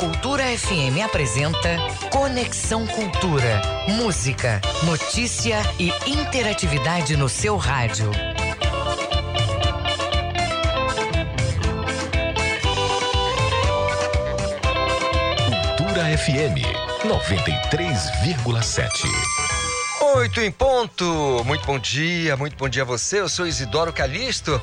Cultura FM apresenta Conexão Cultura. Música, notícia e interatividade no seu rádio. Cultura FM 93,7. Oito em ponto. Muito bom dia, muito bom dia a você. Eu sou Isidoro Calixto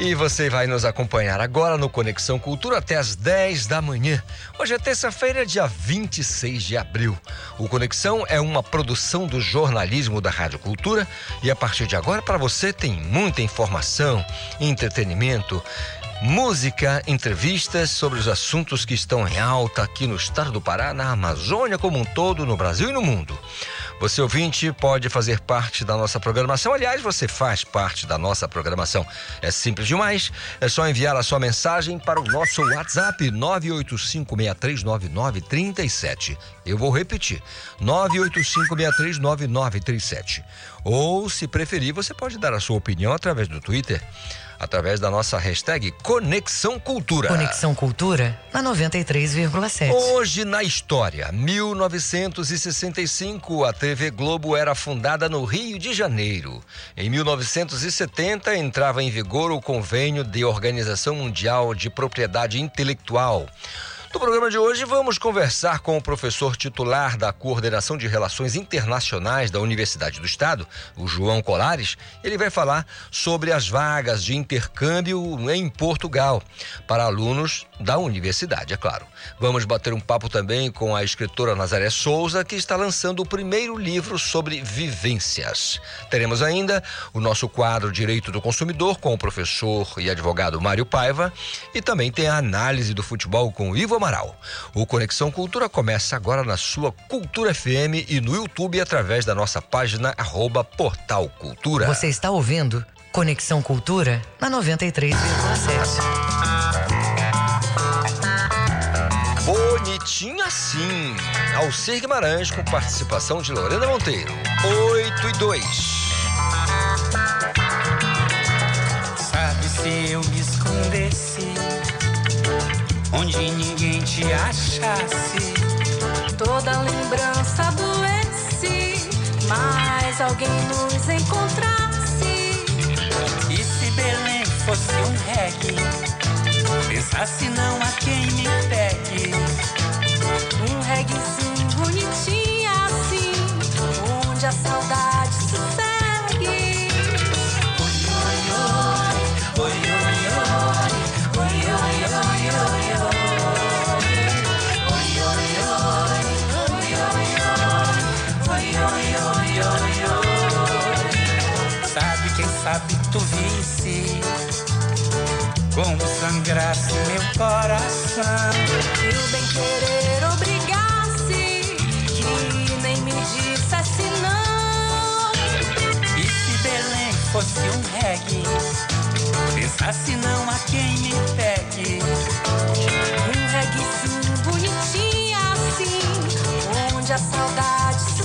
e você vai nos acompanhar agora no Conexão Cultura até as 10 da manhã. Hoje é terça-feira, dia 26 de abril. O Conexão é uma produção do jornalismo da Rádio Cultura e a partir de agora para você tem muita informação, entretenimento, música, entrevistas sobre os assuntos que estão em alta aqui no estado do Pará, na Amazônia como um todo, no Brasil e no mundo. Você ouvinte pode fazer parte da nossa programação. Aliás, você faz parte da nossa programação. É simples demais. É só enviar a sua mensagem para o nosso WhatsApp 985639937. Eu vou repetir: 985639937. Ou, se preferir, você pode dar a sua opinião através do Twitter através da nossa hashtag Conexão Cultura. Conexão Cultura na 93,7. Hoje na história, 1965, a TV Globo era fundada no Rio de Janeiro. Em 1970 entrava em vigor o convênio de Organização Mundial de Propriedade Intelectual. No programa de hoje, vamos conversar com o professor titular da Coordenação de Relações Internacionais da Universidade do Estado, o João Colares. Ele vai falar sobre as vagas de intercâmbio em Portugal para alunos da universidade, é claro. Vamos bater um papo também com a escritora Nazaré Souza, que está lançando o primeiro livro sobre vivências. Teremos ainda o nosso quadro Direito do Consumidor com o professor e advogado Mário Paiva e também tem a análise do futebol com Ivo. O Conexão Cultura começa agora na sua Cultura FM e no YouTube através da nossa página arroba Portal Cultura. Você está ouvindo Conexão Cultura na 93,7. Bonitinho assim. Alcir Guimarães com participação de Lorena Monteiro. 8 e 2. Sabe se eu me escondesse onde ninguém te achasse. Toda lembrança doesse, mas alguém nos encontrasse. E se Belém fosse um reggae, pensasse não a quem me pegue. Um reggaezinho como sangrasse meu coração. E o bem querer obrigasse, que nem me dissesse não. E se Belém fosse um reggae, pensasse não a quem me pegue. Um reggaezinho bonitinho assim, onde a saudade sossegue.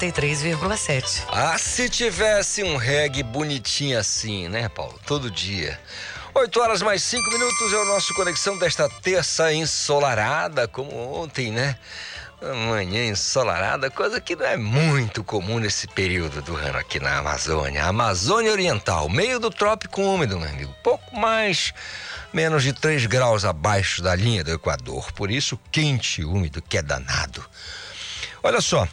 93,7. Ah, se tivesse um reggae bonitinho assim, né, Paulo? Todo dia. 8 horas mais 5 minutos é o nosso conexão desta terça ensolarada, como ontem, né? Manhã ensolarada, coisa que não é muito comum nesse período do ano aqui na Amazônia. Amazônia Oriental, meio do trópico úmido, meu amigo. Pouco mais, menos de 3 graus abaixo da linha do Equador. Por isso, quente e úmido, que é danado. Olha só,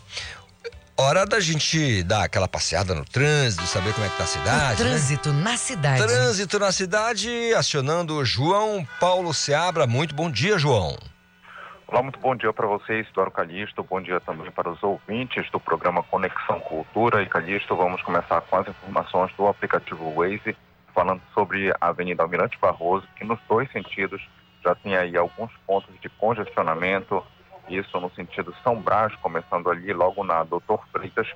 hora da gente dar aquela passeada no trânsito, saber como é que tá a O cidade, né? trânsito na cidade. Trânsito na cidade, acionando o João Paulo Seabra. Muito bom dia, João. Olá, muito bom dia para vocês, Eduardo Calixto. Bom dia também para os ouvintes do programa Conexão Cultura. E Calixto, vamos começar com as informações do aplicativo Waze, falando sobre a Avenida Almirante Barroso, que nos dois sentidos já tem aí alguns pontos de congestionamento. Isso no sentido São Brás, começando ali logo na Doutor Freitas,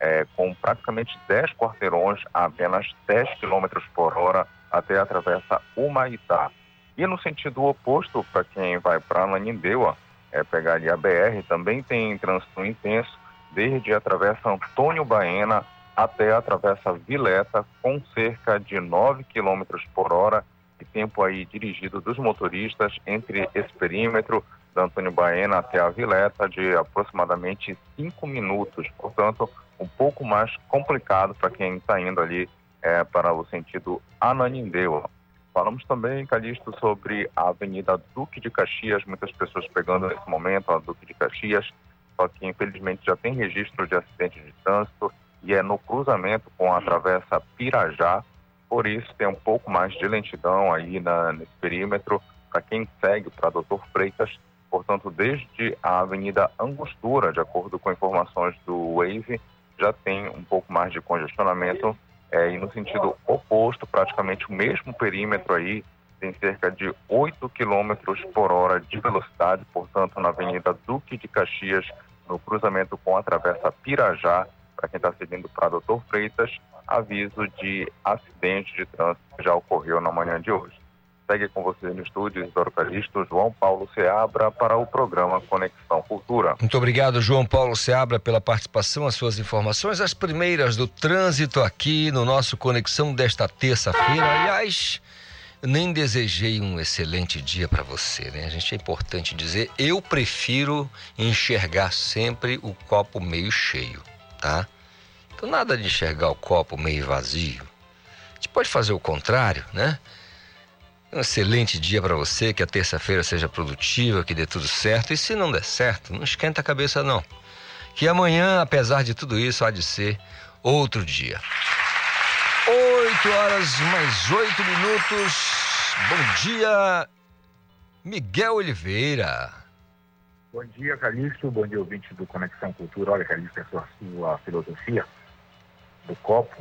é, com praticamente 10 quarteirões a apenas 10 km por hora até a travessa Humaitá. E no sentido oposto, para quem vai para Ananindeua, é pegar ali a BR, também tem trânsito intenso, desde a travessa Antônio Baena até a travessa Vileta, com cerca de 9 km por hora, e tempo aí dirigido dos motoristas entre esse perímetro da Antônio Baena até a Vileta de aproximadamente 5 minutos. Portanto, um pouco mais complicado para quem está indo ali é, para o sentido Ananindeua. Falamos também, Calixto, sobre a Avenida Duque de Caxias, muitas pessoas pegando nesse momento a Duque de Caxias, só que infelizmente já tem registro de acidente de trânsito e é no cruzamento com a travessa Pirajá, por isso tem um pouco mais de lentidão aí na, nesse perímetro para quem segue para Doutor Freitas, portanto, desde a Avenida Angostura, de acordo com informações do Wave, já tem um pouco mais de congestionamento é, e no sentido oposto, praticamente o mesmo perímetro aí, tem cerca de 8 km por hora de velocidade, portanto, na Avenida Duque de Caxias, no cruzamento com a Travessa Pirajá, para quem está seguindo para Doutor Freitas, aviso de acidente de trânsito que já ocorreu na manhã de hoje. Segue com você no estúdio, Isidoro Calixto, João Paulo Seabra, para o programa Conexão Cultura. Muito obrigado, João Paulo Seabra, pela participação, as suas informações, as primeiras do trânsito aqui no nosso Conexão desta terça-feira. Aliás, nem desejei um excelente dia para você, né? A gente é importante dizer, eu prefiro enxergar sempre o copo meio cheio, tá? Então nada de enxergar o copo meio vazio. A gente pode fazer o contrário, né? Um excelente dia para você, que a terça-feira seja produtiva, que dê tudo certo. E se não der certo, não esquenta a cabeça não. Que amanhã, apesar de tudo isso, há de ser outro dia. 8 horas mais 8 minutos. Bom dia, Miguel Oliveira. Bom dia, Calixto. Bom dia, ouvinte do Conexão Cultura. Olha, Calixto, essa sua, sua filosofia do copo.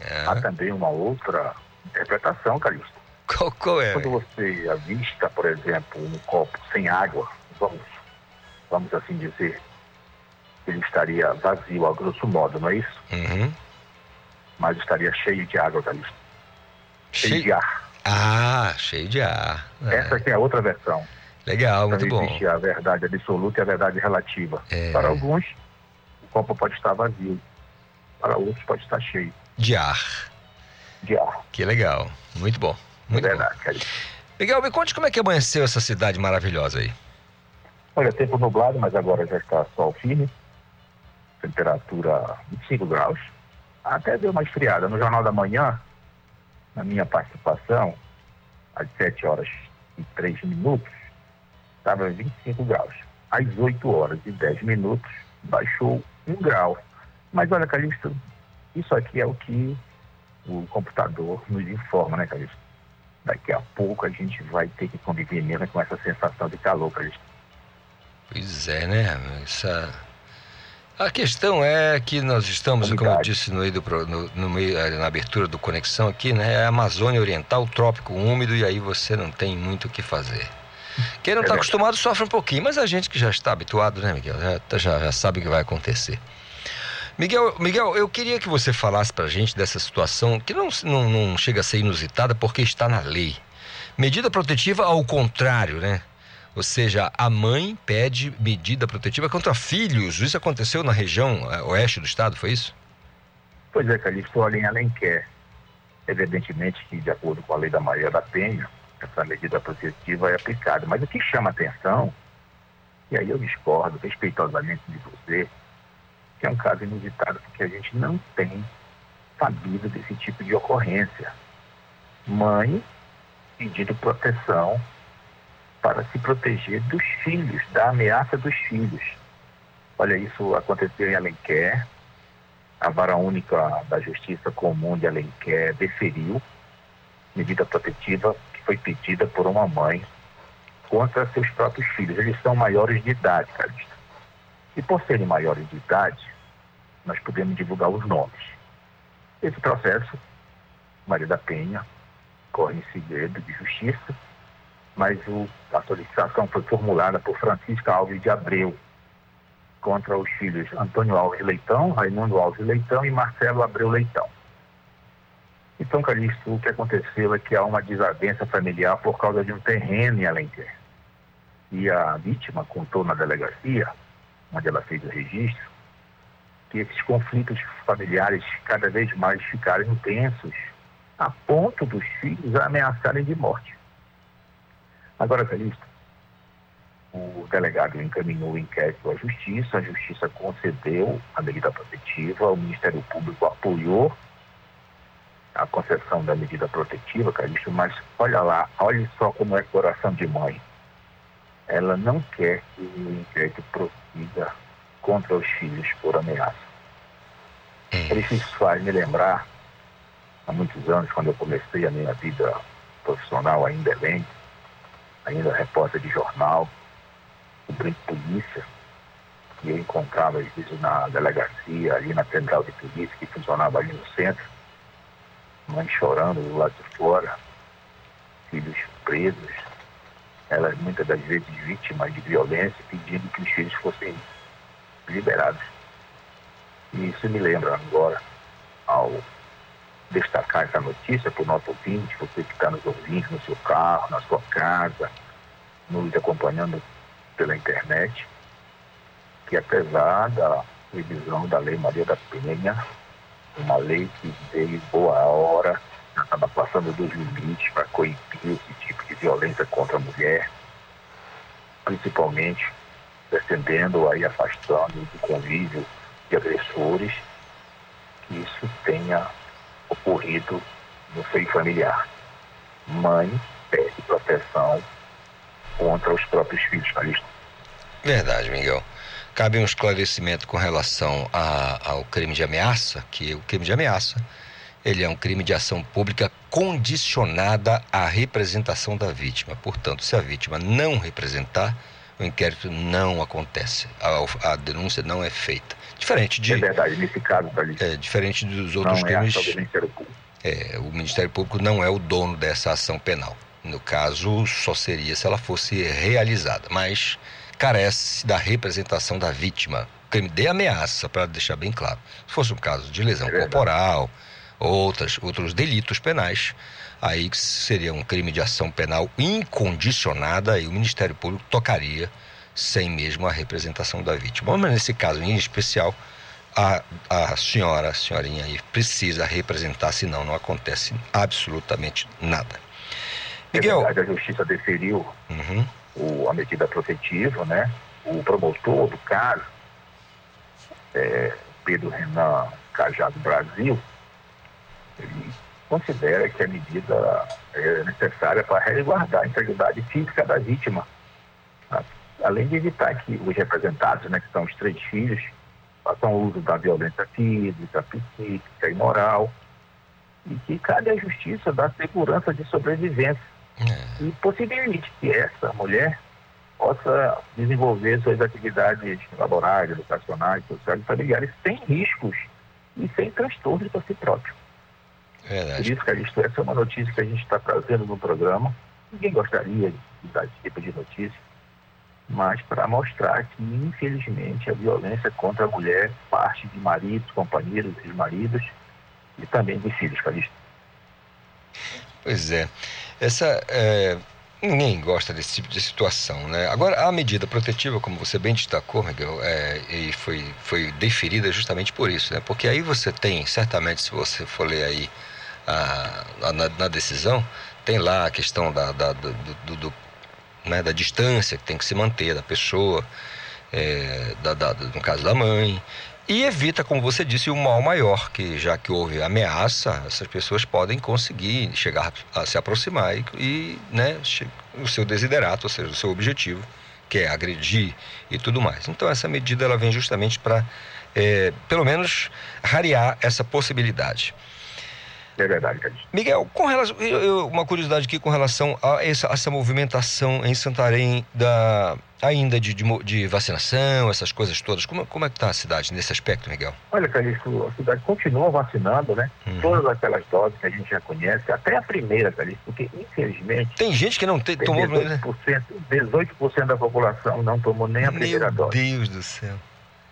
É. Há também uma outra interpretação, Calixto. Qual, qual é? Quando você avista, por exemplo, um copo sem água, vamos, vamos assim dizer, ele estaria vazio a grosso modo, não é isso? Uhum. Mas estaria cheio de água, Calixto. Cheio, Cheio de ar. Ah, cheio de ar. É. Essa aqui é a outra versão. Legal, muito Então bom. existe a verdade absoluta e a verdade relativa. É. Para alguns, o copo pode estar vazio. Para outros, pode estar cheio De ar. de ar. Que legal. Muito bom. Muito bom. verdade. Miguel, me conte como é que amanheceu essa cidade maravilhosa aí. Olha, tempo nublado, mas agora já está sol firme. Temperatura 25 graus. Até deu uma esfriada. No Jornal da Manhã, na minha participação, às 7 horas e 3 minutos, estava 25 graus. Às 8 horas e 10 minutos, baixou 1 grau. Mas olha, Calixto, isso aqui é o que o computador nos informa, né, Calixto? Daqui a pouco a gente vai ter que conviver mesmo com essa sensação de calor, Calixto. Pois é, né? Essa... A questão é que nós estamos, como eu disse no, no, no meio, eh, na abertura do Conexão aqui, né? É a Amazônia Oriental, trópico úmido, e aí você não tem muito o que fazer. Quem não É está verdade. acostumado sofre um pouquinho, mas a gente que já está habituado, né, Miguel? Já, tá- já, já sabe o que vai acontecer. Miguel, Miguel, eu queria que você falasse pra gente dessa situação que não, não, não chega a ser inusitada porque está na lei. Medida protetiva ao contrário, né? Ou seja, a mãe pede medida protetiva contra filhos. Isso aconteceu na região eh, oeste do estado, foi isso? Pois é, Calixto, olha, em Alenquer, evidentemente que de acordo com a lei da Maria da Penha, essa medida protetiva é aplicada. Mas o que chama atenção, e aí eu discordo respeitosamente de você, que é um caso inusitado, porque a gente não tem sabido desse tipo de ocorrência. Mãe pedindo proteção para se proteger dos filhos, da ameaça dos filhos. Olha, isso aconteceu em Alenquer, a vara única da Justiça Comum de Alenquer deferiu medida protetiva que foi pedida por uma mãe contra seus próprios filhos. Eles são maiores de idade, Calixto. E por serem maiores de idade, nós podemos divulgar os nomes. Esse processo, Maria da Penha, corre em segredo de justiça, mas o- a solicitação foi formulada por Francisca Alves de Abreu, contra os filhos Antônio Alves Leitão, Raimundo Alves Leitão e Marcelo Abreu Leitão. Então, Calixto, o que aconteceu é que há uma desavença familiar por causa de um terreno em Alenquer. E a vítima contou na delegacia, onde ela fez o registro, que esses conflitos familiares cada vez mais ficaram intensos, a ponto dos filhos ameaçarem de morte. Agora, Calixto, o delegado encaminhou o inquérito à justiça, a justiça concedeu a medida protetiva, o Ministério Público apoiou a concessão da medida protetiva, Calixto, mas olha lá, olha só como é coração de mãe. Ela não quer que o inquérito prossiga contra os filhos por ameaça. Calixto, Isso. faz me lembrar, há muitos anos, quando eu comecei a minha vida profissional aí em Belém, ainda repórter de jornal, cobrindo polícia, e eu encontrava às vezes na delegacia, ali na central de polícia, que funcionava ali no centro, mãe chorando do lado de fora, filhos presos, elas muitas das vezes vítimas de violência, pedindo que os filhos fossem liberados. E isso me lembra agora, ao destacar essa notícia para o nosso ouvinte, você que está nos ouvindo no seu carro, na sua casa, nos acompanhando pela internet, que apesar da revisão da Lei Maria da Penha, uma lei que veio boa hora, estava passando dos limites para coibir esse tipo de violência contra a mulher, principalmente defendendo aí, afastando do convívio de agressores, que isso tenha ocorrido no seio familiar. Mãe pede proteção contra os próprios filhos, Calixto. Verdade, Miguel. Cabe um esclarecimento com relação a- ao crime de ameaça, que o crime de ameaça ele é um crime de ação pública condicionada à representação da vítima. Portanto, se a vítima não representar, o inquérito não acontece, a, a denúncia não é feita. Diferente de É verdade, nesse caso, é, diferente dos não outros é crimes, ação do Ministério Público. é, o Ministério Público não é o dono dessa ação penal. No caso, só seria se ela fosse realizada, mas carece da representação da vítima. Crime de ameaça, para deixar bem claro. Se fosse um caso de lesão É corporal, outras, outros delitos penais, aí que seria um crime de ação penal incondicionada e o Ministério Público tocaria sem mesmo a representação da vítima. Mas nesse caso em especial, a, a senhora, a senhorinha aí precisa representar, senão não acontece absolutamente nada. É Miguel, verdade, a Justiça deferiu uhum, o- a medida protetiva, né? O promotor do caso, é, Pedro Renan Cajado Brasil, ele considera que a medida é necessária para resguardar a integridade física da vítima, tá? além de evitar que os representados, né, que são os três filhos, façam uso da violência física, psíquica e moral. e que cabe à justiça dar segurança de sobrevivência É. e possibilite que essa mulher possa desenvolver suas atividades laborais, educacionais, sociais e familiares sem riscos e sem transtornos para si próprio. Por Verdade. isso, Calixto, essa é uma notícia que a gente está trazendo no programa. Ninguém gostaria de dar esse tipo de notícia, mas para mostrar que, infelizmente, a violência contra a mulher parte de maridos, companheiros, ex-maridos e também de filhos, Calixto. Pois é. Essa. é, Ninguém gosta desse tipo de situação, né? Agora, a medida protetiva, como você bem destacou, Miguel, é, e foi, foi deferida justamente por isso, né? Porque aí você tem, certamente, se você for ler aí a, a- na, na decisão, tem lá a questão da, da, do, do- do- né, da distância que tem que se manter da pessoa, é, da, da- no caso da mãe, e evita, como você disse, o mal maior, que já que houve ameaça, essas pessoas podem conseguir chegar a se aproximar e, e, né, o seu desiderato, ou seja, o seu objetivo, que é agredir e tudo mais. Então essa medida ela vem justamente para, pelo menos, rarear essa possibilidade. É verdade, Calixto. Miguel, com relação, eu- eu- uma curiosidade aqui com relação a essa, essa movimentação em Santarém da ainda de, de, de vacinação, essas coisas todas. Como, como é que está a cidade nesse aspecto, Miguel? Olha, Calixto, a cidade continua vacinando, né? Uhum. Todas aquelas doses que a gente já conhece, até a primeira, Calixto, porque, infelizmente, Tem gente que não tem tomou, né? 18%, 18% da população não tomou nem a primeira Meu dose. Deus do céu.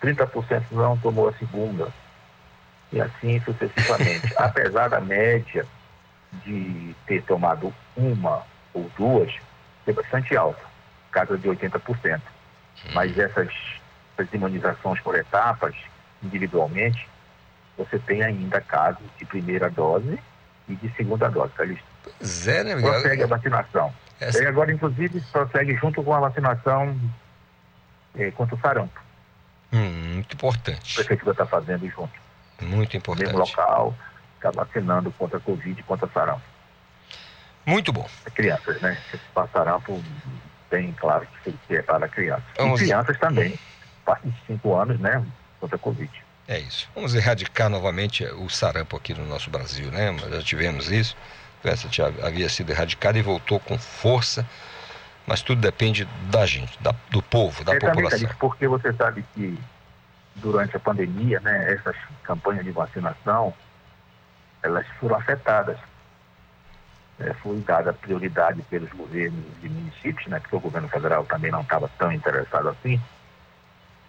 30% não tomou a segunda. E assim sucessivamente. Apesar da média de ter tomado uma ou duas, ser bastante alta, casa de 80%. Mas essas, essas imunizações por etapas, individualmente, você tem ainda casos de primeira dose e de segunda dose. Tá listo? Zé, né, Prossegue a vacinação. Essa- E agora, inclusive, prossegue junto com a vacinação eh, contra o sarampo. Hum, muito A importante. prefeitura está fazendo junto. Muito no mesmo importante. local, está vacinando contra a Covid e contra sarampo. Muito bom. As crianças, né? Sarampo, bem claro que é para crianças. Vamos- E crianças também, a partir de 5 anos, né? Contra a Covid. É isso. Vamos erradicar novamente o sarampo aqui no nosso Brasil, né? Já tivemos isso. Essa já havia sido erradicada e voltou com força. Mas tudo depende da gente, da- do povo, da é também, população. Calixto, porque você sabe que durante a pandemia, né? Essas campanhas de vacinação, elas foram afetadas. É, foi dada prioridade pelos governos de municípios, né? Porque o governo federal também não estava tão interessado assim.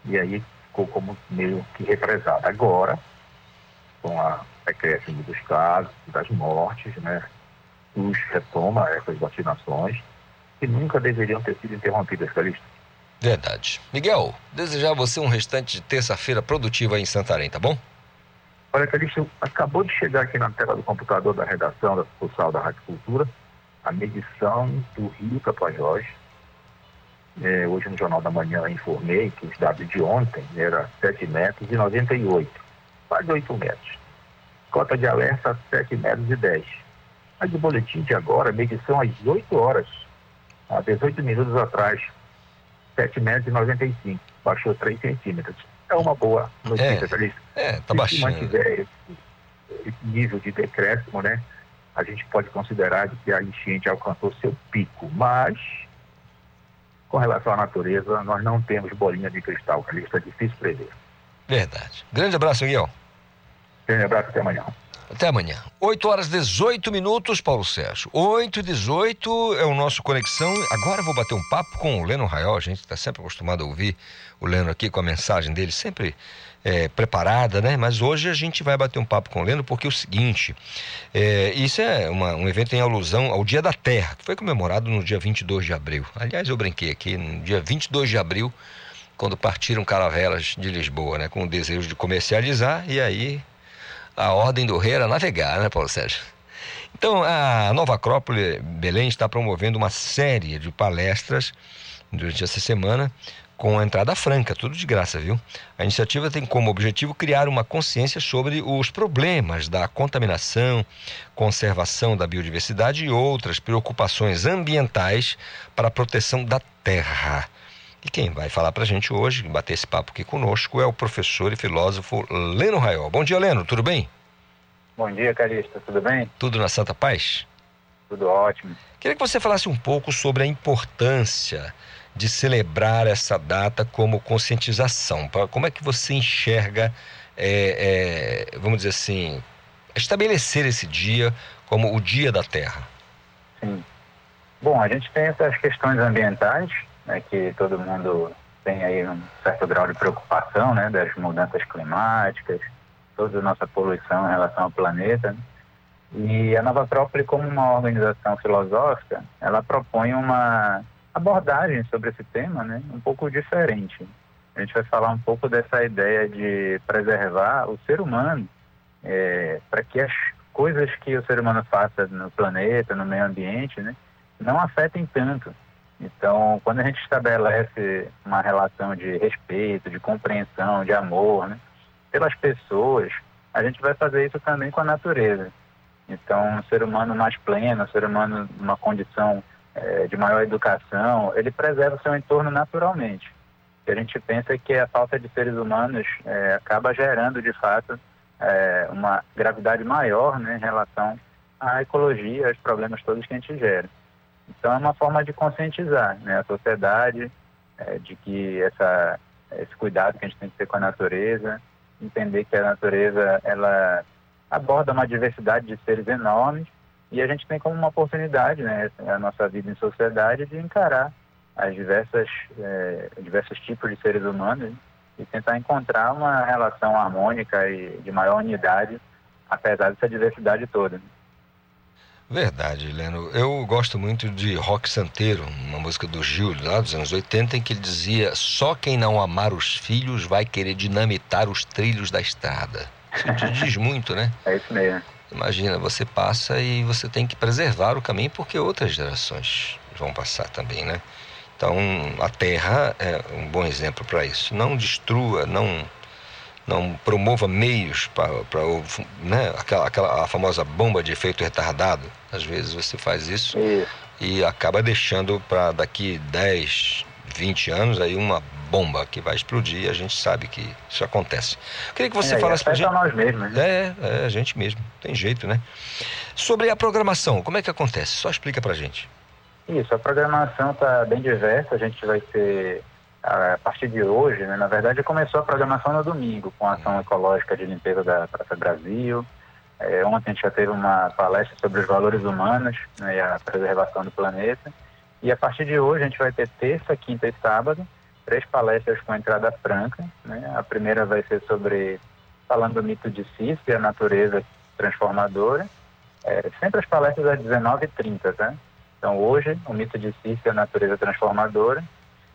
E aí ficou como meio que represado. Agora, com a decréscimo dos casos, das mortes, né? Os retoma essas vacinações que nunca deveriam ter sido interrompidas, Calixto. Verdade. Miguel, desejar a você um restante de terça-feira produtiva aí em Santarém, tá bom? Olha, Calixto, acabou de chegar aqui na tela do computador da redação da sucursal da Rádio Cultura a medição do Rio Tapajós. É, hoje no Jornal da Manhã informei que os dados de ontem era 7 metros e 98, quase 8 metros. Cota de alerta 7 metros e 10. Mas o boletim de agora, medição às 8 horas, há 18 minutos atrás, 7 metros e 95, baixou 3 centímetros. É uma boa notícia, É. Calixto. É, tá Se baixando. mantiver esse, esse nível de decréscimo, né, a gente pode considerar de que a enchente alcançou seu pico. Mas, com relação à natureza, nós não temos bolinha de cristal, Calixto, é difícil prever. Verdade. Grande abraço, Miguel. Grande abraço, até amanhã. Até amanhã. 8 horas 18 minutos, Paulo Sérgio. 8 e 18 é o nosso Conexão. Agora vou bater um papo com o Leno Raiol. A gente está sempre acostumado a ouvir o Leno aqui com a mensagem dele, sempre é, preparada, né? Mas hoje a gente vai bater um papo com o Leno porque é o seguinte: é, isso é uma- um evento em alusão ao Dia da Terra, que foi comemorado no dia 22 de abril. Aliás, eu brinquei aqui, no dia 22 de abril, quando partiram caravelas de Lisboa, né? Com o desejo de comercializar, e aí a ordem do rei era navegar, né, Paulo Sérgio? Então, a Nova Acrópole Belém está promovendo uma série de palestras durante essa semana com a entrada franca, tudo de graça, viu? A iniciativa tem como objetivo criar uma consciência sobre os problemas da contaminação, conservação da biodiversidade e outras preocupações ambientais para a proteção da terra. E quem vai falar para a gente hoje, bater esse papo aqui conosco, é o professor e filósofo Leno Raiol. Bom dia, Leno, tudo bem? Bom dia, Calista. Tudo bem? Tudo na Santa Paz? Tudo ótimo. Queria que você falasse um pouco sobre a importância de celebrar essa data como conscientização. Como é que você enxerga, é, é, vamos dizer assim, estabelecer esse dia como o Dia da Terra? Sim. Bom, a gente tem essas questões ambientais, né, que todo mundo tem aí um certo grau de preocupação, né, das mudanças climáticas, toda a nossa poluição em relação ao planeta. E a Nova Trópole, como uma organização filosófica, ela propõe uma abordagem sobre esse tema, né, um pouco diferente. A gente vai falar um pouco dessa ideia de preservar o ser humano é, para que as coisas que o ser humano faça no planeta, no meio ambiente, né, não afetem tanto. Então, quando a gente estabelece uma relação de respeito, de compreensão, de amor, né, pelas pessoas, a gente vai fazer isso também com a natureza. Então, um ser humano mais pleno, um ser humano numa condição é, de maior educação, ele preserva o seu entorno naturalmente. E a gente pensa que a falta de seres humanos é, acaba gerando, de fato, é, uma gravidade maior né, em relação à ecologia, aos problemas todos que a gente gera. Então, é uma forma de conscientizar né, a sociedade é, de que essa, esse cuidado que a gente tem que ter com a natureza, entender que a natureza ela aborda uma diversidade de seres enormes e a gente tem como uma oportunidade, né, a nossa vida em sociedade, de encarar as diversas é, diversos tipos de seres humanos e tentar encontrar uma relação harmônica e de maior unidade, apesar dessa diversidade toda. Verdade, Leno. Eu gosto muito de Rock Santeiro, uma música do Gil, lá dos anos 80, em que ele dizia: Só quem não amar os filhos vai querer dinamitar os trilhos da estrada. Isso diz muito, né? É isso mesmo. Imagina, você passa e você tem que preservar o caminho porque outras gerações vão passar também, né? Então, a terra é um bom exemplo para isso. Não destrua, não não promova meios para né, aquela, aquela a famosa bomba de efeito retardado. Às vezes você faz isso e acaba deixando para daqui 10, 20 anos aí uma bomba que vai explodir e a gente sabe que isso acontece. Eu queria que você é, falasse para gente. nós mesmos. Né? É, é, a gente mesmo, tem jeito, né? Sobre a programação, como é que acontece? Só explica para gente. Isso, a programação está bem diversa, a gente vai ter a partir de hoje, né, na verdade, começou a programação no domingo, com a ação ecológica de limpeza da Praça Brasil. É, ontem a gente já teve uma palestra sobre os valores humanos né, e a preservação do planeta. E a partir de hoje a gente vai ter terça, quinta e sábado, três palestras com entrada franca. Né? A primeira vai ser sobre, falando do mito de Cis e a natureza transformadora. É, sempre as palestras às 19h30, tá? Então hoje, o mito de Cis e a natureza transformadora.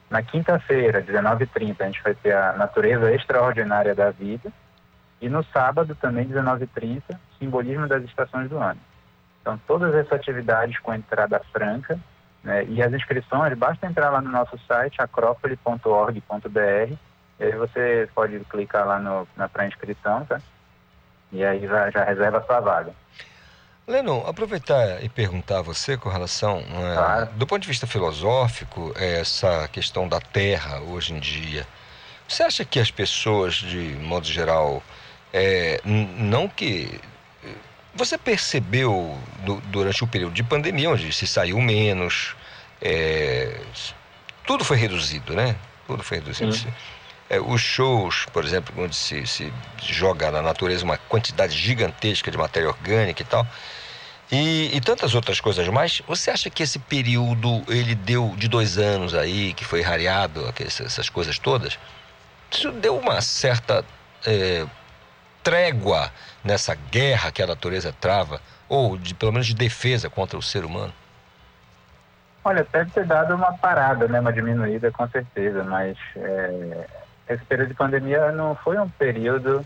Na quinta-feira, 19h30, a gente vai ter a natureza extraordinária da vida. E no sábado, também, 19h30, simbolismo das estações do ano. Então, todas essas atividades com entrada franca. Né, e as inscrições, basta entrar lá no nosso site, acropole.org.br. E aí você pode clicar lá no, na pré-inscrição, tá? E aí já, já reserva a sua vaga. Leno, aproveitar e perguntar a você com relação, claro. do ponto de vista filosófico, essa questão da terra hoje em dia. Você acha que as pessoas, de modo geral, é, não que. Você percebeu do, durante o período de pandemia, onde se saiu menos, é, tudo foi reduzido, né? Tudo foi reduzido. É, os shows, por exemplo, onde se, se joga na natureza uma quantidade gigantesca de matéria orgânica e tal. E, e, tantas outras coisas mais. Você acha que esse período ele deu de dois anos aí, que foi rareado, essas coisas todas, isso deu uma certa é, trégua nessa guerra que a natureza trava, ou de, pelo menos de defesa contra o ser humano? Olha, deve ter dado uma parada, né, uma diminuída com certeza, mas é, esse período de pandemia não foi um período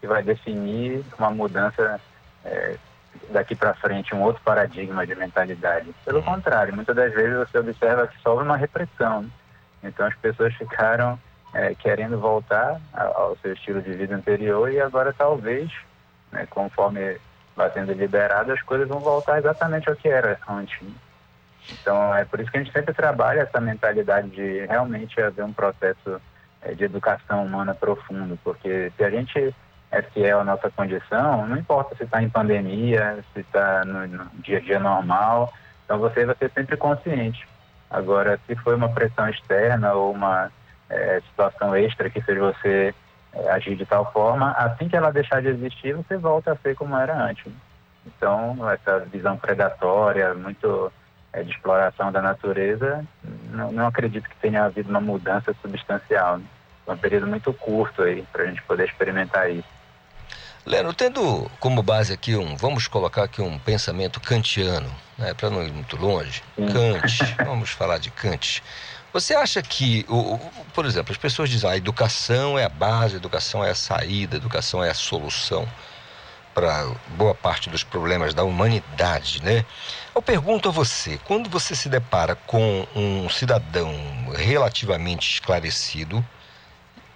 que vai definir uma mudança é, daqui para frente, um outro paradigma de mentalidade. Pelo contrário, muitas das vezes você observa que só houve uma repressão. Então as pessoas ficaram é, querendo voltar ao seu estilo de vida anterior e agora talvez, né, conforme vai sendo liberado, as coisas vão voltar exatamente ao que era antes. Então é por isso que a gente sempre trabalha essa mentalidade de realmente haver um processo é, de educação humana profundo, porque se a gente é fiel à nossa condição, não importa se está em pandemia, se está no, no, dia a dia normal, então você vai ser sempre consciente. Agora, se foi uma pressão externa ou uma é, situação extra que fez você é, agir de tal forma, assim que ela deixar de existir, você volta a ser como era antes. Então, essa visão predatória, muito de exploração da natureza, não, não, acredito que tenha havido uma mudança substancial. Né? É um período muito curto aí para a gente poder experimentar isso. Leno, tendo como base aqui um, vamos colocar aqui um pensamento kantiano, né, para não ir muito longe, Sim. Kant, vamos falar de Kant. Você acha que, o, por exemplo, as pessoas dizem ah, a educação é a base, a educação é a saída, a educação é a solução para boa parte dos problemas da humanidade, né? Eu pergunto a você, quando você se depara com um cidadão relativamente esclarecido,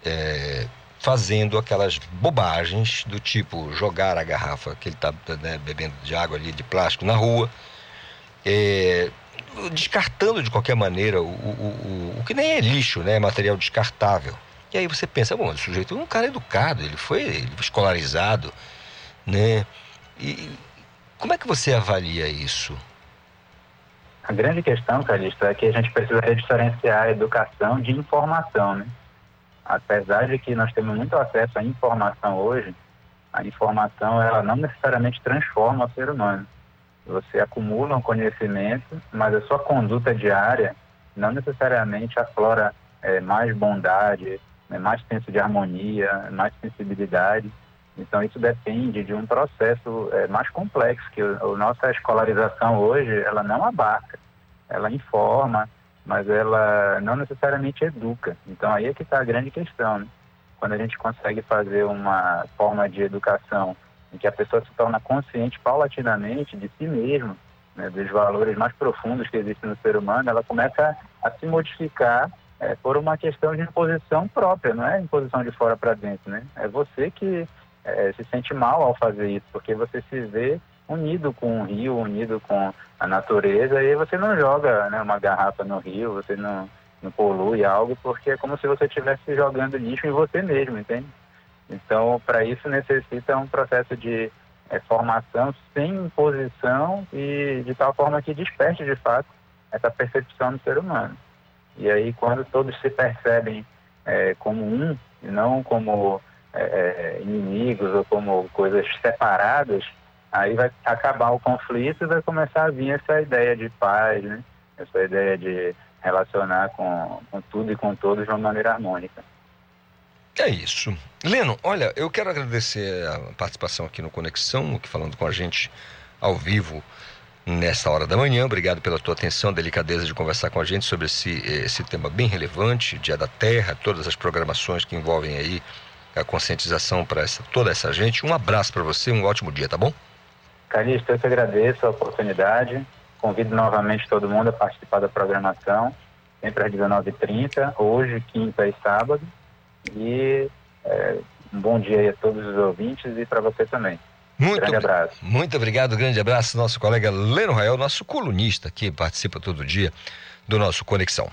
é, fazendo aquelas bobagens do tipo jogar a garrafa que ele está né, bebendo de água ali de plástico na rua, é, descartando de qualquer maneira o, o, o, o, que nem é lixo, né, é material descartável. E aí você pensa, bom, o sujeito é um cara educado, ele foi escolarizado, né? E como é que você avalia isso? A grande questão, Calixto, é que a gente precisa diferenciar a educação de informação, né? apesar de que nós temos muito acesso à informação hoje, a informação ela não necessariamente transforma o ser humano. Você acumula um conhecimento, mas a sua conduta diária não necessariamente aflora é, mais bondade, né, mais senso de harmonia, mais sensibilidade. Então isso depende de um processo é, mais complexo que a nossa escolarização hoje ela não abarca. Ela informa, mas ela não necessariamente educa. Então aí é que está a grande questão. Né? Quando a gente consegue fazer uma forma de educação em que a pessoa se torna consciente paulatinamente de si mesma, né, dos valores mais profundos que existem no ser humano, ela começa a, se modificar é, por uma questão de imposição própria, não é imposição de fora para dentro, né? É você que é, se sente mal ao fazer isso, porque você se vê unido com o rio, unido com a natureza, e você não joga né, uma garrafa no rio, você não, não polui algo, porque é como se você estivesse jogando lixo em você mesmo, entende? Então, para isso necessita um processo de é, formação sem imposição e de tal forma que desperte de fato essa percepção do ser humano. E aí, quando todos se percebem é, como um, e não como é, é inimigos ou como coisas separadas, Aí vai acabar o conflito e vai começar a vir essa ideia de paz, né? essa ideia de relacionar com, com tudo e com todos de uma maneira harmônica. É isso. Leno, olha, eu quero agradecer a participação aqui no Conexão, aqui falando com a gente ao vivo nesta hora da manhã. Obrigado pela tua atenção, delicadeza de conversar com a gente sobre esse, esse tema bem relevante, Dia da Terra, todas as programações que envolvem aí a conscientização para toda essa gente. Um abraço para você, um ótimo dia, tá bom? Calixto, eu que agradeço a oportunidade. Convido novamente todo mundo a participar da programação, sempre às 19h30, hoje, quinta e sábado. E é, um bom dia aí a todos os ouvintes e para você também. Muito, grande abraço. Muito obrigado, grande abraço, nosso colega Leno Rael, nosso colunista que participa todo dia do nosso Conexão.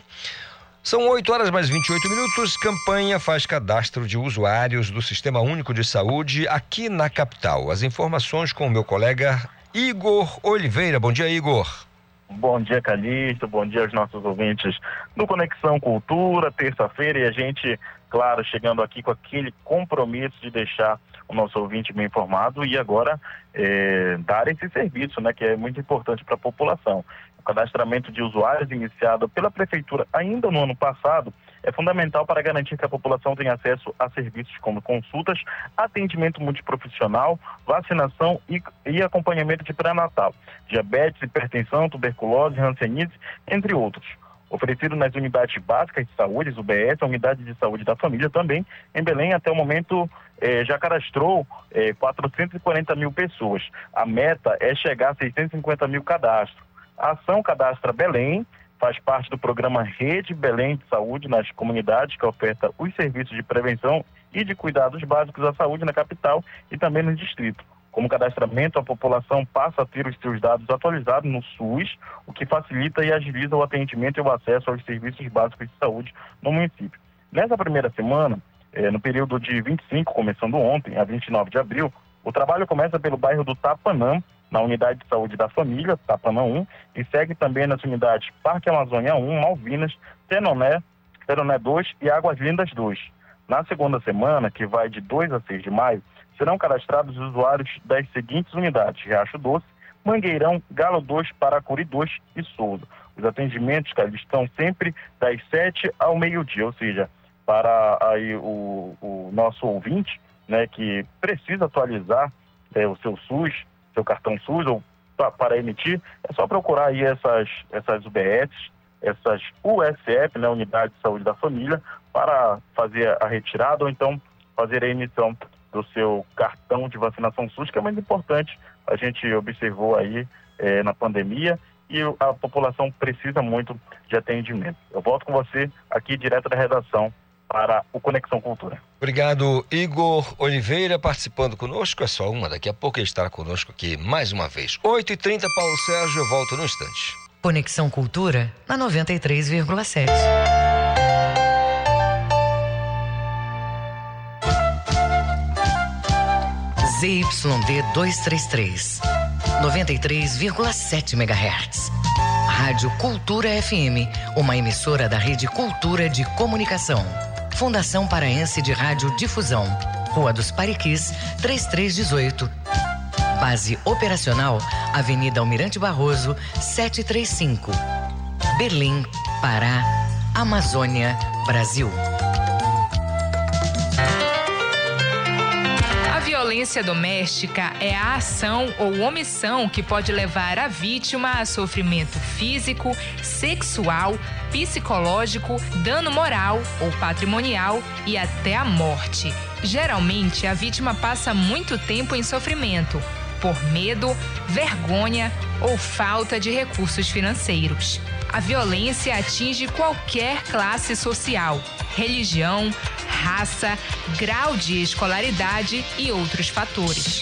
São 8 horas mais 28 minutos. Campanha faz cadastro de usuários do Sistema Único de Saúde aqui na capital. As informações com o meu colega Igor Oliveira. Bom dia, Igor. Bom dia, Calixto. Bom dia aos nossos ouvintes do Conexão Cultura, terça-feira. E a gente, claro, chegando aqui com aquele compromisso de deixar o nosso ouvinte bem informado e agora é, dar esse serviço, né, que é muito importante para a população. O cadastramento de usuários iniciado pela Prefeitura ainda no ano passado é fundamental para garantir que a população tenha acesso a serviços como consultas, atendimento multiprofissional, vacinação e, e acompanhamento de pré-natal, diabetes, hipertensão, tuberculose, hanseníase, entre outros oferecido nas unidades básicas de saúde, UBS, a unidade de saúde da família também. Em Belém, até o momento, eh, já cadastrou eh, 440 mil pessoas. A meta é chegar a 650 mil cadastros. A ação Cadastra Belém faz parte do programa Rede Belém de Saúde nas comunidades, que oferta os serviços de prevenção e de cuidados básicos à saúde na capital e também no distrito. Como cadastramento, a população passa a ter os seus dados atualizados no SUS, o que facilita e agiliza o atendimento e o acesso aos serviços básicos de saúde no município. Nessa primeira semana, É, no período de 25, começando ontem, a 29 de abril, o trabalho começa pelo bairro do Tapanã, na unidade de saúde da família, Tapanã 1, e segue também nas unidades Parque Amazônia 1, Malvinas, Tenoné, Tenoné 2 e Águas Lindas 2. Na segunda semana, que vai de 2 a 6 de maio, serão cadastrados usuários das seguintes unidades: Riacho Doce, Mangueirão, Galo 2, Paracuri 2 e Souza. Os atendimentos, cara, estão sempre das 7 ao meio-dia, ou seja, para aí o, o nosso ouvinte, né, que precisa atualizar é, o seu SUS, seu cartão SUS ou pra, para emitir, é só procurar aí essas, essas UBS, essas USF, né, Unidade de Saúde da Família, para fazer a retirada ou então fazer a emissão do seu cartão de vacinação SUS, que é muito importante. A gente observou aí é, na pandemia e a população precisa muito de atendimento. Eu volto com você aqui direto da redação para o Conexão Cultura. Obrigado, Igor Oliveira, participando conosco. É só uma, daqui a pouco ele estará conosco aqui mais uma vez. 8h30, Paulo Sérgio, eu volto no instante. Conexão Cultura na 93,7. ZYD 233, 93,7 MHz. Rádio Cultura FM, uma emissora da Rede Cultura de Comunicação. Fundação Paraense de Rádio Difusão, Rua dos Pariquis, 3318. Base operacional, Avenida Almirante Barroso, 735. Berlim, Pará, Amazônia, Brasil. A violência doméstica é a ação ou omissão que pode levar a vítima a sofrimento físico, sexual, psicológico, dano moral ou patrimonial e até a morte. Geralmente, a vítima passa muito tempo em sofrimento por medo, vergonha ou falta de recursos financeiros. A violência atinge qualquer classe social, religião, raça, grau de escolaridade e outros fatores.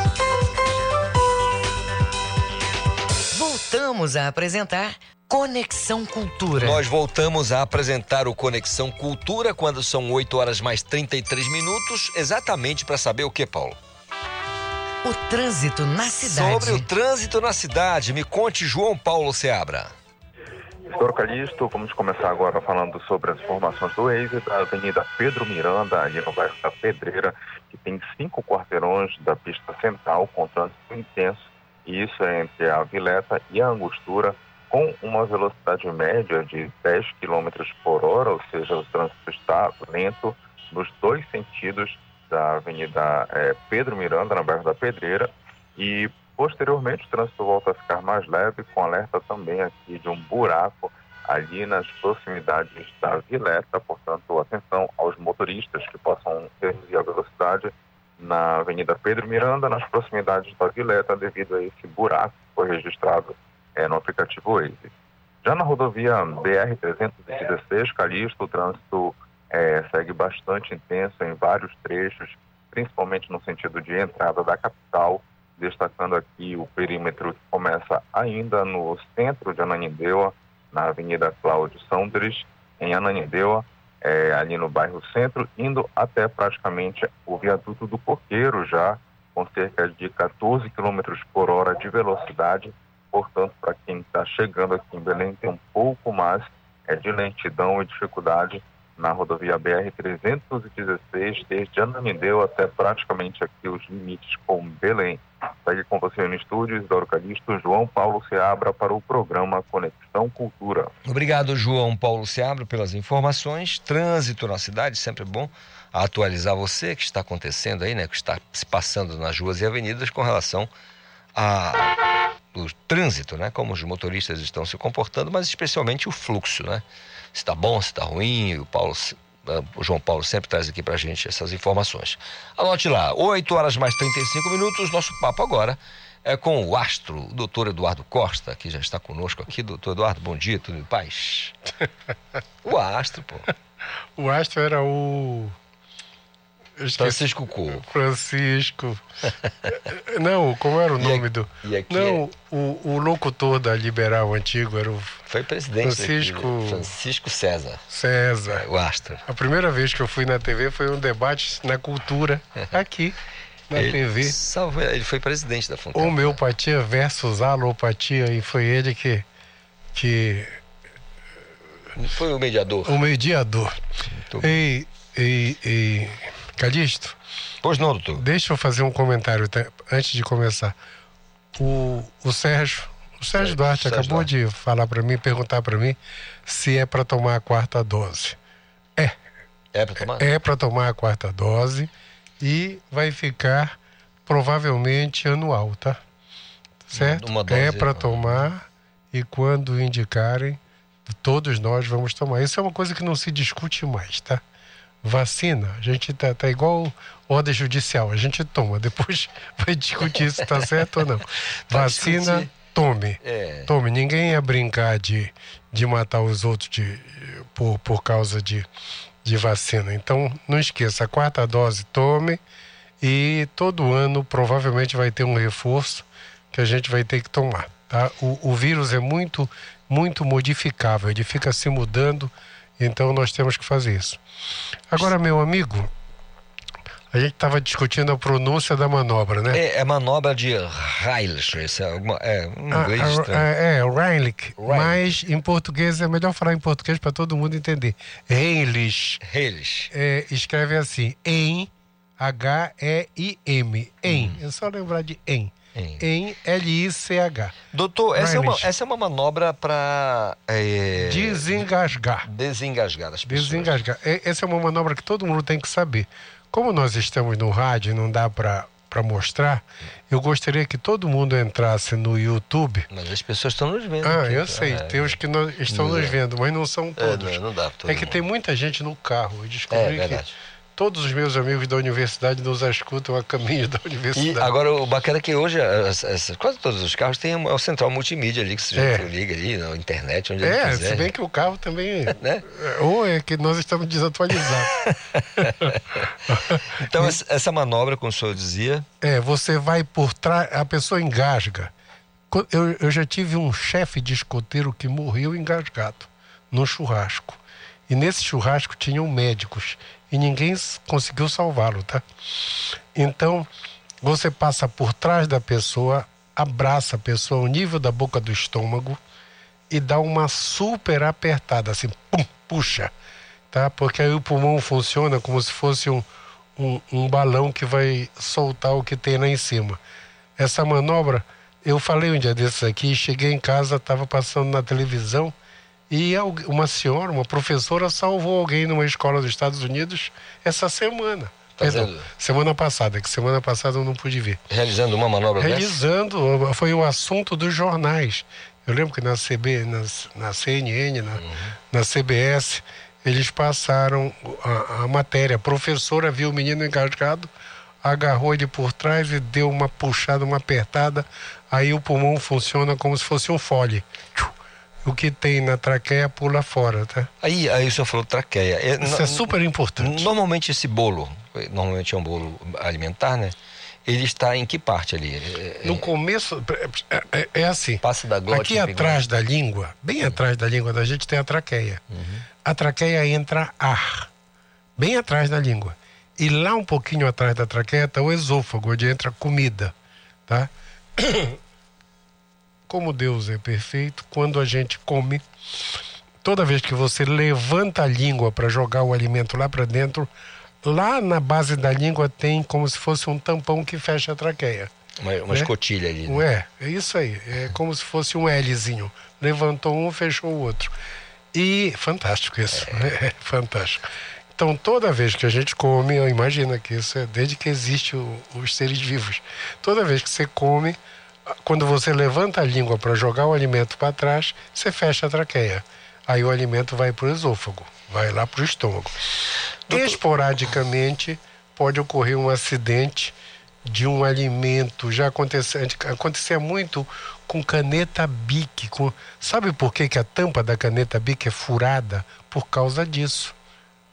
Voltamos a apresentar Conexão Cultura. Nós voltamos a apresentar o Conexão Cultura quando são 8 horas mais 33 minutos, exatamente para saber o que, Paulo? O trânsito na cidade. Sobre o trânsito na cidade, me conte João Paulo Seabra. Doutor Calixto, vamos começar agora falando sobre as informações do Waze da Avenida Pedro Miranda, ali no bairro da Pedreira, que tem cinco quarteirões da pista central com trânsito intenso, isso é entre a Vileta e a Angostura, com uma velocidade média de 10 km por hora, ou seja, o trânsito está lento nos dois sentidos da Avenida eh, Pedro Miranda, na bairro da Pedreira, e posteriormente o trânsito volta a ficar mais leve, com alerta também aqui de um buraco ali nas proximidades da Vileta, portanto, atenção aos motoristas que possam reduzir a velocidade na Avenida Pedro Miranda, nas proximidades da Vileta, devido a esse buraco que foi registrado é, no aplicativo Waze. Já na rodovia BR-316, Calixto, o trânsito é, segue bastante intenso em vários trechos, principalmente no sentido de entrada da capital, destacando aqui o perímetro que começa ainda no centro de Ananindeua, na Avenida Cláudio Sandres, em Ananindeua, é, ali no bairro Centro, indo até praticamente o viaduto do Coqueiro, já com cerca de 14 km por hora de velocidade, portanto, para quem está chegando aqui em Belém, tem um pouco mais é, de lentidão e dificuldade na rodovia BR-316, desde Anamindeu até praticamente aqui os limites com Belém. Segue com você no estúdio, Isidoro Calixto, João Paulo Seabra para o programa Conexão Cultura. Obrigado, João Paulo Seabra, pelas informações. Trânsito na cidade, sempre bom atualizar você que está acontecendo aí, né? Que está se passando nas ruas e avenidas com relação a o trânsito, né? Como os motoristas estão se comportando, mas especialmente o fluxo, né? Se está bom, se está ruim, o Paulo eh, o João Paulo sempre traz aqui pra gente essas informações. Anote lá, 8 horas mais 35 minutos, nosso papo agora é com o astro, o doutor Eduardo Costa, que já está conosco aqui. Doutor Eduardo, bom dia, tudo em paz? o astro, pô. O astro era o Francisco Co. Francisco. Não, como era o nome do. Não, é... o, o locutor da Liberal antigo era o. Foi presidente. Francisco. Francisco César. César. É, o Astro. A primeira vez que eu fui na TV foi um debate na cultura, aqui, na ele, TV. Salve, ele foi presidente da Fundação. Homeopatia versus alopatia, e foi ele que. que foi o mediador. O mediador. E, e, e Calixto. Pois não, doutor. Deixa eu fazer um comentário tá, antes de começar. O, o Sérgio, o Sérgio Duarte Sérgio acabou Duarte. de falar para mim, perguntar para mim se é para tomar a quarta dose. É. É para tomar? É para tomar a quarta dose e vai ficar provavelmente anual, tá? Certo? Uma dose, é para tomar e quando indicarem, todos nós vamos tomar. Isso é uma coisa que não se discute mais, tá? Vacina, a gente tá, tá igual ordem judicial, a gente toma, depois vai discutir se tá certo ou não. Vacina, tome. É. Tome. Ninguém ia brincar de, de matar os outros de, por, por causa de, de vacina. Então, não esqueça, a quarta dose tome e todo ano provavelmente vai ter um reforço que a gente vai ter que tomar. Tá? O, o vírus é muito, muito modificável, ele fica se mudando, então nós temos que fazer isso. Agora, meu amigo, a gente estava discutindo a pronúncia da manobra, né? É, é manobra de Reich, isso é, alguma, é um Ah, inglês ah, estranho. é, é, Reinlich, mas em português é melhor falar em português para todo mundo entender. Reinlich. Reinlich. É, escreve assim, em, H-E-I-M, em. É só lembrar de em. Em. Em, L-I-C-H. Doutor, essa é, uma, essa é uma manobra para é, Desengasgar. desengasgar as pessoas. Desengasgar. É- Essa é uma manobra que todo mundo tem que saber. Como nós estamos no rádio e não dá para mostrar, eu gostaria que todo mundo entrasse no YouTube. Mas as pessoas estão nos vendo. Ah, aqui, eu tá? sei, É, tem os que não- estão nos é. vendo, mas não são É, todos. não, não dá É que mundo. tem muita gente no carro. Eu É, descobri que verdade. Todos os meus amigos da universidade nos escutam a caminho da E universidade. agora o bacana é que hoje as- as- quase todos os carros têm uma central multimídia ali que você É. já liga ali na internet, onde É, quiser. se bem que o carro também. Né? Ou é que nós estamos desatualizados. Então essa- essa manobra, como o senhor dizia, É, você vai por trás, a pessoa engasga. Eu, eu já tive um chefe de escoteiro que morreu engasgado num churrasco. E nesse churrasco tinham médicos e ninguém conseguiu salvá-lo, tá? Então, você passa por trás da pessoa, abraça a pessoa ao nível da boca do estômago e dá uma super apertada, assim, pum, puxa, tá? Porque aí o pulmão funciona como se fosse um, um, um balão que vai soltar o que tem lá em cima. Essa manobra, eu falei um dia desses aqui, cheguei em casa, estava passando na televisão e uma senhora, uma professora, salvou alguém numa escola dos Estados Unidos essa semana. Perdão, Fazendo- semana passada, que semana passada eu não pude ver. realizando uma manobra dessa. Realizando, foi o assunto dos jornais. Eu lembro que na CB, na, na CNN, na, na CBS, eles passaram a, a matéria. A professora viu o menino engasgado, agarrou ele por trás e deu uma puxada, uma apertada. Aí o pulmão funciona como se fosse um fole. Tchiu. O que tem na traqueia pula fora, tá? Aí, aí o senhor falou traqueia. É, Isso é super importante. Normalmente esse bolo, normalmente é um bolo alimentar, né? Ele está em que parte ali? É- No começo, é, é- é assim. Passa da glote Aqui atrás da língua, bem atrás da língua da gente tem a traqueia. A traqueia entra ar, bem atrás da língua. E lá um pouquinho atrás da traqueia está o esôfago, onde entra comida, tá? Como Deus é perfeito, quando a gente come, toda vez que você levanta a língua para jogar o alimento lá para dentro, lá na base da língua tem como se fosse um tampão que fecha a traqueia. Uma, uma né? escotilha ali. Né? Ué, é isso aí. É como se fosse um Lzinho. Levantou um, fechou o outro. E fantástico isso. É, é fantástico. Então, toda vez que a gente come, eu imagino que isso é desde que existe o, os seres vivos. Toda vez que você come, quando você levanta a língua para jogar o alimento para trás, você fecha a traqueia. Aí o alimento vai para o esôfago, vai lá para o estômago. Esporadicamente pode ocorrer um acidente de um alimento. Já acontecia, acontecia muito com caneta Bic. Com, sabe por que, que a tampa da caneta Bic é furada? Por causa disso.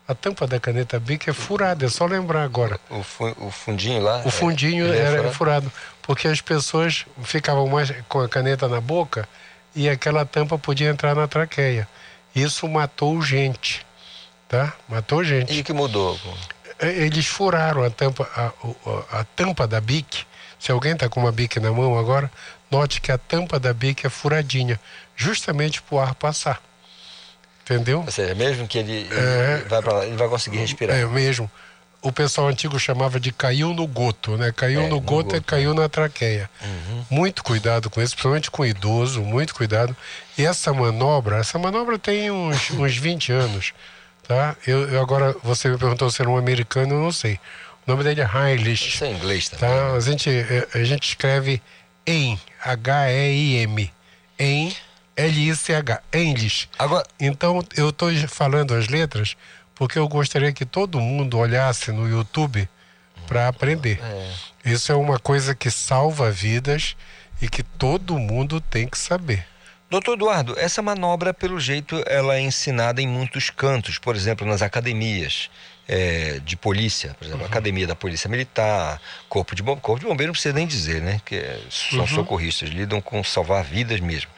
A tampa da caneta Bic é furada, é só lembrar agora. O, o fundinho lá? O fundinho é, era furado? furado, porque as pessoas ficavam mais com a caneta na boca e aquela tampa podia entrar na traqueia. Isso matou gente, tá? Matou gente. E o que mudou? Eles furaram a tampa, a, a, a tampa da Bic. Se alguém está com uma Bic na mão agora, note que a tampa da Bic é furadinha, justamente para o ar passar. Entendeu? Ou seja, mesmo que ele, é, ele, vai lá, ele vai conseguir respirar. É mesmo. O pessoal antigo chamava de caiu no goto, né? Caiu é, no, goto, goto é caiu na traqueia. Uhum. Muito cuidado com isso, principalmente com idoso, muito cuidado. E essa manobra, essa manobra tem uns, uns 20 anos, tá? Eu, eu, agora, você me perguntou se era um americano, eu não sei. O nome dele é Heimlich. Isso é inglês também. Tá? A, gente, a gente escreve em, H-E-I-M, em L-I-C-H, English. Agora... Então, eu estou falando as letras porque eu gostaria que todo mundo olhasse no YouTube para aprender. É. Isso é uma coisa que salva vidas e que todo mundo tem que saber. Doutor Eduardo, essa manobra, pelo jeito, ela é ensinada em muitos cantos, por exemplo, nas academias é, de polícia, por exemplo, uhum. Academia da Polícia Militar, Corpo de Bombeiro, Corpo de Bombeiro não precisa nem dizer, né? Que é, são uhum. socorristas, lidam com salvar vidas mesmo.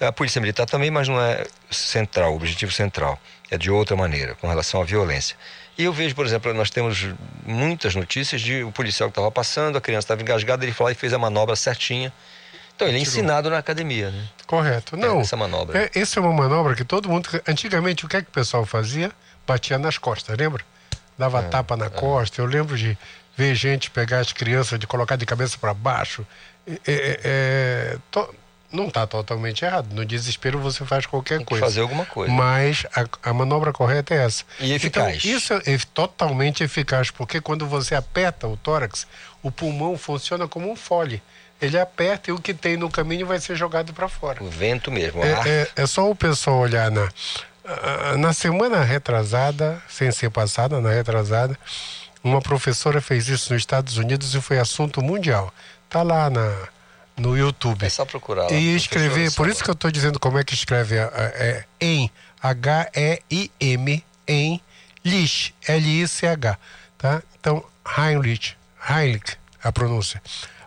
A Polícia Militar também, mas não é central, o objetivo central. É de outra maneira, com relação à violência. E eu vejo, por exemplo, nós temos muitas notícias de o policial que estava passando, a criança estava engasgada, ele foi lá e fez a manobra certinha. Então, ele é ensinado na academia, né? Correto. Não, é essa manobra. É, essa é uma manobra que todo mundo... Antigamente, o que é que o pessoal fazia? Batia nas costas, lembra? Dava é, tapa na é. costa. Eu lembro de ver gente pegar as crianças, de colocar de cabeça para baixo. É, é, é to não está totalmente errado. No desespero você faz qualquer coisa. fazer alguma coisa. Mas a, a, manobra correta é essa. E eficaz. Então, isso é totalmente eficaz, porque quando você aperta o tórax, o pulmão funciona como um fole. Ele aperta e o que tem no caminho vai ser jogado para fora. O vento mesmo. É, é, é, só o pessoal olhar na, na semana retrasada, sem ser passada, na retrasada, uma professora fez isso nos Estados Unidos e foi assunto mundial. Tá lá na no YouTube. É só procurar. e escrever, por isso que eu estou dizendo como é que escreve é, é, em H-E-I-M, em Lich, L-I-C-H, tá? Então, Heinrich, Heinrich, a pronúncia.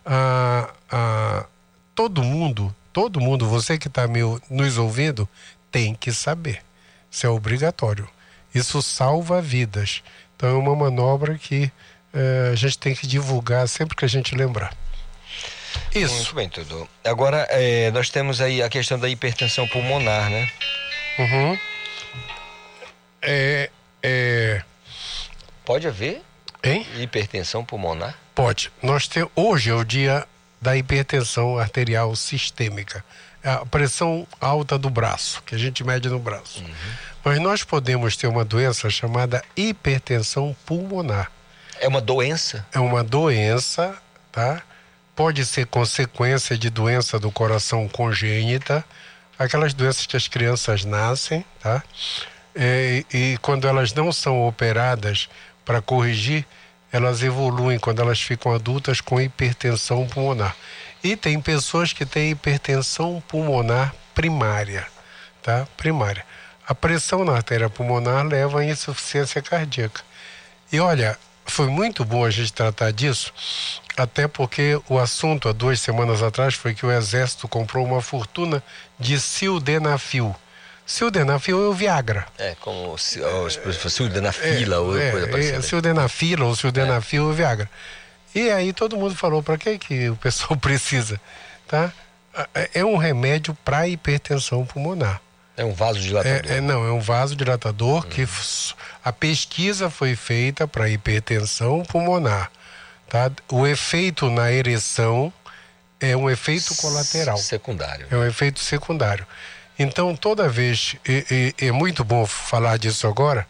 Ah, ah, todo mundo, todo mundo, você que está nos ouvindo, tem que saber. Isso é obrigatório. Isso salva vidas. Então, é uma manobra que eh, a gente tem que divulgar sempre que a gente lembrar. Isso. Muito bem, tudo. Agora, é, nós temos aí a questão da hipertensão pulmonar, né? Uhum. É, é... Pode haver hein? hipertensão pulmonar? Pode. Nós tem, hoje é o dia da hipertensão arterial sistêmica. É a pressão alta do braço, que a gente mede no braço. Uhum. Mas nós podemos ter uma doença chamada hipertensão pulmonar. É uma doença? É uma doença, tá? Pode ser consequência de doença do coração congênita, aquelas doenças que as crianças nascem, tá? E, e quando elas não são operadas para corrigir, elas evoluem quando elas ficam adultas com hipertensão pulmonar. E tem pessoas que têm hipertensão pulmonar primária, tá? Primária. A pressão na artéria pulmonar leva à insuficiência cardíaca. E olha, foi muito bom a gente tratar disso, até porque o assunto há duas semanas atrás foi que o Exército comprou uma fortuna de sildenafil. Sildenafil é o Viagra. É, como se fosse sildenafila é, ou é, coisa parecida. É, sildenafila ou sildenafil é o Viagra. E aí todo mundo falou, para que, que o pessoal precisa? Tá? É um remédio para hipertensão pulmonar. É um vasodilatador. É, é, não, é um vasodilatador que f- a pesquisa foi feita para hipertensão pulmonar. Tá? O efeito na ereção é um efeito colateral. Secundário. É um efeito secundário. Então, toda vez, e, e- é muito bom falar disso agora,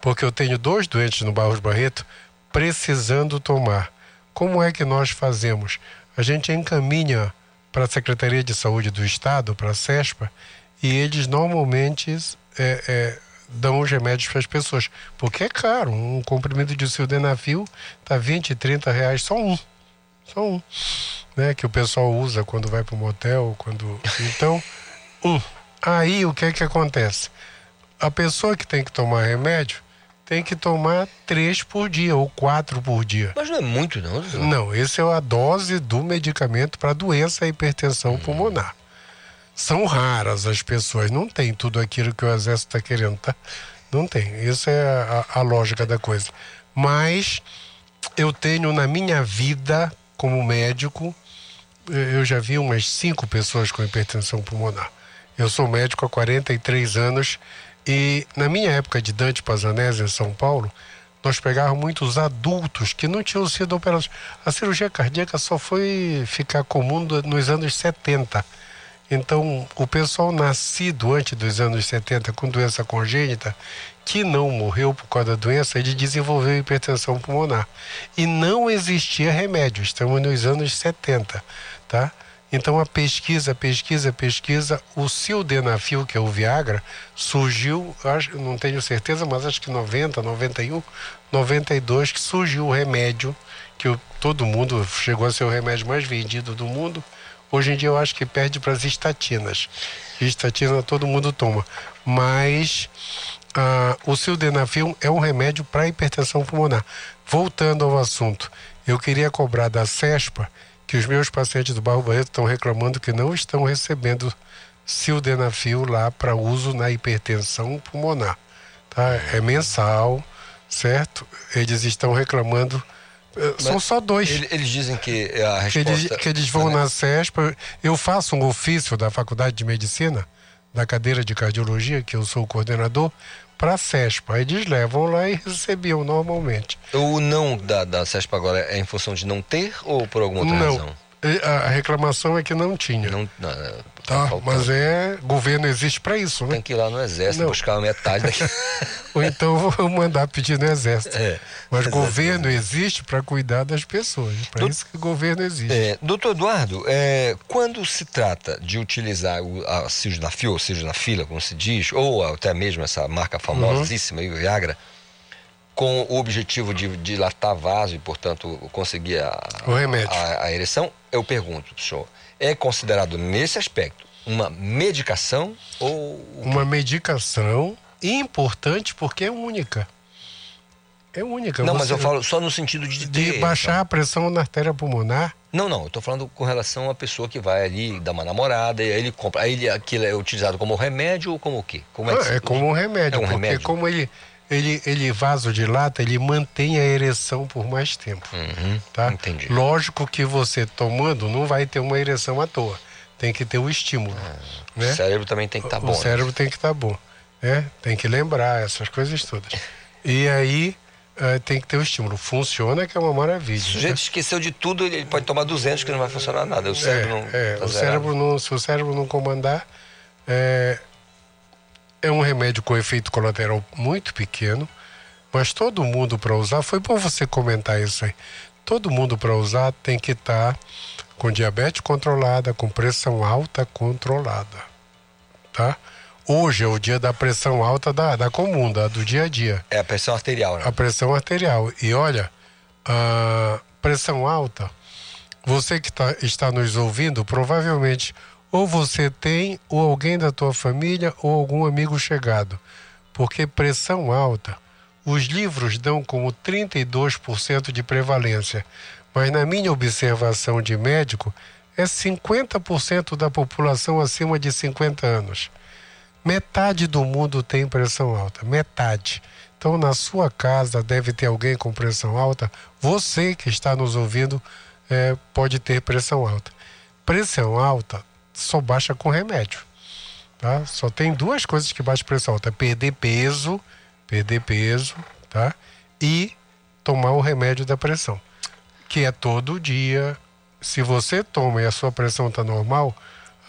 porque eu tenho dois doentes no Barros Barreto precisando tomar. Como é que nós fazemos? A gente encaminha para a Secretaria de Saúde do Estado, para a CESPA, e eles normalmente é, é, dão os remédios para as pessoas. Porque é caro. Um comprimido de sildenafil está 20, 30 reais, só um. Só um. Né, que o pessoal usa quando vai para o motel, quando. Então, um. Aí o que é que acontece? A pessoa que tem que tomar remédio tem que tomar três por dia ou quatro por dia. Mas não é muito, não? doutor? Não, esse é a dose do medicamento para doença e hipertensão pulmonar. São raras as pessoas, não tem tudo aquilo que o exército está querendo, tá? Não tem. Isso é a, a lógica da coisa. Mas eu tenho na minha vida, como médico, eu já vi umas cinco pessoas com hipertensão pulmonar. Eu sou médico há 43 anos e na minha época de Dante Pazanese, em São Paulo, nós pegávamos muitos adultos que não tinham sido operados. A cirurgia cardíaca só foi ficar comum nos anos 70. Então, o pessoal nascido antes dos anos 70 com doença congênita, que não morreu por causa da doença, ele desenvolveu hipertensão pulmonar. E não existia remédio, estamos nos anos 70, tá? Então a pesquisa, pesquisa, pesquisa, o sildenafil, que é o Viagra, surgiu, acho, não tenho certeza, mas acho que 90, 91, 92 que surgiu o remédio que todo mundo chegou a ser o remédio mais vendido do mundo. Hoje em dia eu acho que perde para as estatinas. Estatina todo mundo toma, mas ah, o sildenafil é um remédio para hipertensão pulmonar. Voltando ao assunto, eu queria cobrar da CESPA que os meus pacientes do Barro Barreto estão reclamando que não estão recebendo sildenafil lá para uso na hipertensão pulmonar. Tá? É mensal, certo? Eles estão reclamando. São Mas só dois. ele- Eles dizem que a Que resposta... eles, que eles vão na CESPA. Eu faço um ofício da Faculdade de Medicina, da cadeira de cardiologia, que eu sou o coordenador, para a CESPA. Aí Eles levam lá e recebiam normalmente. O não da, da CESP agora é em função de não ter ou por alguma outra não. razão? A a reclamação é que não tinha. Não, não, tá, mas é. Governo existe para isso, né? Tem que ir lá no exército Não. buscar metade daqui. Ou então vou mandar pedir no exército. É, Mas exato. governo existe para cuidar das pessoas. Para isso que o governo existe. É, doutor Eduardo, é, quando se trata de utilizar o, a sildenafil, ou seja, na fila, como se diz, ou até mesmo essa marca famosíssima, o Viagra, com o objetivo de dilatar vaso e, portanto, conseguir a, a, a ereção, eu pergunto, senhor, é considerado nesse aspecto uma medicação ou... Uma medicação importante porque é única. É única. Não, mas Você- eu falo só no sentido de de baixar a pressão na artéria pulmonar. Não, não, eu tô falando com relação à pessoa que vai ali dar uma namorada e aí ele compra. Aí ele, aquilo é utilizado como remédio ou como o quê? Como Ah, que se- é como um remédio, É um porque remédio? como ele, ele, ele vasodilata, ele mantém a ereção por mais tempo. Uhum, tá? entendi. Lógico que você tomando não vai ter uma ereção à toa. Tem que ter o estímulo. né? O cérebro também tem que estar o bom. né? cérebro tem que estar bom. Né? Tem que lembrar essas coisas todas. E aí eh, tem que ter o estímulo. Funciona que é uma maravilha. Se o sujeito esqueceu de tudo, ele pode tomar 200 que não vai funcionar nada. O cérebro não. É, tá o zerado. cérebro não, se o cérebro não comandar, é, é um remédio com efeito colateral muito pequeno, mas todo mundo para usar, foi bom você comentar isso aí. Todo mundo para usar tem que estar com diabetes controlada, com pressão alta controlada, tá? Hoje é o dia da pressão alta da, da comum, da, do dia a dia. É a pressão arterial, né? A pressão arterial. E olha, a pressão alta, você que tá, está nos ouvindo, provavelmente ou você tem, ou alguém da tua família, ou algum amigo chegado. Porque pressão alta, os livros dão como 32% de prevalência. Mas na minha observação de médico, é 50% da população acima de 50 anos. Metade do mundo tem pressão alta, metade. Então, na sua casa deve ter alguém com pressão alta. Você que está nos ouvindo eh, pode ter pressão alta. Pressão alta só baixa com remédio. tá? Só tem duas coisas que bate pressão alta: perder peso, perder peso, tá? E tomar o remédio da pressão, que é todo dia. Se você toma e a sua pressão está normal,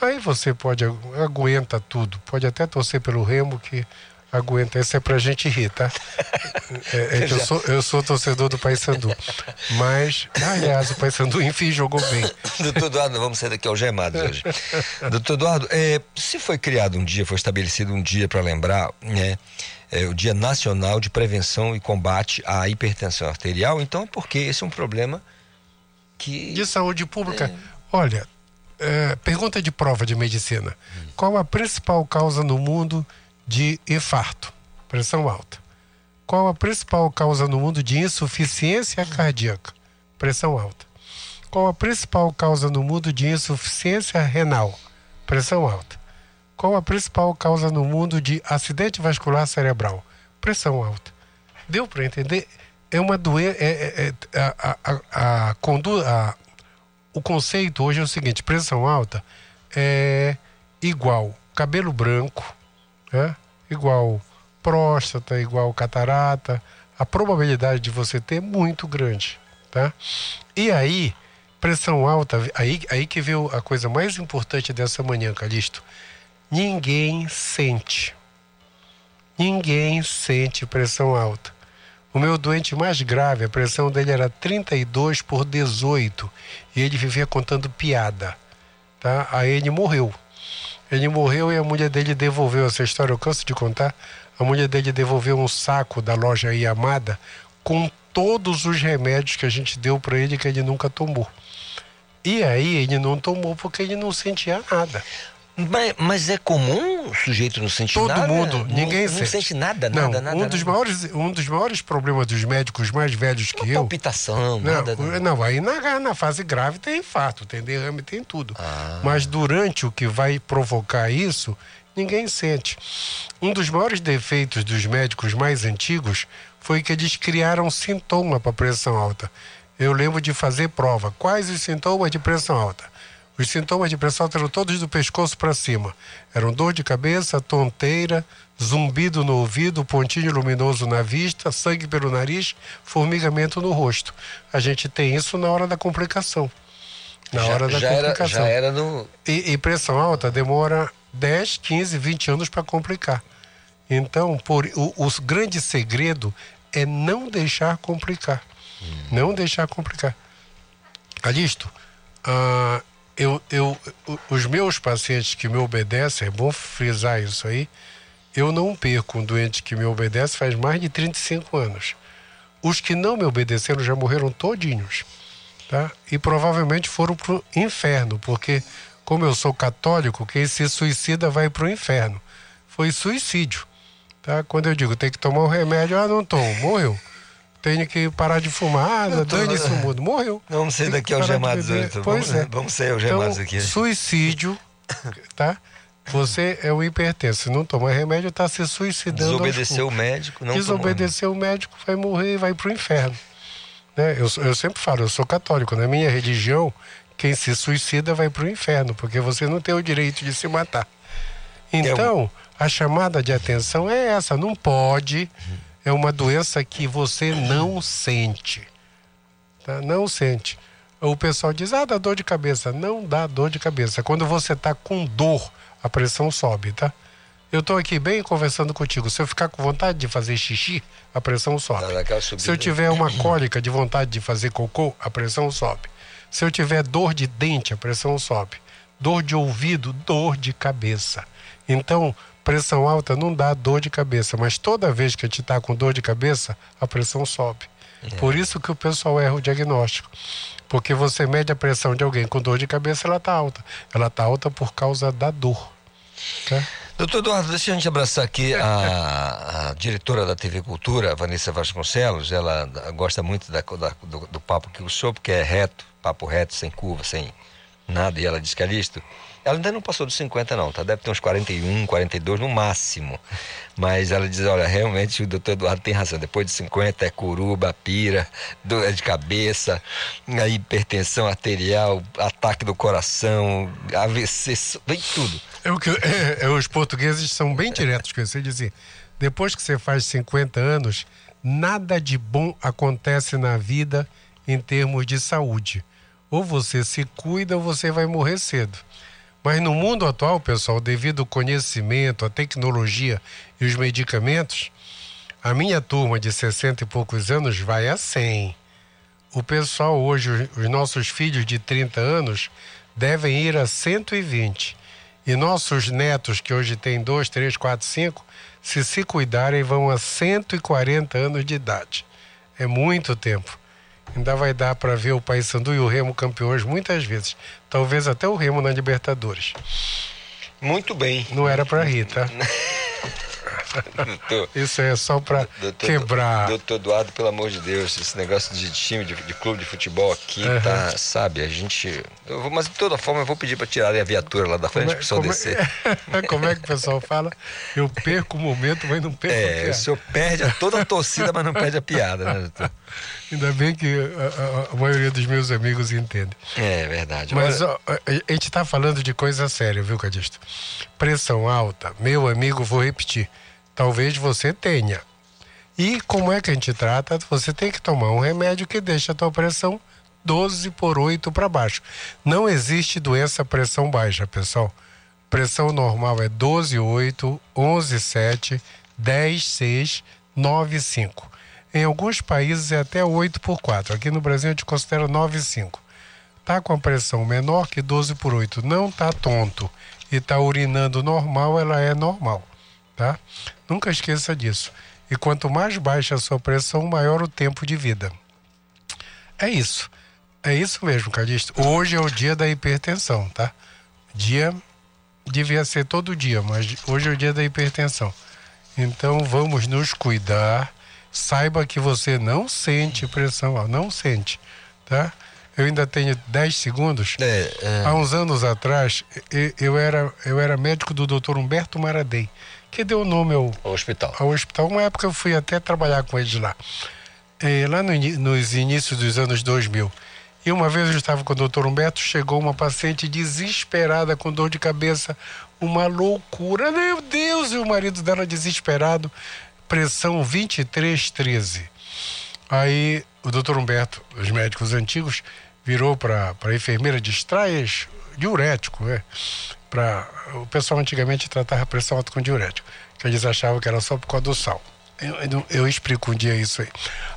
aí você pode aguenta tudo, pode até torcer pelo remo que aguenta. Isso é pra gente rir, tá? É, é eu sou, eu sou torcedor do Paysandu. Mas, aliás, o Paysandu, enfim, jogou bem. Doutor Eduardo, vamos sair daqui algemados hoje. Doutor Eduardo, é, se foi criado um dia, foi estabelecido um dia para lembrar, né? É, o Dia Nacional de Prevenção e Combate à Hipertensão Arterial, então é porque esse é um problema que. De saúde pública. É... Olha, é, pergunta de prova de medicina. Hum. Qual a principal causa no mundo de infarto, pressão alta. Qual a principal causa no mundo de insuficiência cardíaca? Pressão alta. Qual a principal causa no mundo de insuficiência renal? Pressão alta. Qual a principal causa no mundo de acidente vascular cerebral? Pressão alta. Deu para entender? É uma doença. É, é, é, a, a, a, a, o conceito hoje é o seguinte: pressão alta é igual cabelo branco, né? igual próstata, igual catarata, a probabilidade de você ter é muito grande, tá? E aí, pressão alta, aí, aí que veio a coisa mais importante dessa manhã, Calixto. Ninguém sente. Ninguém sente pressão alta. O meu doente mais grave, a pressão dele era 32 por 18 e ele vivia contando piada, tá? Aí ele morreu. Ele morreu e a mulher dele devolveu essa história, eu canso de contar. A mulher dele devolveu um saco da loja Yamada com todos os remédios que a gente deu para ele que ele nunca tomou. E aí ele não tomou porque ele não sentia nada. Mas, mas, é comum o sujeito não sentir Todo nada? Todo mundo, ninguém não, sente. Não sente nada, nada, não, nada. Um, nada, dos nada. Maiores, um dos maiores problemas dos médicos mais velhos que Uma eu. palpitação, não, nada. Não, não aí na, na fase grave tem infarto, tem derrame, tem tudo. Ah. Mas durante o que vai provocar isso, ninguém sente. Um dos maiores defeitos dos médicos mais antigos foi que eles criaram sintoma para pressão alta. Eu lembro de fazer prova. Quais os sintomas de pressão alta? Os sintomas de pressão alta eram todos do pescoço para cima. Eram dor de cabeça, tonteira, zumbido no ouvido, pontinho luminoso na vista, sangue pelo nariz, formigamento no rosto. A gente tem isso na hora da complicação. Na já, hora da já complicação. Era, já era no... E, e pressão alta demora 10, 15, 20 anos para complicar. Então, por, o, o, grande segredo é não deixar complicar. Hum. Não deixar complicar. Calixto, ah, eu, eu, os meus pacientes que me obedecem, é bom frisar isso aí, eu não perco um doente que me obedece faz mais de 35 anos. Os que não me obedeceram já morreram todinhos, tá? E provavelmente foram pro inferno, porque como eu sou católico, quem se suicida vai pro inferno. Foi suicídio, tá? Quando eu digo tem que tomar o um remédio, ah, não tomo, morreu tenho que parar de fumar, o mundo. Morreu. Vamos sair daqui algemados hoje. Pois vamos, é. Vamos sair algemados então, aqui. Suicídio, tá? Você é o hipertenso. Se não tomar remédio, está se suicidando. Desobedeceu o médico, não Desobedeceu o médico, vai morrer e vai para o inferno. Né? Eu, eu sempre falo, eu sou católico. Na minha religião, quem se suicida vai para o inferno, porque você não tem o direito de se matar. Então, a chamada de atenção é essa. Não pode é uma doença que você não sente. Tá? Não sente. O pessoal diz, ah, dá dor de cabeça. Não dá dor de cabeça. Quando você está com dor, a pressão sobe, tá? Eu estou aqui bem conversando contigo. Se eu ficar com vontade de fazer xixi, a pressão sobe. Se eu tiver uma cólica de vontade de fazer cocô, a pressão sobe. Se eu tiver dor de dente, a pressão sobe. Dor de ouvido, dor de cabeça. Então, pressão alta não dá dor de cabeça, mas toda vez que a gente está com dor de cabeça, a pressão sobe. É. Por isso que o pessoal erra o diagnóstico. Porque você mede a pressão de alguém com dor de cabeça, ela está alta. Ela está alta por causa da dor. Tá? Doutor Eduardo, deixa a gente abraçar aqui a, a, diretora da TV Cultura, Vanessa Vasconcelos. Ela gosta muito da, da, do, do, papo que o senhor, porque é reto, papo reto, sem curva, sem, Nada. E ela disse que é listo. Ela ainda não passou dos 50 não, tá? Deve ter uns 41, 42 no máximo. Mas ela diz, olha, realmente o doutor Eduardo tem razão. Depois de 50 é curuba, pira, dor de cabeça, hipertensão arterial, ataque do coração, AVC, vem tudo. É o que, é, é, os portugueses são bem diretos com isso. Eles dizem, depois que você faz 50 anos, nada de bom acontece na vida em termos de saúde. Ou você se cuida ou você vai morrer cedo. Mas no mundo atual, pessoal, devido ao conhecimento, à tecnologia e os medicamentos, a minha turma de 60 e poucos anos vai a 100. O pessoal hoje, os nossos filhos de 30 anos, devem ir a 120. E nossos netos, que hoje têm 2, 3, 4, 5, se se cuidarem, vão a 140 anos de idade. É muito tempo. Ainda vai dar para ver o Paysandu e o Remo campeões muitas vezes. Talvez até o Remo na Libertadores. Muito bem. Não era para rir, tá? Doutor, Isso é só para quebrar. Doutor Eduardo, pelo amor de Deus, esse negócio de time, de, de clube de futebol aqui, uhum. tá, sabe, a gente. Vou, mas de toda forma eu vou pedir para tirarem a viatura lá da frente para o pessoal descer. É, como é que o pessoal fala? Eu perco o momento, mas não perco é, a piada. o senhor perde a, toda a torcida, mas não perde a piada, né, doutor? Ainda bem que a, a, a, maioria dos meus amigos entende. É verdade. Mas ó, a gente está falando de coisa séria, viu, Cadisto? Pressão alta, meu amigo, vou repetir talvez você tenha. E como é que a gente trata? Você tem que tomar um remédio que deixa a tua pressão 12 por 8 para baixo. Não existe doença pressão baixa, pessoal. Pressão normal é 12, 8, 11, 7, 10, 6, 9, 5. Em alguns países é até 8 por 4. Aqui no Brasil a gente considera 9, 5. Tá com a pressão menor que 12 por 8, não tá tonto e tá urinando normal, ela é normal tá? Nunca esqueça disso. E quanto mais baixa a sua pressão, maior o tempo de vida. É isso. É isso mesmo, Calixto. Hoje é o dia da hipertensão, tá? Dia devia ser todo dia, mas hoje é o dia da hipertensão. Então vamos nos cuidar. Saiba que você não sente pressão, não sente, tá? Eu ainda tenho 10 segundos. É, é... Há uns anos atrás, eu era, eu era médico do Dr. Humberto Maradei que deu o nome ao, ao hospital. Ao hospital. Uma época eu fui até trabalhar com eles lá, é, lá no, nos inícios dos anos 2000. E uma vez eu estava com o doutor Humberto, chegou uma paciente desesperada com dor de cabeça, uma loucura. Meu Deus! E o marido dela desesperado, pressão 23, 13. Aí o doutor Humberto, os médicos antigos, virou para a enfermeira, distraias diurético, né? Pra, o pessoal antigamente tratava pressão alta com diurético, que eles achavam que era só por causa do sal. Eu, eu, eu explico um dia isso aí.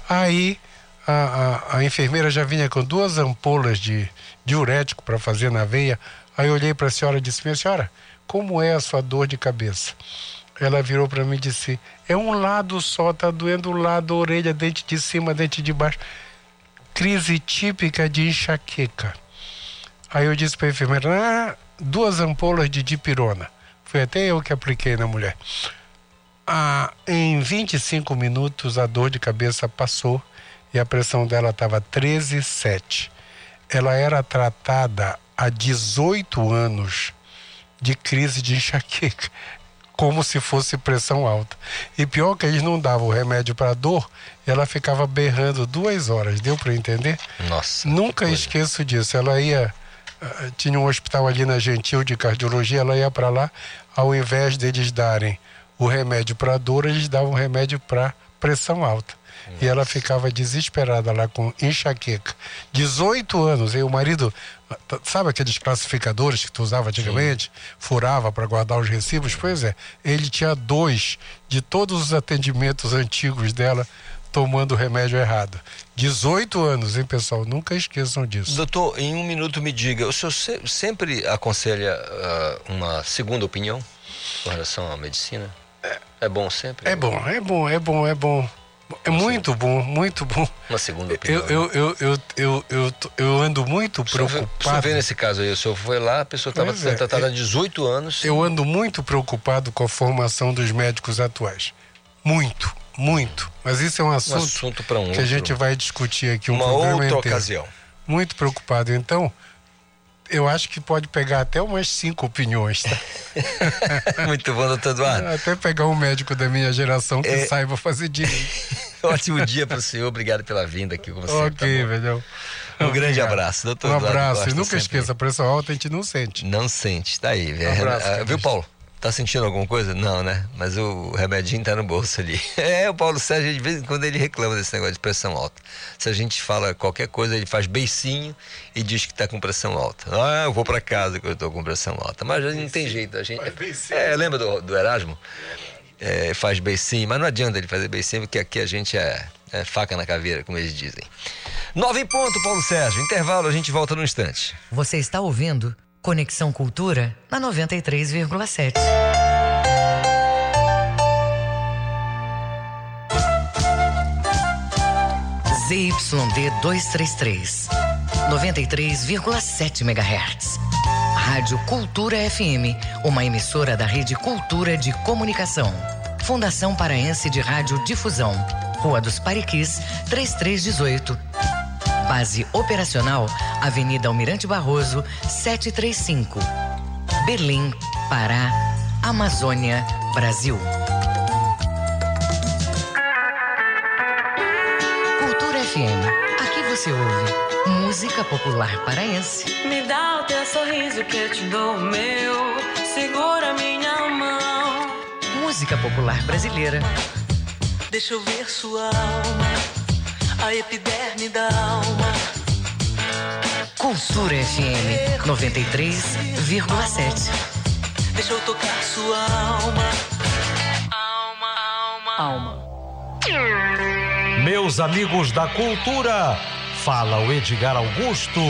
Aí a, a, a, enfermeira já vinha com duas ampolas de diurético para fazer na veia. Aí eu olhei para a senhora e disse: Minha senhora, como é a sua dor de cabeça? Ela virou para mim e disse: É um lado só, tá doendo o lado, orelha, dente de cima, dente de baixo. Crise típica de enxaqueca. Aí eu disse para a enfermeira: ah, duas ampolas de dipirona. Foi até eu que apliquei na mulher. Ah, em 25 minutos a dor de cabeça passou e a pressão dela estava 13,7. Ela era tratada há 18 anos de crise de enxaqueca, como se fosse pressão alta. E pior que eles não davam o remédio para dor, ela ficava berrando duas horas. Deu para entender? Nossa. Nunca esqueço disso. Ela ia tinha um hospital ali na Gentil de cardiologia, ela ia para lá, ao invés deles darem o remédio para dor, eles davam remédio para pressão alta. Nossa. E ela ficava desesperada lá com enxaqueca. 18 anos, e o marido, sabe aqueles classificadores que tu usava antigamente? Sim. Furava para guardar os recibos? Pois é, ele tinha dois de todos os atendimentos antigos dela tomando o remédio errado. 18 anos, hein, pessoal? Nunca esqueçam disso. Doutor, em um minuto me diga, o senhor se, sempre aconselha uh, uma segunda opinião com relação à medicina? É, é bom sempre? É bom, é bom, é bom, é bom. É muito bom, muito bom. Uma segunda opinião. Eu, eu, eu, eu, eu, eu, ando muito preocupado. Senhor vê nesse caso aí, o senhor foi lá, a pessoa estava sendo é, tratada há 18 anos. Eu ando muito preocupado com a formação dos médicos atuais. Muito, muito. Mas isso é um assunto, um assunto um que outro. a gente vai discutir aqui um uma outra inteiro. ocasião. Muito preocupado. Então, eu acho que pode pegar até umas cinco opiniões, tá? Muito bom, doutor Eduardo. Até pegar um médico da minha geração que É. saiba fazer direito. Ótimo dia para o senhor, obrigado pela vinda aqui com você. ok, velhão. Um grande Obrigado. abraço, doutor Um Eduardo abraço. Costa, e nunca sempre. esqueça, a pressão alta a gente não sente. Não sente, tá aí. Um abraço, Ah, viu, Paulo? Tá sentindo alguma coisa? Não, né? Mas o remedinho tá no bolso ali. É, o Paulo Sérgio, de vez em quando, ele reclama desse negócio de pressão alta. Se a gente fala qualquer coisa, ele faz beicinho e diz que tá com pressão alta. Ah, eu vou para casa que eu tô com pressão alta. Mas não tem jeito. A gente... É, lembra do, do Erasmo? É, faz beicinho, mas não adianta ele fazer beicinho, porque aqui a gente é, é faca na caveira, como eles dizem. Nove em ponto, Paulo Sérgio. Intervalo, a gente volta no instante. Você está ouvindo Conexão Cultura na 93,7. ZYD 233, 93,7 MHz. Rádio Cultura FM, uma emissora da Rede Cultura de Comunicação. Fundação Paraense de Rádio Difusão, Rua dos Pariquis, 3318. Base operacional, Avenida Almirante Barroso, 735. Berlim, Pará, Amazônia, Brasil. Cultura FM. Aqui você ouve música popular paraense. Me dá o teu sorriso que eu te dou o meu. Segura minha mão. Música popular brasileira. Deixa eu ver sua alma. A epiderme da alma. Cultura FM 93,7. Deixa eu tocar sua alma. Alma, alma, alma. Meus amigos da cultura, fala o Edgar Augusto.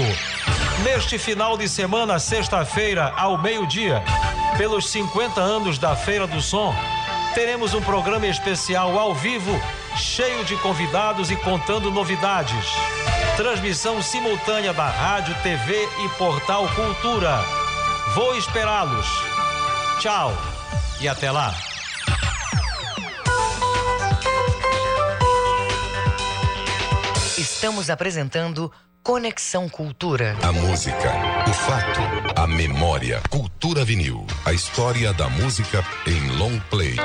Neste final de semana, sexta-feira, ao meio-dia, pelos 50 anos da Feira do Som, teremos um programa especial ao vivo, cheio de convidados e contando novidades. Transmissão simultânea da Rádio, TV e Portal Cultura. Vou esperá-los. Tchau e até lá. Estamos apresentando Conexão Cultura. A música, o fato, a memória. Cultura vinil. A história da música em long play.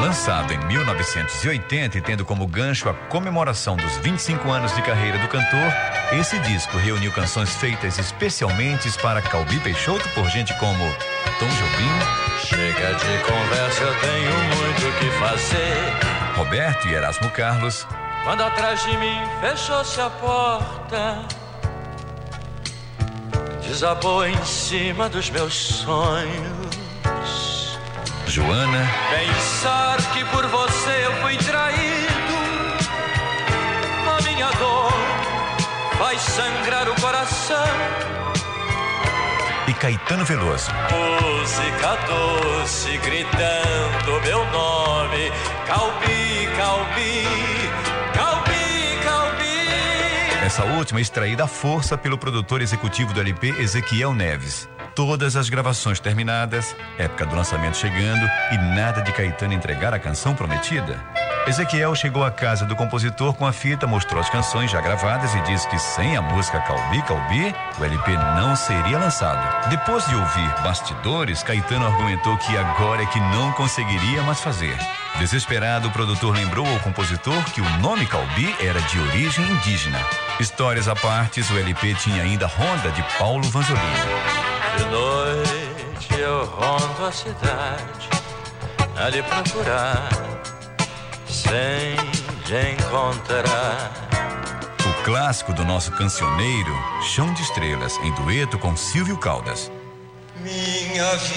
Lançado em 1980 e tendo como gancho a comemoração dos 25 anos de carreira do cantor, esse disco reuniu canções feitas especialmente para Calbi Peixoto por gente como Tom Jobim, Chega de conversa, eu tenho muito o que fazer. Roberto e Erasmo Carlos, Quando atrás de mim fechou-se a porta, desabou em cima dos meus sonhos. Joana, Pensar que por você eu fui traído, a minha dor vai sangrar o coração. e Caetano Veloso. Música doce gritando meu nome, Calbi, Calbi, Calbi, Calbi. Essa última extraída à força pelo produtor executivo do LP Ezequiel Neves. Todas as gravações terminadas, época do lançamento chegando e nada de Caetano entregar a canção prometida. Ezequiel chegou à casa do compositor com a fita, mostrou as canções já gravadas e disse que sem a música Calbi Calbi, o LP não seria lançado. Depois de ouvir bastidores, Caetano argumentou que agora é que não conseguiria mais fazer. Desesperado, o produtor lembrou ao compositor que o nome Calbi era de origem indígena. Histórias à parte, o LP tinha ainda Honda de Paulo Vanzolini. De noite eu rondo a cidade a lhe procurar, te encontrar. O clássico do nosso cancioneiro, Chão de Estrelas, em dueto com Silvio Caldas. Minha vida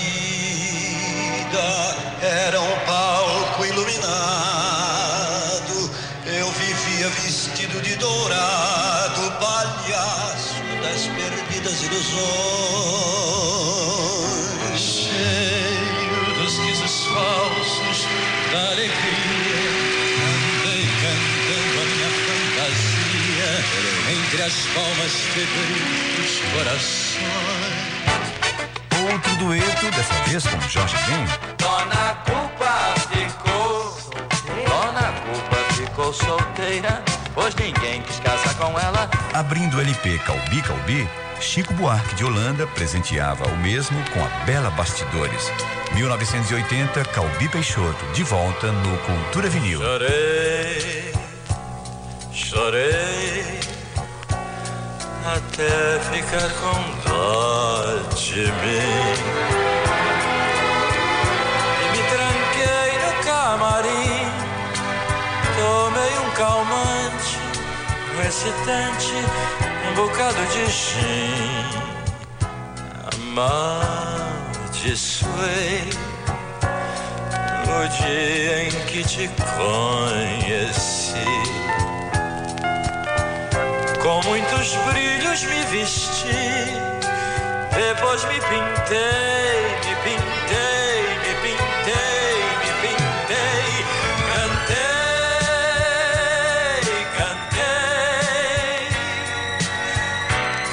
era um palco iluminado. Eu vivia vestido de dourado, palhaço das perdidas ilusões. Cheio dos risos falsos, da as palmas febris dos corações. Outro dueto, dessa vez com Jorge Ben. Dona Culpa ficou, Dona Culpa ficou solteira, pois ninguém quis casar com ela. Abrindo o LP Calbi Calbi, Chico Buarque de Holanda presenteava o mesmo com a Bela Bastidores. 1980, Calbi Peixoto, de volta no Cultura Vinil. Chorei, chorei, até ficar com dó de mim. E me tranquei no camarim, tomei um calmante, um excitante, um bocado de gin. Amaldiçoei o dia em que te conheci. Com muitos brilhos me vesti, depois me pintei, me pintei, me pintei, me pintei, cantei, cantei.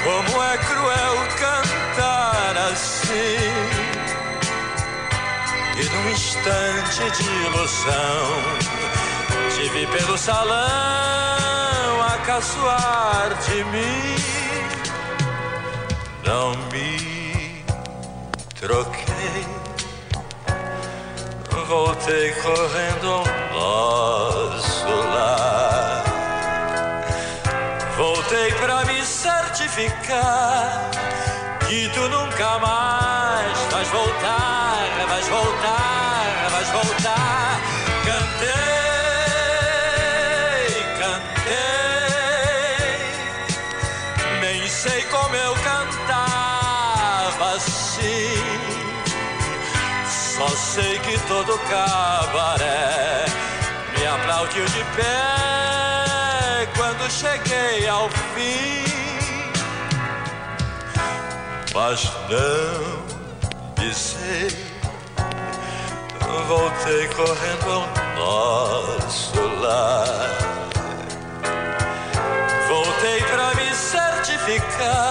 Como é cruel cantar assim. E num instante de ilusão, te vi pelo salão caçoar de mim. Não me troquei, voltei correndo ao nosso lar. Voltei pra me certificar que tu nunca mais vais voltar, vais voltar, vais voltar. Sei que todo cabaré me aplaudiu de pé quando cheguei ao fim mas não pisei. Voltei correndo ao nosso lar. Voltei pra me certificar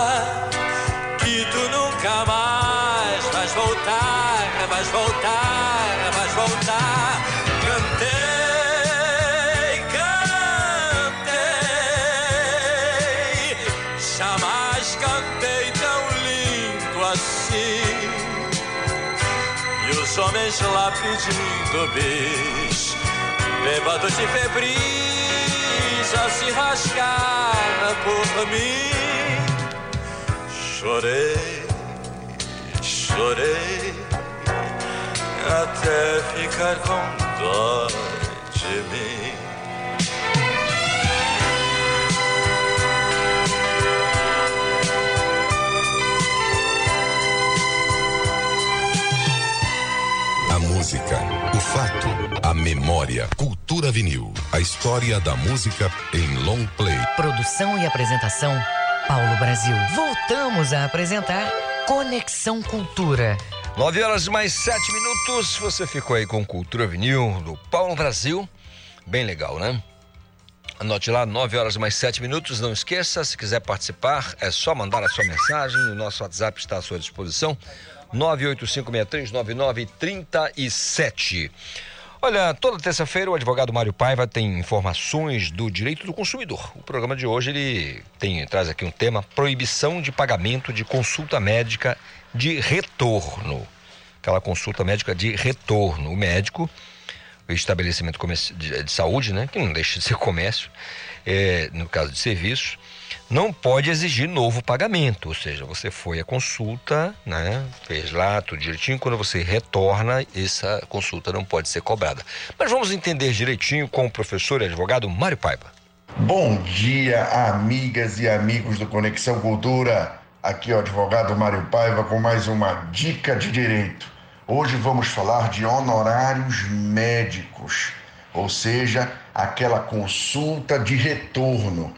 homens lá pedindo bis, bêbados e febris, a se rasgar por mim. Chorei, chorei, até ficar com dó de mim. Música, o fato, a memória. Cultura vinil. A história da música em long play. Produção e apresentação, Paulo Brasil. Voltamos a apresentar Conexão Cultura. 9 horas mais 7 minutos. Você ficou aí com Cultura Vinil do Paulo Brasil. Bem legal, né? Anote lá, 9 horas mais 7 minutos. Não esqueça, se quiser participar, é só mandar a sua mensagem. O nosso WhatsApp está à sua disposição. 985639937. Olha, toda terça-feira o advogado Mário Paiva tem informações do direito do consumidor. O programa de hoje ele tem traz aqui um tema: proibição de pagamento de consulta médica de retorno. Aquela consulta médica de retorno. O médico, o estabelecimento de, de saúde, né, que não deixa de ser comércio, é, no caso de serviço, não pode exigir novo pagamento, ou seja, você foi à consulta, né, fez lá tudo direitinho, quando você retorna, essa consulta não pode ser cobrada. Mas vamos entender direitinho com o professor e advogado Mário Paiva. Bom dia, amigas e amigos do Conexão Cultura. Aqui é o advogado Mário Paiva com mais uma dica de direito. Hoje vamos falar de honorários médicos, ou seja, aquela consulta de retorno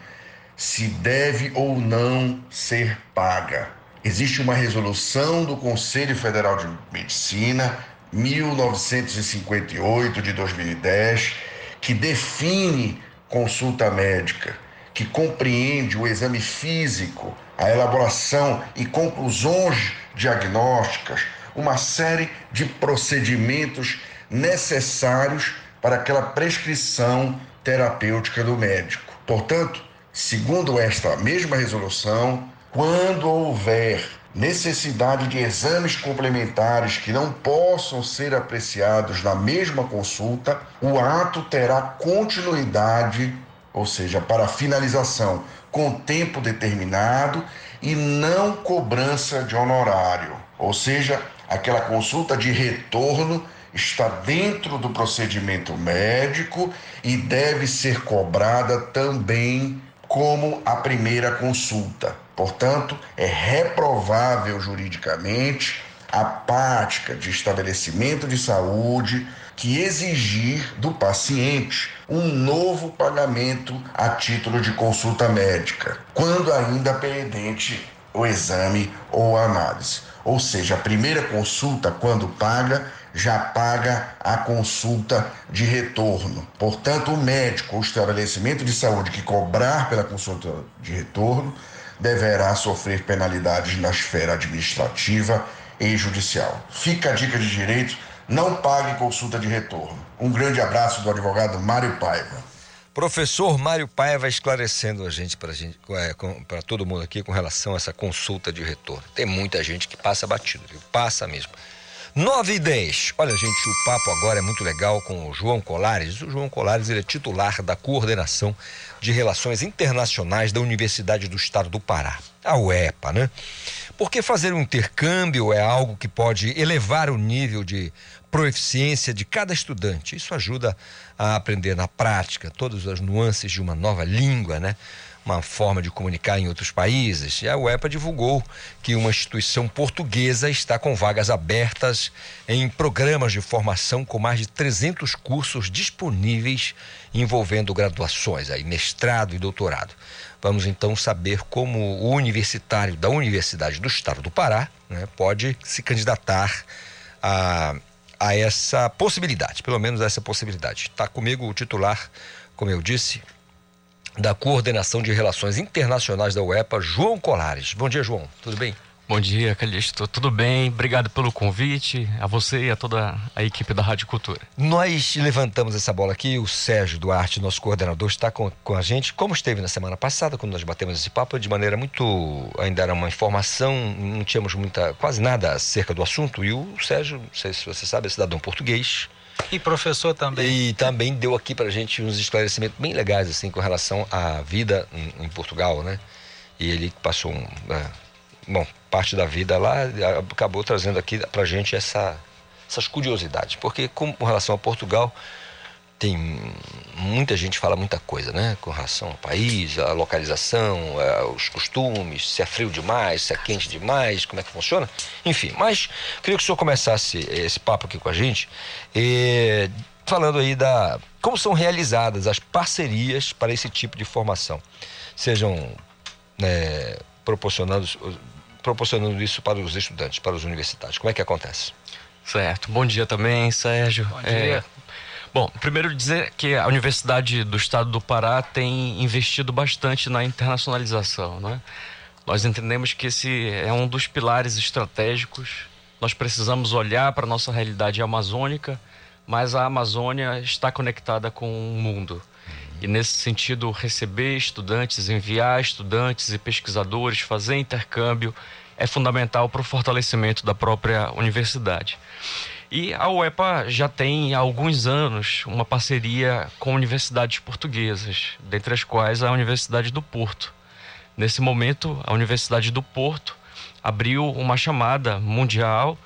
se deve ou não ser paga. Existe uma resolução do Conselho Federal de Medicina, 1958 de 2010, que define consulta médica, que compreende o exame físico, a elaboração e conclusões diagnósticas, uma série de procedimentos necessários para aquela prescrição terapêutica do médico. Portanto, Segundo esta mesma resolução, quando houver necessidade de exames complementares que não possam ser apreciados na mesma consulta, o ato terá continuidade, ou seja, para finalização com tempo determinado e não cobrança de honorário. Ou seja, aquela consulta de retorno está dentro do procedimento médico e deve ser cobrada também como a primeira consulta. Portanto, é reprovável juridicamente a prática de estabelecimento de saúde que exigir do paciente um novo pagamento a título de consulta médica, quando ainda pendente o exame ou a análise. Ou seja, a primeira consulta, quando paga, já paga a consulta de retorno. Portanto, o médico ou estabelecimento de saúde que cobrar pela consulta de retorno deverá sofrer penalidades na esfera administrativa e judicial. Fica a dica de direito: não pague consulta de retorno. Um grande abraço do advogado Mário Paiva. Professor Mário Paiva esclarecendo a gente, para para todo mundo aqui, com relação a essa consulta de retorno. Tem muita gente que passa batido, viu? Passa mesmo. 9 e 10. Olha, gente, o papo agora é muito legal com o João Colares. O João Colares ele é titular da coordenação de Relações Internacionais da Universidade do Estado do Pará, a UEPA, né? Porque fazer um intercâmbio é algo que pode elevar o nível de proeficiência de cada estudante. Isso ajuda a aprender na prática todas as nuances de uma nova língua, né? Uma forma de comunicar em outros países. E a UEPA divulgou que uma instituição portuguesa está com vagas abertas em programas de formação com mais de 300 cursos disponíveis envolvendo graduações, aí, mestrado e doutorado. Vamos então saber como o universitário da Universidade do Estado do Pará né, pode se candidatar a, a essa possibilidade, pelo menos a essa possibilidade. Está comigo o titular, como eu disse, da Coordenação de Relações Internacionais da UEPA, João Colares. Bom dia, João. Tudo bem? Bom dia, Calixto. Tudo bem? Obrigado pelo convite, a você e a toda a equipe da Rádio Cultura. Nós levantamos essa bola aqui, o Sérgio Duarte, nosso coordenador, está com, com a gente, como esteve na semana passada, quando nós batemos esse papo, de maneira muito. ainda era uma informação, não tínhamos muita, quase nada acerca do assunto, e o Sérgio, não sei se você sabe, é cidadão português, e professor também. E também deu aqui pra gente uns esclarecimentos bem legais, assim, com relação à vida em, em Portugal, né? E ele passou um. É, bom, parte da vida lá, acabou trazendo aqui pra gente essa, essas curiosidades. Porque, com relação a Portugal, tem muita gente fala muita coisa, né? Com relação ao país, a localização, é, os costumes, se é frio demais, se é quente demais, como é que funciona. Enfim, mas queria que o senhor começasse esse papo aqui com a gente, e, falando aí da como são realizadas as parcerias para esse tipo de formação, sejam né, proporcionando, proporcionando isso para os estudantes, para os universitários. Como é que acontece? Certo. Bom dia também, Sérgio. Bom dia. É, Bom, primeiro dizer que a Universidade do Estado do Pará tem investido bastante na internacionalização, né? Nós entendemos que esse é um dos pilares estratégicos. Nós precisamos olhar para a nossa realidade amazônica, mas a Amazônia está conectada com o mundo. E nesse sentido, receber estudantes, enviar estudantes e pesquisadores, fazer intercâmbio é fundamental para o fortalecimento da própria universidade. E a UEPA já tem há alguns anos uma parceria com universidades portuguesas, dentre as quais a Universidade do Porto. Nesse momento, a Universidade do Porto abriu uma chamada mundial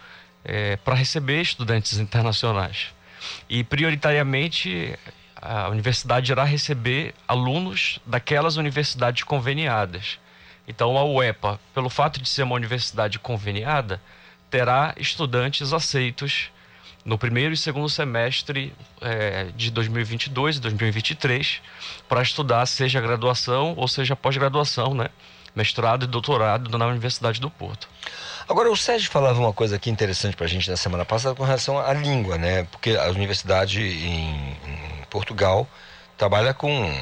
é, para receber estudantes internacionais. E, prioritariamente, a universidade irá receber alunos daquelas universidades conveniadas. Então, a UEPA, pelo fato de ser uma universidade conveniada, terá estudantes aceitos no primeiro e segundo semestre é, de 2022 e 2023 para estudar seja graduação ou seja pós-graduação, né? mestrado e doutorado na Universidade do Porto. Agora, o Sérgio falava uma coisa aqui interessante para a gente na semana passada com relação à língua, né? Porque a universidade em, em Portugal trabalha com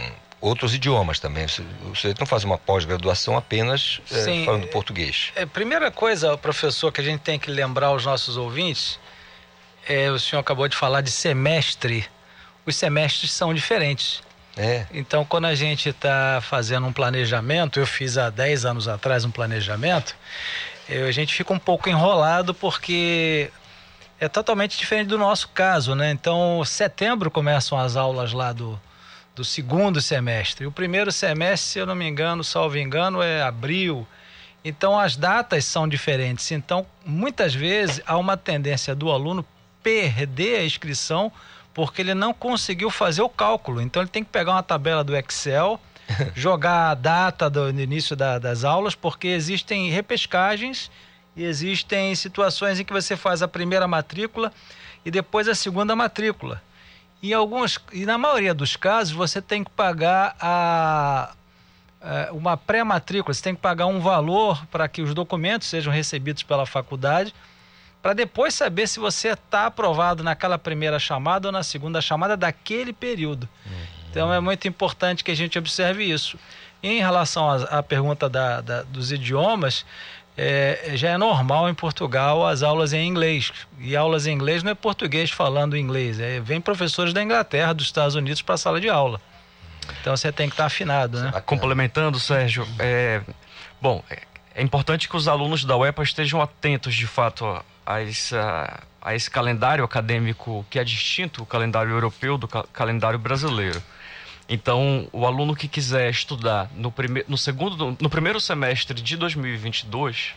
outros idiomas também. Você não faz uma pós-graduação apenas é, falando português. É, primeira coisa, professor, que a gente tem que lembrar aos nossos ouvintes é, o senhor acabou de falar de semestre. Os semestres são diferentes. É. Então, quando a gente está fazendo um planejamento, eu fiz há 10 anos atrás um planejamento, eu, a gente fica um pouco enrolado porque é totalmente diferente do nosso caso, né? Então, setembro começam as aulas lá do, do segundo semestre. O primeiro semestre, se eu não me engano, salvo engano, é abril. Então, as datas são diferentes. Então, muitas vezes, há uma tendência do aluno perder a inscrição porque ele não conseguiu fazer o cálculo. Então ele tem que pegar uma tabela do Excel, jogar a data do início da, das aulas, porque existem repescagens e existem situações em que você faz a primeira matrícula e depois a segunda matrícula. E, alguns, e na maioria dos casos você tem que pagar a, a uma pré-matrícula, você tem que pagar um valor para que os documentos sejam recebidos pela faculdade para depois saber se você está aprovado naquela primeira chamada ou na segunda chamada daquele período. Uhum. Então é muito importante que a gente observe isso. Em relação à, pergunta da, da, dos idiomas, é, já é normal em Portugal as aulas em inglês. E aulas em inglês não é português falando inglês, é, vem professores da Inglaterra, dos Estados Unidos para a sala de aula. Então você tem que estar tá afinado, né? Complementando, Sérgio, é, bom, é, é importante que os alunos da UEPA estejam atentos de fato a, essa, a esse calendário acadêmico que é distinto do calendário europeu do ca calendário brasileiro. Então, o aluno que quiser estudar no, prime no, segundo, no primeiro semestre de 2022,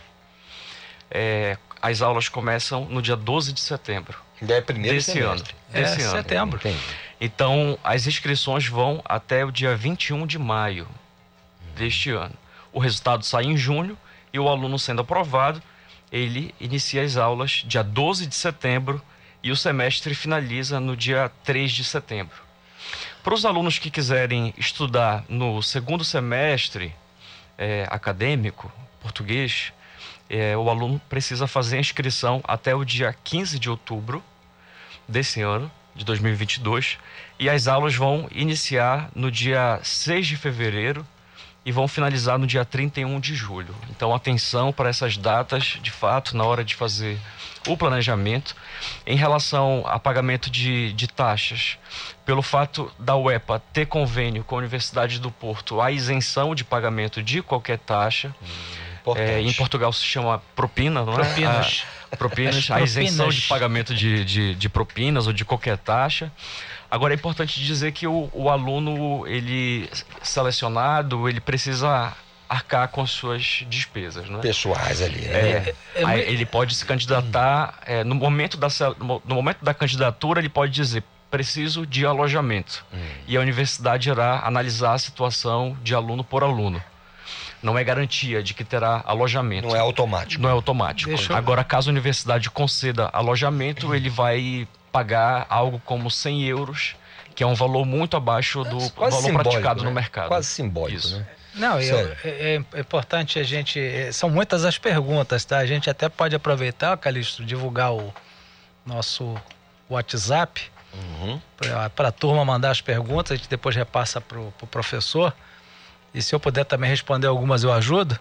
é, as aulas começam no dia 12 de setembro. É primeiro desse semestre. ano. É, desse ano. setembro. Então, as inscrições vão até o dia 21 de maio deste ano. O resultado sai em junho e o aluno sendo aprovado, ele inicia as aulas dia 12 de setembro e o semestre finaliza no dia 3 de setembro. Para os alunos que quiserem estudar no segundo semestre é, acadêmico, português, é, o aluno precisa fazer a inscrição até o dia 15 de outubro desse ano, de 2022, e as aulas vão iniciar no dia 6 de fevereiro e vão finalizar no dia 31 de julho. Então, atenção para essas datas, de fato, na hora de fazer o planejamento. Em relação a pagamento de, de taxas, pelo fato da UEPA ter convênio com a Universidade do Porto, a isenção de pagamento de qualquer taxa. Hum, é, em Portugal se chama propina, não é? Propinas. A, propinas, a isenção de pagamento de, de, de propinas ou de qualquer taxa. Agora é importante dizer que o, o aluno, ele selecionado, ele precisa arcar com as suas despesas, né? Pessoais ali. Né? É, é, é, ele pode se candidatar é, no momento da no momento da candidatura ele pode dizer preciso de alojamento hum. e a universidade irá analisar a situação de aluno por aluno. Não é garantia de que terá alojamento. Não é automático. Não é automático. Eu... Agora, caso a universidade conceda alojamento, ele vai pagar algo como 100 euros, que é um valor muito abaixo do é valor praticado né? no mercado. Quase simbólico, Isso. né? Não, eu, é, é, importante a gente. É, são muitas as perguntas, tá? A gente até pode aproveitar, Calixto, divulgar o nosso WhatsApp uhum. para a turma mandar as perguntas, a gente depois repassa para o pro professor. E se eu puder também responder algumas, eu ajudo.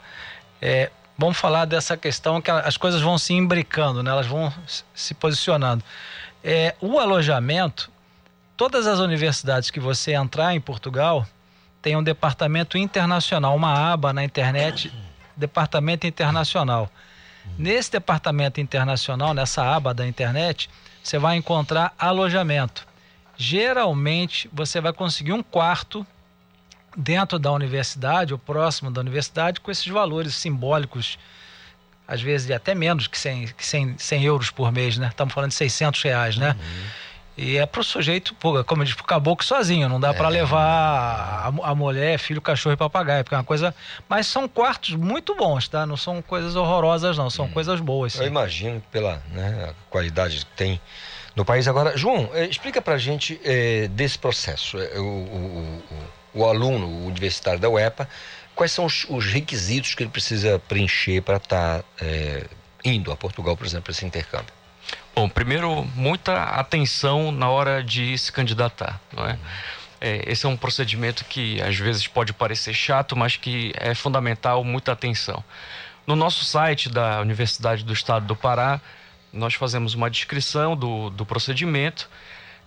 É, vamos falar dessa questão que as coisas vão se imbricando, né? elas vão se posicionando. É, o alojamento, todas as universidades que você entrar em Portugal tem um departamento internacional, uma aba na internet, departamento internacional. Nesse departamento internacional, nessa aba da internet, você vai encontrar alojamento. Geralmente, você vai conseguir um quarto dentro da universidade ou próximo da universidade com esses valores simbólicos às vezes até menos que 100, que 100, 100 euros por mês, né? Estamos falando de 600 reais, né? Uhum. E é para o sujeito, como eu disse, para o caboclo sozinho, não dá é. para levar a, a, mulher, filho, cachorro e papagaio, porque é uma coisa. Mas são quartos muito bons, tá? Não são coisas horrorosas, não, são hum. coisas boas. Sim. Eu imagino pela né, qualidade que tem no país. Agora, João, eh, explica para a gente eh, desse processo. Eh, o, o, o, o aluno o universitário da UEPA quais são os, os requisitos que ele precisa preencher para estar tá, é, indo a Portugal, por exemplo, para esse intercâmbio? Bom, primeiro, muita atenção na hora de se candidatar, não é? é? Esse é um procedimento que às vezes pode parecer chato, mas que é fundamental muita atenção. No nosso site da Universidade do Estado do Pará, nós fazemos uma descrição do, do procedimento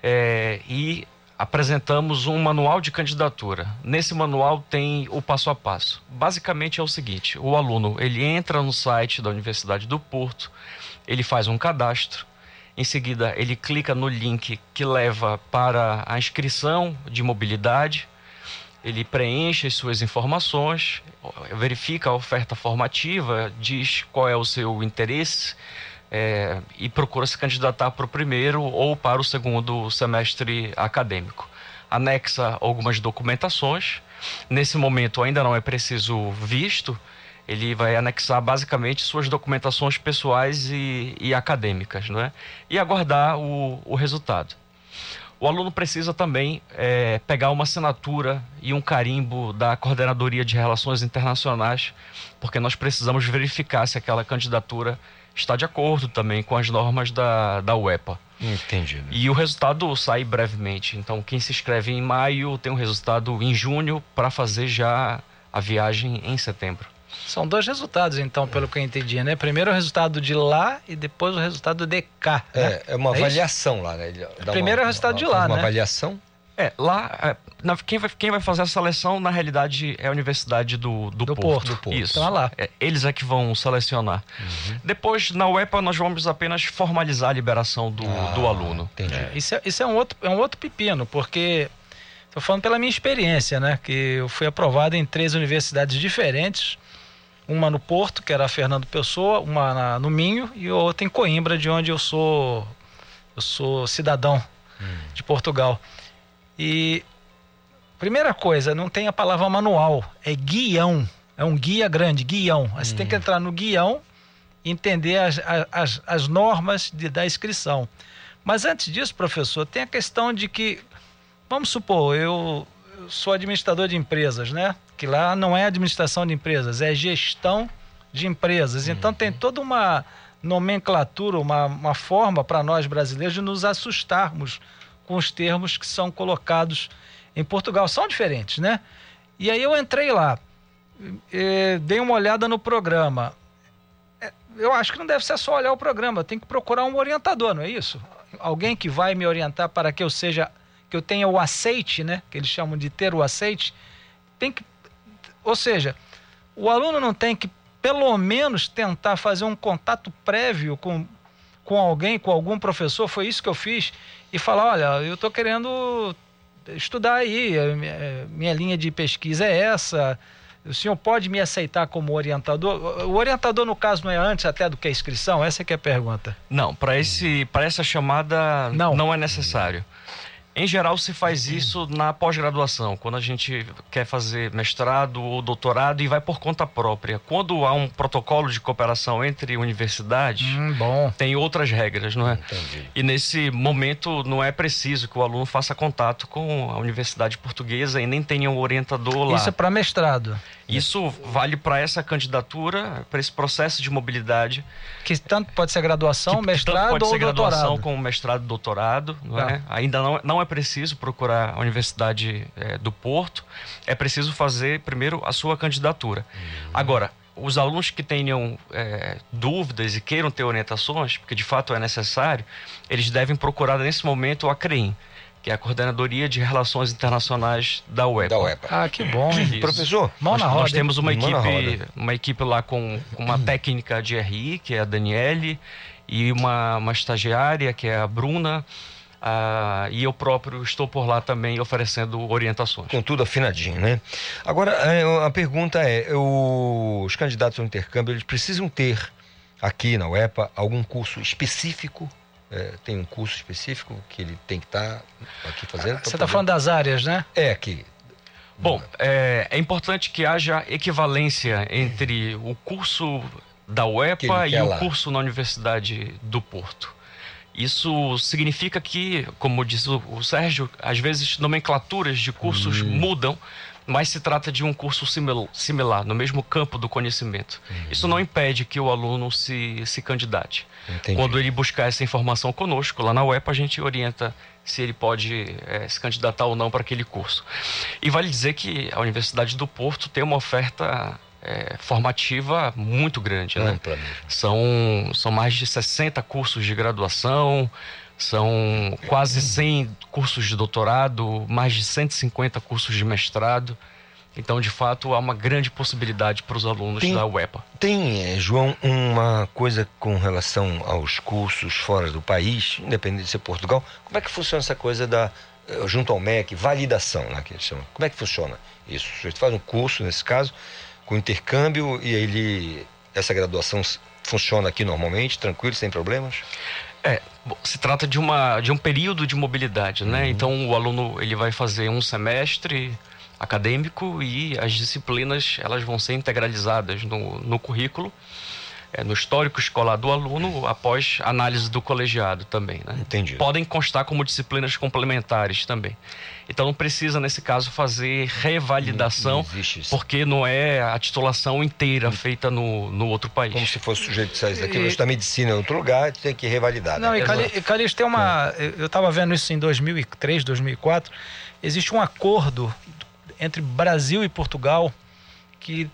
é, e apresentamos um manual de candidatura. Nesse manual tem o passo a passo. Basicamente é o seguinte: o aluno ele entra no site da Universidade do Porto, ele faz um cadastro, em seguida ele clica no link que leva para a inscrição de mobilidade, ele preenche as suas informações, verifica a oferta formativa, diz qual é o seu interesse é, e procura se candidatar para o primeiro ou para o segundo semestre acadêmico. Anexa algumas documentações. Nesse momento ainda não é preciso visto, ele vai anexar basicamente suas documentações pessoais e, e acadêmicas, não é? E aguardar o, o resultado. O aluno precisa também é, pegar uma assinatura e um carimbo da Coordenadoria de Relações Internacionais, porque nós precisamos verificar se aquela candidatura está de acordo também com as normas da, da UEPA. Entendido. E o resultado sai brevemente. Então, quem se inscreve em maio tem um resultado em junho para fazer já a viagem em setembro. São dois resultados, então, pelo que eu entendi, né? Primeiro o resultado de lá e depois o resultado de cá. É, né? é uma é avaliação isso? lá, né? Primeiro uma, é o resultado uma, de lá, uma né? Uma avaliação? É, lá, é, na, quem, vai, quem vai fazer a seleção, na realidade, é a Universidade do, do, do Porto. Porto. Do Porto. Isso. Então é lá. É, eles é que vão selecionar. Uhum. Depois, na UEPA, nós vamos apenas formalizar a liberação do, ah, do aluno. Entendi. É, isso é, isso é, um outro, é um outro pepino, porque estou falando pela minha experiência, né? Que eu fui aprovado em três universidades diferentes. Uma no Porto, que era a Fernando Pessoa, uma na, no Minho e outra em Coimbra, de onde eu sou eu sou cidadão hum. de Portugal. E primeira coisa, não tem a palavra manual, é guião. É um guia grande, guião. Aí você hum. tem que entrar no guião e entender as, as, as normas de, da inscrição. Mas antes disso, professor, tem a questão de que, vamos supor, eu, eu sou administrador de empresas, né? Que lá não é administração de empresas, é gestão de empresas. Uhum. Então tem toda uma nomenclatura, uma, uma forma para nós brasileiros de nos assustarmos com os termos que são colocados em Portugal. São diferentes, né? E aí eu entrei lá, dei uma olhada no programa. Eu acho que não deve ser só olhar o programa, tem que procurar um orientador, não é isso? Alguém que vai me orientar para que eu seja, que eu tenha o aceite, né? Que eles chamam de ter o aceite. Tem que, ou seja, o aluno não tem que pelo menos tentar fazer um contato prévio com, com alguém, com algum professor, foi isso que eu fiz, e falar, olha, eu estou querendo estudar aí, minha, linha de pesquisa é essa, o senhor pode me aceitar como orientador? O orientador, no caso, não é antes até do que a inscrição? Essa é que é a pergunta. Não, para esse, essa chamada não. não é necessário. Em geral, se faz isso na pós-graduação, quando a gente quer fazer mestrado ou doutorado e vai por conta própria. Quando há um protocolo de cooperação entre universidades, hum, tem outras regras, não é? Entendi. E nesse momento não é preciso que o aluno faça contato com a universidade portuguesa e nem tenha um orientador lá. Isso é para mestrado. Isso vale para essa candidatura, para esse processo de mobilidade. Que tanto pode ser graduação, mestrado pode ou ser doutorado. graduação com mestrado e doutorado. Não tá. é? Ainda não, não é preciso procurar a Universidade é, do Porto. É preciso fazer primeiro a sua candidatura. Uhum. Agora, os alunos que tenham é, dúvidas e queiram ter orientações, porque de fato é necessário, eles devem procurar nesse momento a CREIM que é a Coordenadoria de Relações Internacionais da UEPA. Da UEPA. Ah, que bom, hein? Professor, Mão nós, na roda, nós temos uma equipe, uma equipe lá com, com uma técnica de RI, que é a Daniele, e uma, uma estagiária, que é a Bruna. Ah, e eu próprio estou por lá também oferecendo orientações. Com tudo afinadinho, né? Agora, é, a pergunta é: os candidatos ao intercâmbio eles precisam ter aqui na UEPA algum curso específico é, tem um curso específico que ele tem que estar tá aqui fazendo? Você está falando das áreas, né? É, aqui. Bom, é, é, importante que haja equivalência entre o curso da UEPA e o lá. curso na Universidade do Porto. Isso significa que, como disse o Sérgio, às vezes nomenclaturas de cursos hum. mudam, mas se trata de um curso similar, no mesmo campo do conhecimento. Uhum. Isso não impede que o aluno se, se candidate. Entendi. Quando ele buscar essa informação conosco, lá na UEPA, a gente orienta se ele pode é, se candidatar ou não para aquele curso. E vale dizer que a Universidade do Porto tem uma oferta é, formativa muito grande. Né? São, são mais de 60 cursos de graduação, São quase 100 cursos de doutorado, mais de 150 cursos de mestrado. Então, de fato, há uma grande possibilidade para os alunos Tem- da UEPA. Tem, eh, João, uma coisa com relação aos cursos fora do país, independente de ser Portugal. Como é que funciona essa coisa da, eh, junto ao MEC, validação, né, que eles chamam? Como é que funciona isso? Sujeito faz um curso, nesse caso, com intercâmbio, e ele, essa graduação funciona aqui normalmente, tranquilo, sem problemas? É, se trata de, uma, de um período de mobilidade, né? Então o aluno ele vai fazer um semestre acadêmico e as disciplinas elas vão ser integralizadas no, no currículo, é, no histórico escolar do aluno, após análise do colegiado também, né? Entendi. Podem constar como disciplinas complementares também. Então não precisa, nesse caso, fazer revalidação, Não- não porque não é a titulação inteira feita no, no outro país. Como se fosse o sujeito que saísse daqui, E- estudar medicina em outro lugar, tem que revalidar. Não, né? e Cali- e Calixto tem uma. Eu estava vendo isso em 2003, 2004. Existe um acordo entre Brasil e Portugal que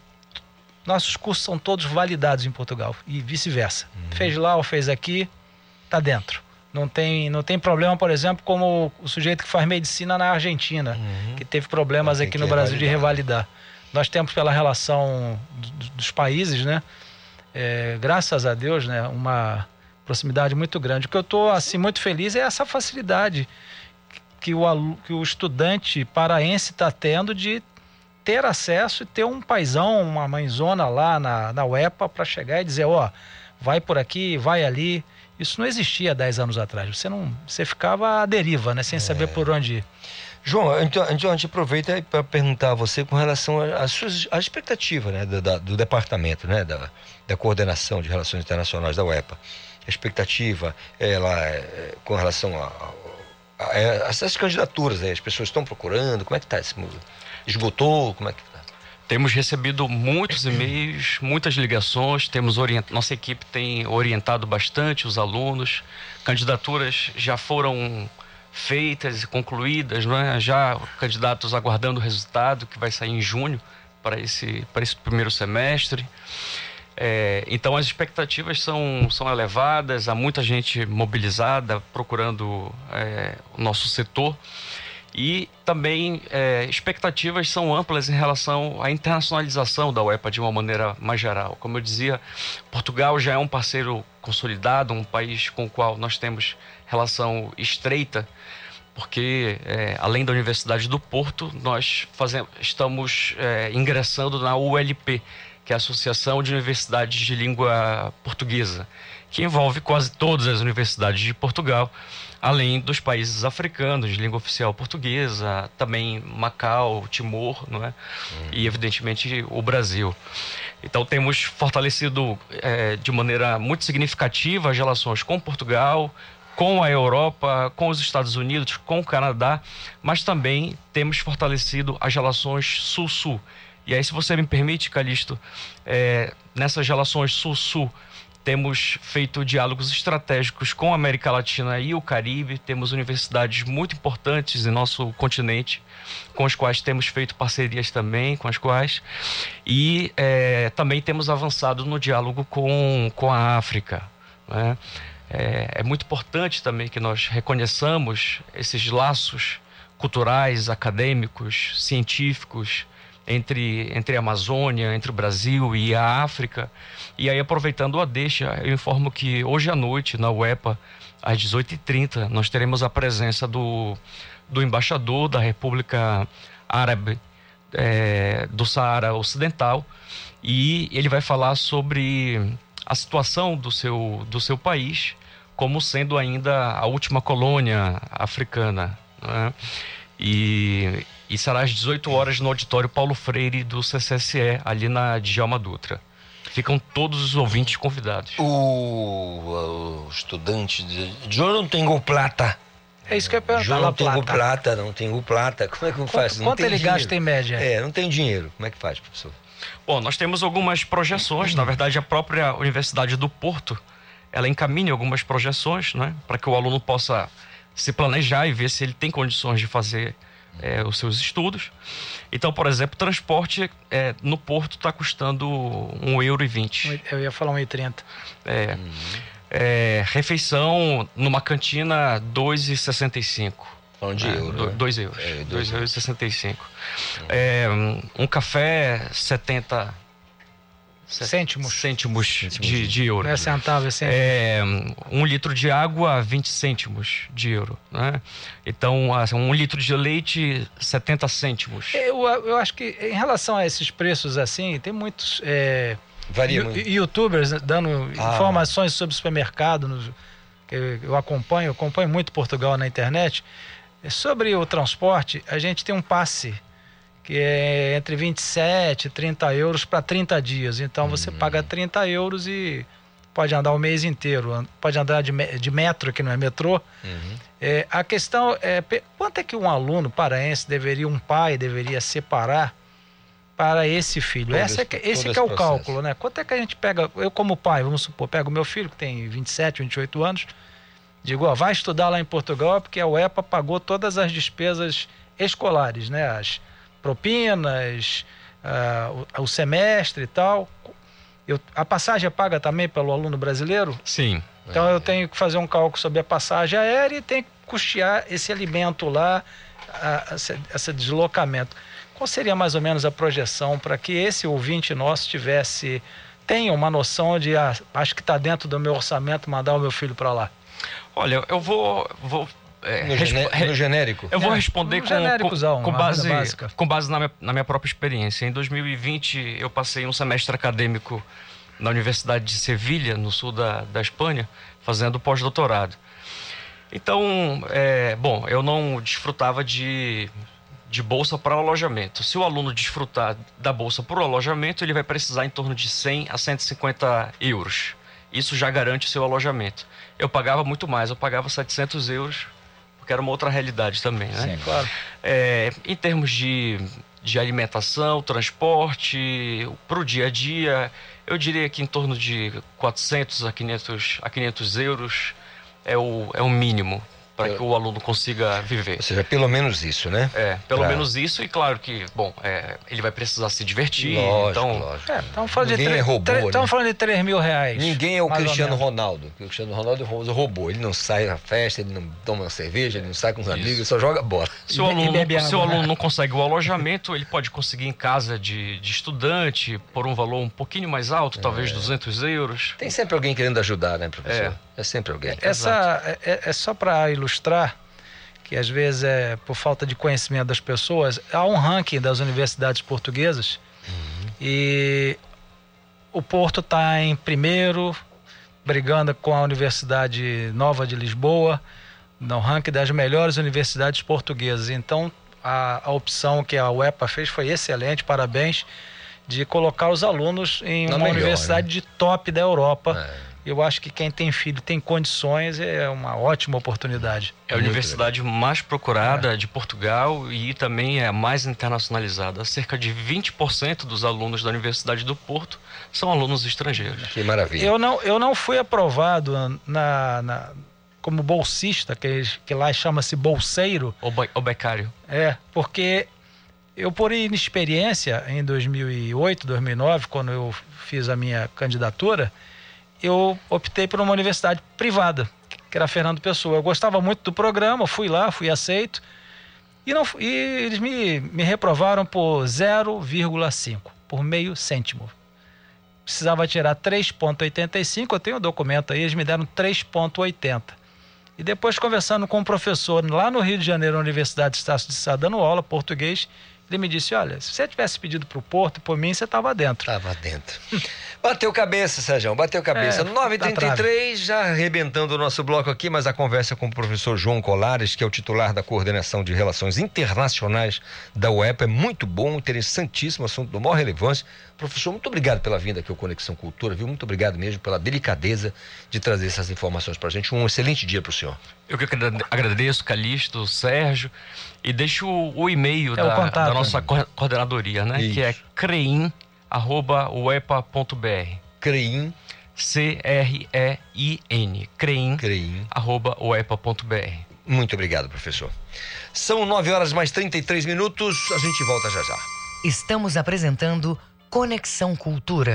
nossos cursos são todos validados em Portugal e vice-versa. Fez lá ou fez aqui, tá dentro. Não tem, não tem problema, por exemplo, como o sujeito que faz medicina na Argentina, que teve problemas aqui no Brasil de revalidar. revalidar. Nós temos pela relação do- dos países, né? É, graças a Deus, né, uma proximidade muito grande. O que eu estou assim muito feliz é essa facilidade que o, que o estudante paraense está tendo de ter acesso e ter um paizão, uma mãezona lá na, na UEPA para chegar e dizer, ó, vai por aqui, vai ali. Isso não existia 10 anos atrás. Você não, você ficava à deriva, né, sem saber por onde ir. João, então, então a gente aproveita para perguntar a você com relação às suas à expectativa né, do, da- do departamento, né, da, da coordenação de relações internacionais da UEPA. A expectativa, ela é, com relação a, a- a essas candidaturas, né, as pessoas estão procurando, como é que está esse mundo? Esgotou? Como é que tá? Temos recebido muitos e-mails, muitas ligações, temos orient... nossa equipe tem orientado bastante os alunos, candidaturas já foram feitas e concluídas, é? já candidatos aguardando o resultado que vai sair em junho para esse, para esse primeiro semestre. É, então as expectativas são, são elevadas, há muita gente mobilizada procurando é, o nosso setor e também é, expectativas são amplas em relação à internacionalização da UEPA de uma maneira mais geral. Como eu dizia, Portugal já é um parceiro consolidado, um país com o qual nós temos relação estreita, porque é, além da Universidade do Porto, nós fazemos, estamos é, ingressando na ULP, que é a Associação de Universidades de Língua Portuguesa, que envolve quase todas as universidades de Portugal, além dos países africanos de língua oficial portuguesa, também Macau, Timor, não é? E evidentemente o Brasil. Então temos fortalecido eh, de maneira muito significativa as relações com Portugal, com a Europa, com os Estados Unidos, com o Canadá, mas também temos fortalecido as relações Sul-Sul. E aí, se você me permite, Calixto, eh, nessas relações Sul-Sul, temos feito diálogos estratégicos com a América Latina e o Caribe, temos universidades muito importantes em nosso continente, com as quais temos feito parcerias também, com as quais, e eh, também temos avançado no diálogo com, com a África. né? É, é muito importante também que nós reconheçamos esses laços culturais, acadêmicos, científicos, entre, entre a Amazônia, entre o Brasil e a África. E aí, aproveitando a deixa, eu informo que hoje à noite, na UEPA, às 18h30, nós teremos a presença do, do embaixador da República Árabe eh, do Saara Ocidental e ele vai falar sobre a situação do seu, do seu país como sendo ainda a última colônia africana. né? E, e será às 18 horas no auditório Paulo Freire do CCSE, ali na Djalma Dutra. Ficam todos os ouvintes convidados. O, o estudante de. João não tem gol plata. É isso que eu ia perguntar. La não tem gol Plata. plata, não tem gol plata. Como é que faz? Não quanto tem ele dinheiro. gasta em média? É, não tem dinheiro. Como é que faz, professor? Bom, nós temos algumas projeções, na verdade a própria Universidade do Porto, ela encaminha algumas projeções, né, para que o aluno possa se planejar e ver se ele tem condições de fazer é, os seus estudos. Então, por exemplo, transporte é, no Porto está custando um euro e vinte. Eu ia falar 1,30. É. É, refeição numa cantina 2,65. Falando de euro, né? 2 euros. É, 2 dois euros e 65. É, um café 70 Cêntimos. cêntimos de, de euro. Não é centavo, é cêntimo. É, um litro de água, 20 cêntimos de euro. Né? Então, um litro de leite, 70 cêntimos. Eu, eu acho que em relação a esses preços assim, tem muitos é, Varia muito. youtubers dando Ah. informações sobre supermercado. que eu, acompanho, eu acompanho muito Portugal na internet. Sobre o transporte, a gente tem um passe que é entre 27 e 30 euros para 30 dias. Então você paga 30 euros e pode andar o mês inteiro. Pode andar de, de metro, que não é metrô. É, a questão é quanto é que um aluno paraense deveria, um pai deveria separar para esse filho? Todo Essa é esse- que- todo esse esse que é o processo. cálculo, né? Quanto é que a gente pega, eu como pai, vamos supor, pego meu filho que tem 27, 28 anos, digo, ó, vai estudar lá em Portugal porque a UEPA pagou todas as despesas escolares, né? As propinas, ah, o, o semestre e tal. Eu- a passagem é paga também pelo aluno brasileiro? Sim. Então eu tenho que fazer um cálculo sobre a passagem aérea e tenho que custear esse alimento lá, a- a- esse, esse deslocamento. Qual seria mais ou menos a projeção para que esse ouvinte nosso tivesse tenha uma noção de ah, acho que está dentro do meu orçamento mandar o meu filho para lá? Olha, eu vou. vou é, No gené- no genérico? Eu vou É, responder com, com, com base, com base na minha, na minha própria experiência. Em 2020, eu passei um semestre acadêmico na Universidade de Sevilha, no sul da, da Espanha, fazendo pós-doutorado. Então, é, bom, eu não desfrutava de, de bolsa para alojamento. Se o aluno desfrutar da bolsa por alojamento, ele vai precisar em torno de 100 a 150 euros. Isso já garante o seu alojamento. Eu pagava muito mais, eu pagava 700 euros, porque era uma outra realidade também, né? Sim, claro. É, em termos de, de alimentação, transporte, para o dia a dia, eu diria que em torno de 400 a 500, a 500 euros é o, é o mínimo para que o aluno consiga viver. Ou seja, pelo menos isso, né? É, pelo Pra- menos isso, e claro que, bom, é, ele vai precisar se divertir. Lógico, então, lógico. É, estamos falando, de Ninguém tre- é robô, tre- né? estamos falando de 3 mil reais. Ninguém é o Cristiano. Ronaldo. O Cristiano Ronaldo usa robô. Ele não sai na festa, ele não toma uma cerveja, ele não sai com os amigos, ele só joga bola. Se o, aluno, se o aluno não consegue o alojamento, ele pode conseguir em casa de, de estudante por um valor um pouquinho mais alto, talvez 200 euros. Tem sempre alguém querendo ajudar, né, professor? É, sempre alguém. Essa é, é- é só para ilustrar que às vezes é por falta de conhecimento das pessoas. Há um ranking das universidades portuguesas e o Porto está em primeiro, brigando com a Universidade Nova de Lisboa, no ranking das melhores universidades portuguesas. Então, a, a opção que a UEPA fez foi excelente, parabéns, de colocar os alunos em uma melhor, universidade né? de top da Europa. Eu acho que quem tem filho tem condições, é uma ótima oportunidade. É a universidade mais procurada de Portugal e também é a mais internacionalizada. Cerca de 20% dos alunos da Universidade do Porto são alunos estrangeiros. Que maravilha. Eu não, eu não fui aprovado na, na- como bolsista, que, que lá chama-se bolseiro. O, be- o becário. É, porque eu, por inexperiência, em 2008, 2009, quando eu fiz a minha candidatura, eu optei por uma universidade privada, que era Fernando Pessoa. Eu gostava muito do programa, fui lá, fui aceito, e, não, e eles me, me reprovaram por 0,5, por meio cêntimo. Precisava tirar 3,85, eu tenho o documento aí, eles me deram 3,80. E depois, conversando com um professor lá no Rio de Janeiro, na Universidade de Estácio de Sá, dando aula português, ele me disse: Olha, se você tivesse pedido para o Porto, por mim, você estava dentro. Estava dentro. Bateu cabeça, Sérgio, bateu cabeça. É, 9h33, já arrebentando o nosso bloco aqui, mas a conversa com o professor João Colares, que é o titular da Coordenação de Relações Internacionais da UEPA, é muito bom, interessantíssimo, assunto do maior relevância. Professor, muito obrigado pela vinda aqui ao Conexão Cultura, viu? Muito obrigado mesmo pela delicadeza de trazer essas informações para a gente. Um excelente dia para o senhor. Eu que agrade- agradeço, Calixto, Sérgio, e deixo o, o e-mail É da, da nossa co- coordenadoria, né? Que é crein.uepa.br. Crein. C-R-E-I-N. Crein. Crein. Arroba uepa.br. Muito obrigado, professor. São 9 horas mais 33 minutos, a gente volta já já. Estamos apresentando Conexão Cultura.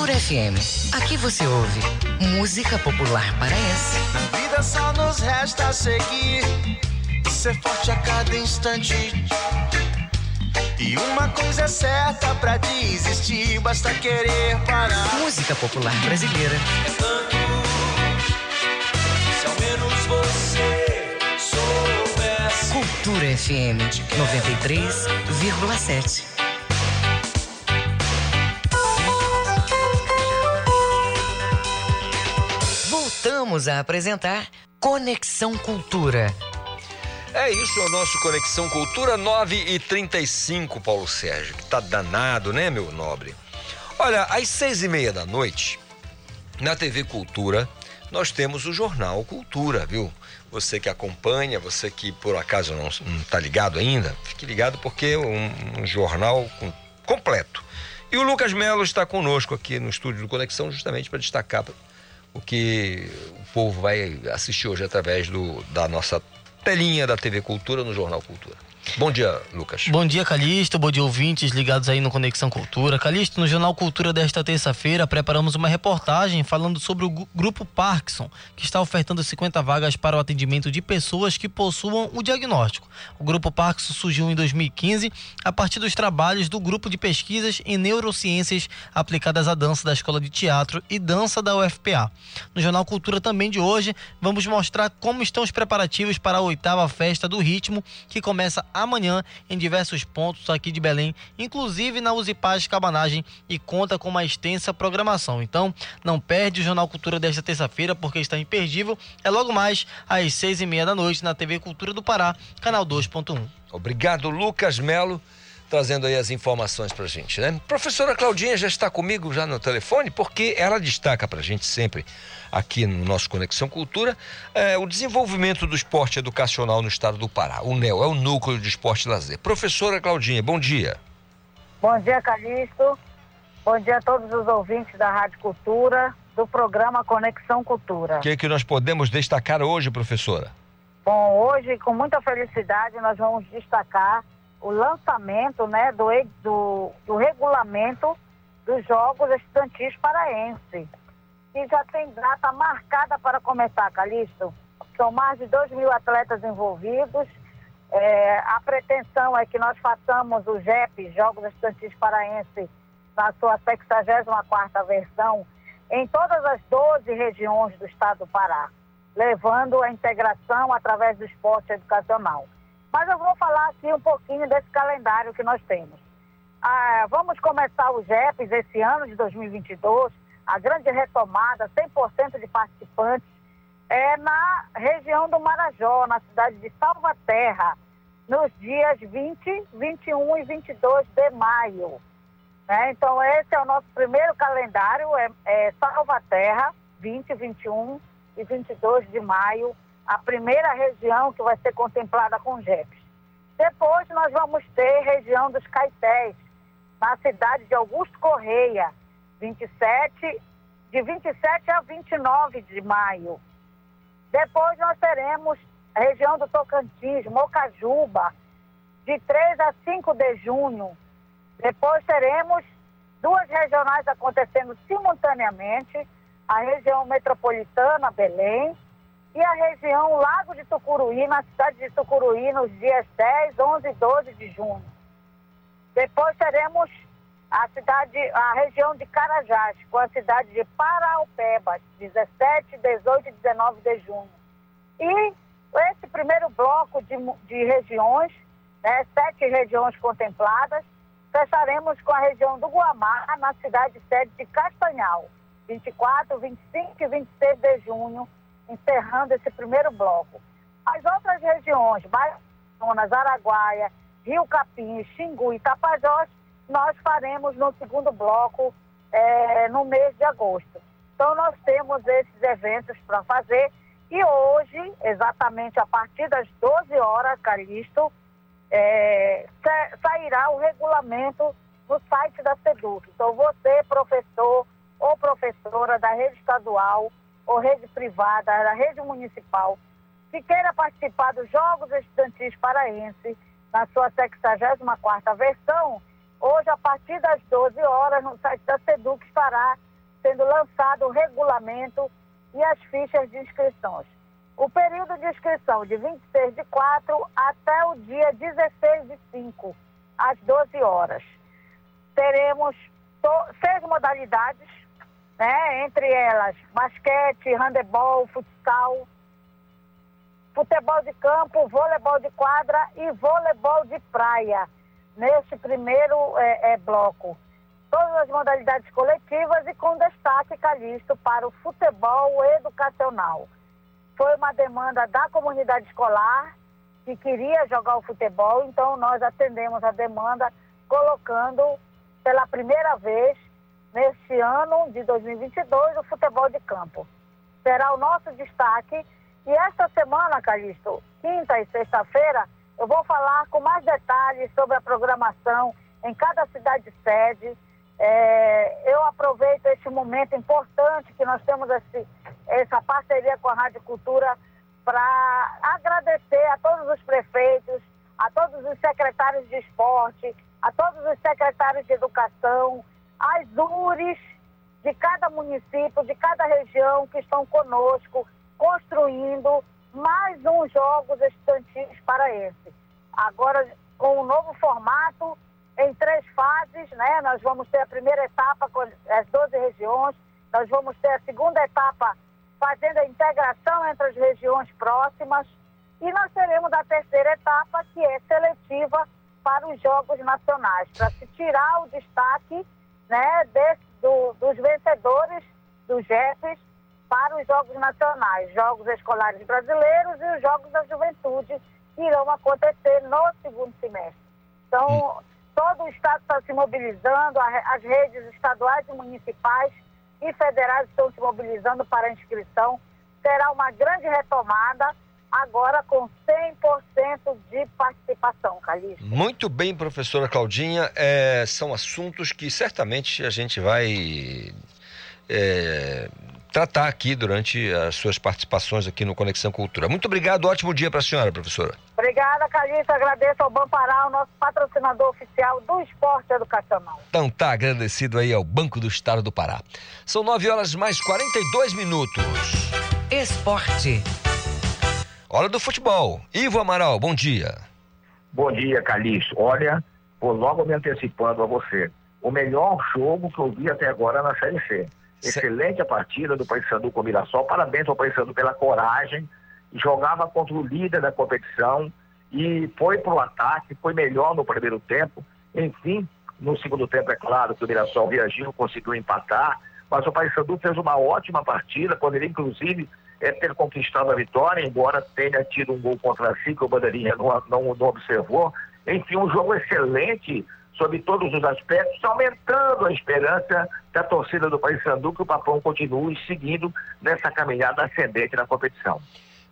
Cultura FM. Aqui você ouve música popular paraense. Na vida só nos resta seguir, ser forte a cada instante. E uma coisa é certa pra desistir, basta querer parar. Música popular brasileira. Tanto, se ao menos você soubesse. Cultura FM 93,7. Voltamos a apresentar Conexão Cultura. É isso, é o nosso Conexão Cultura 9 e 35, Paulo Sérgio, que tá danado, né, meu nobre? Olha, às seis e meia da noite, na TV Cultura, nós temos o Jornal Cultura, viu? Você que acompanha, você que por acaso não, não tá ligado ainda, fique ligado porque é um, um jornal com, completo. E o Lucas Melo está conosco aqui no estúdio do Conexão justamente para destacar o que povo vai assistir hoje através do, da nossa telinha da TV Cultura no Jornal Cultura. Bom dia, Lucas. Bom dia, Calixto. Bom dia, ouvintes ligados aí no Conexão Cultura. Calixto, no Jornal Cultura desta terça-feira, preparamos uma reportagem falando sobre o Grupo Parkinson, que está ofertando 50 vagas para o atendimento de pessoas que possuam o diagnóstico. O Grupo Parkinson surgiu em 2015 a partir dos trabalhos do Grupo de Pesquisas em Neurociências aplicadas à dança da Escola de Teatro e Dança da UFPA. No Jornal Cultura também de hoje, vamos mostrar como estão os preparativos para a oitava festa do ritmo, que começa amanhã em diversos pontos aqui de Belém, inclusive na Usipaz Cabanagem e conta com uma extensa programação. Então, não perde o Jornal Cultura desta terça-feira porque está imperdível. É logo mais às seis e meia da noite na TV Cultura do Pará, canal 2.1. Obrigado, Lucas Melo, trazendo aí as informações pra gente, né? Professora Claudinha já está comigo já no telefone, porque ela destaca pra gente sempre aqui no nosso Conexão Cultura é, o desenvolvimento do esporte educacional no estado do Pará. O NEL é o Núcleo de Esporte Lazer. Professora Claudinha, bom dia. Bom dia, Calixto. Bom dia a todos os ouvintes da Rádio Cultura, do programa Conexão Cultura. O que, é que nós podemos destacar hoje, professora? Bom, hoje, com muita felicidade, nós vamos destacar o lançamento né, do, do, do regulamento dos Jogos Estudantis Paraense, que já tem data marcada para começar, Calixto. São mais de 2 mil atletas envolvidos. É, a pretensão é que nós façamos o JEP, Jogos Estudantis Paraense, na sua 64ª versão, em todas as 12 regiões do estado do Pará, levando a integração através do esporte educacional. Mas eu vou falar aqui um pouquinho desse calendário que nós temos. Ah, vamos começar os JEPs esse ano de 2022, a grande retomada, 100% de participantes, é na região do Marajó, na cidade de Salvaterra, nos dias 20, 21 e 22 de maio. Né? Então, esse é o nosso primeiro calendário, é, é Salvaterra, 20, 21 e 22 de maio, a primeira região que vai ser contemplada com JEPs. Depois nós vamos ter região dos Caetés, na cidade de Augusto Correia, 27, de 27 a 29 de maio. Depois nós teremos a região do Tocantins, Mocajuba, de 3 a 5 de junho. Depois teremos duas regionais acontecendo simultaneamente, a região metropolitana, Belém, e a região Lago de Tucuruí, na cidade de Tucuruí, nos dias 10, 11 e 12 de junho. Depois teremos a cidade, a região de Carajás, com a cidade de Paraupeba, 17, 18 e 19 de junho. E esse primeiro bloco de, de regiões, né, sete regiões contempladas, fecharemos com a região do Guamá, na cidade sede de Castanhal, 24, 25 e 26 de junho, encerrando esse primeiro bloco. As outras regiões, Baianas, Araguaia, Rio Capim, Xingu e Tapajós, nós faremos no segundo bloco é, no mês de agosto. Então, nós temos esses eventos para fazer e hoje, exatamente a partir das 12 horas, Calixto, é, sairá o regulamento no site da SEDUC. Então, você, professor ou professora da rede estadual ou rede privada, da rede municipal, que queira participar dos Jogos Estudantis Paraense, na sua 64ª versão, hoje, a partir das 12 horas, no site da SEDUC estará sendo lançado o regulamento e as fichas de inscrições. O período de inscrição de 26 de 4 até o dia 16 de 5, às 12 horas. Teremos seis modalidades, né? entre elas basquete, handebol, futsal, futebol de campo, voleibol de quadra e voleibol de praia, neste primeiro é, é, bloco. Todas as modalidades coletivas e com destaque, Calixto, para o futebol educacional foi uma demanda da comunidade escolar que queria jogar o futebol, então nós atendemos a demanda colocando pela primeira vez neste ano de 2022 o futebol de campo. Será o nosso destaque e esta semana, Calixto, quinta e sexta-feira, eu vou falar com mais detalhes sobre a programação em cada cidade sede. É, eu aproveito este momento importante que nós temos esse, essa parceria com a Rádio Cultura para agradecer a todos os prefeitos, a todos os secretários de esporte, a todos os secretários de educação, as URES de cada município, de cada região que estão conosco, construindo mais um Jogos Estudantis esse. Agora, com um novo formato, em três fases, né? Nós vamos ter a primeira etapa com as 12 regiões, nós vamos ter a segunda etapa fazendo a integração entre as regiões próximas. E nós teremos a terceira etapa, que é seletiva para os Jogos Nacionais, para se tirar o destaque né, desse, do, dos vencedores dos JEPs para os Jogos Nacionais, Jogos Escolares Brasileiros e os Jogos da Juventude, que irão acontecer no segundo semestre. Então, hum. todo o Estado está se mobilizando, as redes estaduais e municipais e federais estão se mobilizando para a inscrição. Será uma grande retomada, agora com 100% de participação, Calixto. Muito bem, professora Claudinha. É, são assuntos que certamente a gente vai é, tratar aqui durante as suas participações aqui no Conexão Cultura. Muito obrigado, ótimo dia para a senhora, professora. Obrigada, Calixto. Agradeço ao Bamparal, nosso patrocinador oficial do esporte educacional. Então tá, agradecido aí ao Banco do Estado do Pará. São 9 horas mais 42 minutos. Esporte. Hora do futebol. Ivo Amaral, bom dia. Bom dia, Calixto. Olha, vou logo me antecipando a você. O melhor jogo que eu vi até agora na Série C Excelente a partida do Paysandu com o Mirassol. Parabéns ao Paysandu pela coragem. Jogava contra o líder da competição e foi para o ataque, foi melhor no primeiro tempo. Enfim, no segundo tempo, é claro que o Mirassol reagiu, conseguiu empatar, mas o Paysandu fez uma ótima partida, poderia inclusive é, ter conquistado a vitória, embora tenha tido um gol contra si que o Bandeirinha não, não, não observou. Enfim, um jogo excelente sob todos os aspectos, aumentando a esperança da torcida do Paysandu que o Papão continue seguindo nessa caminhada ascendente na competição.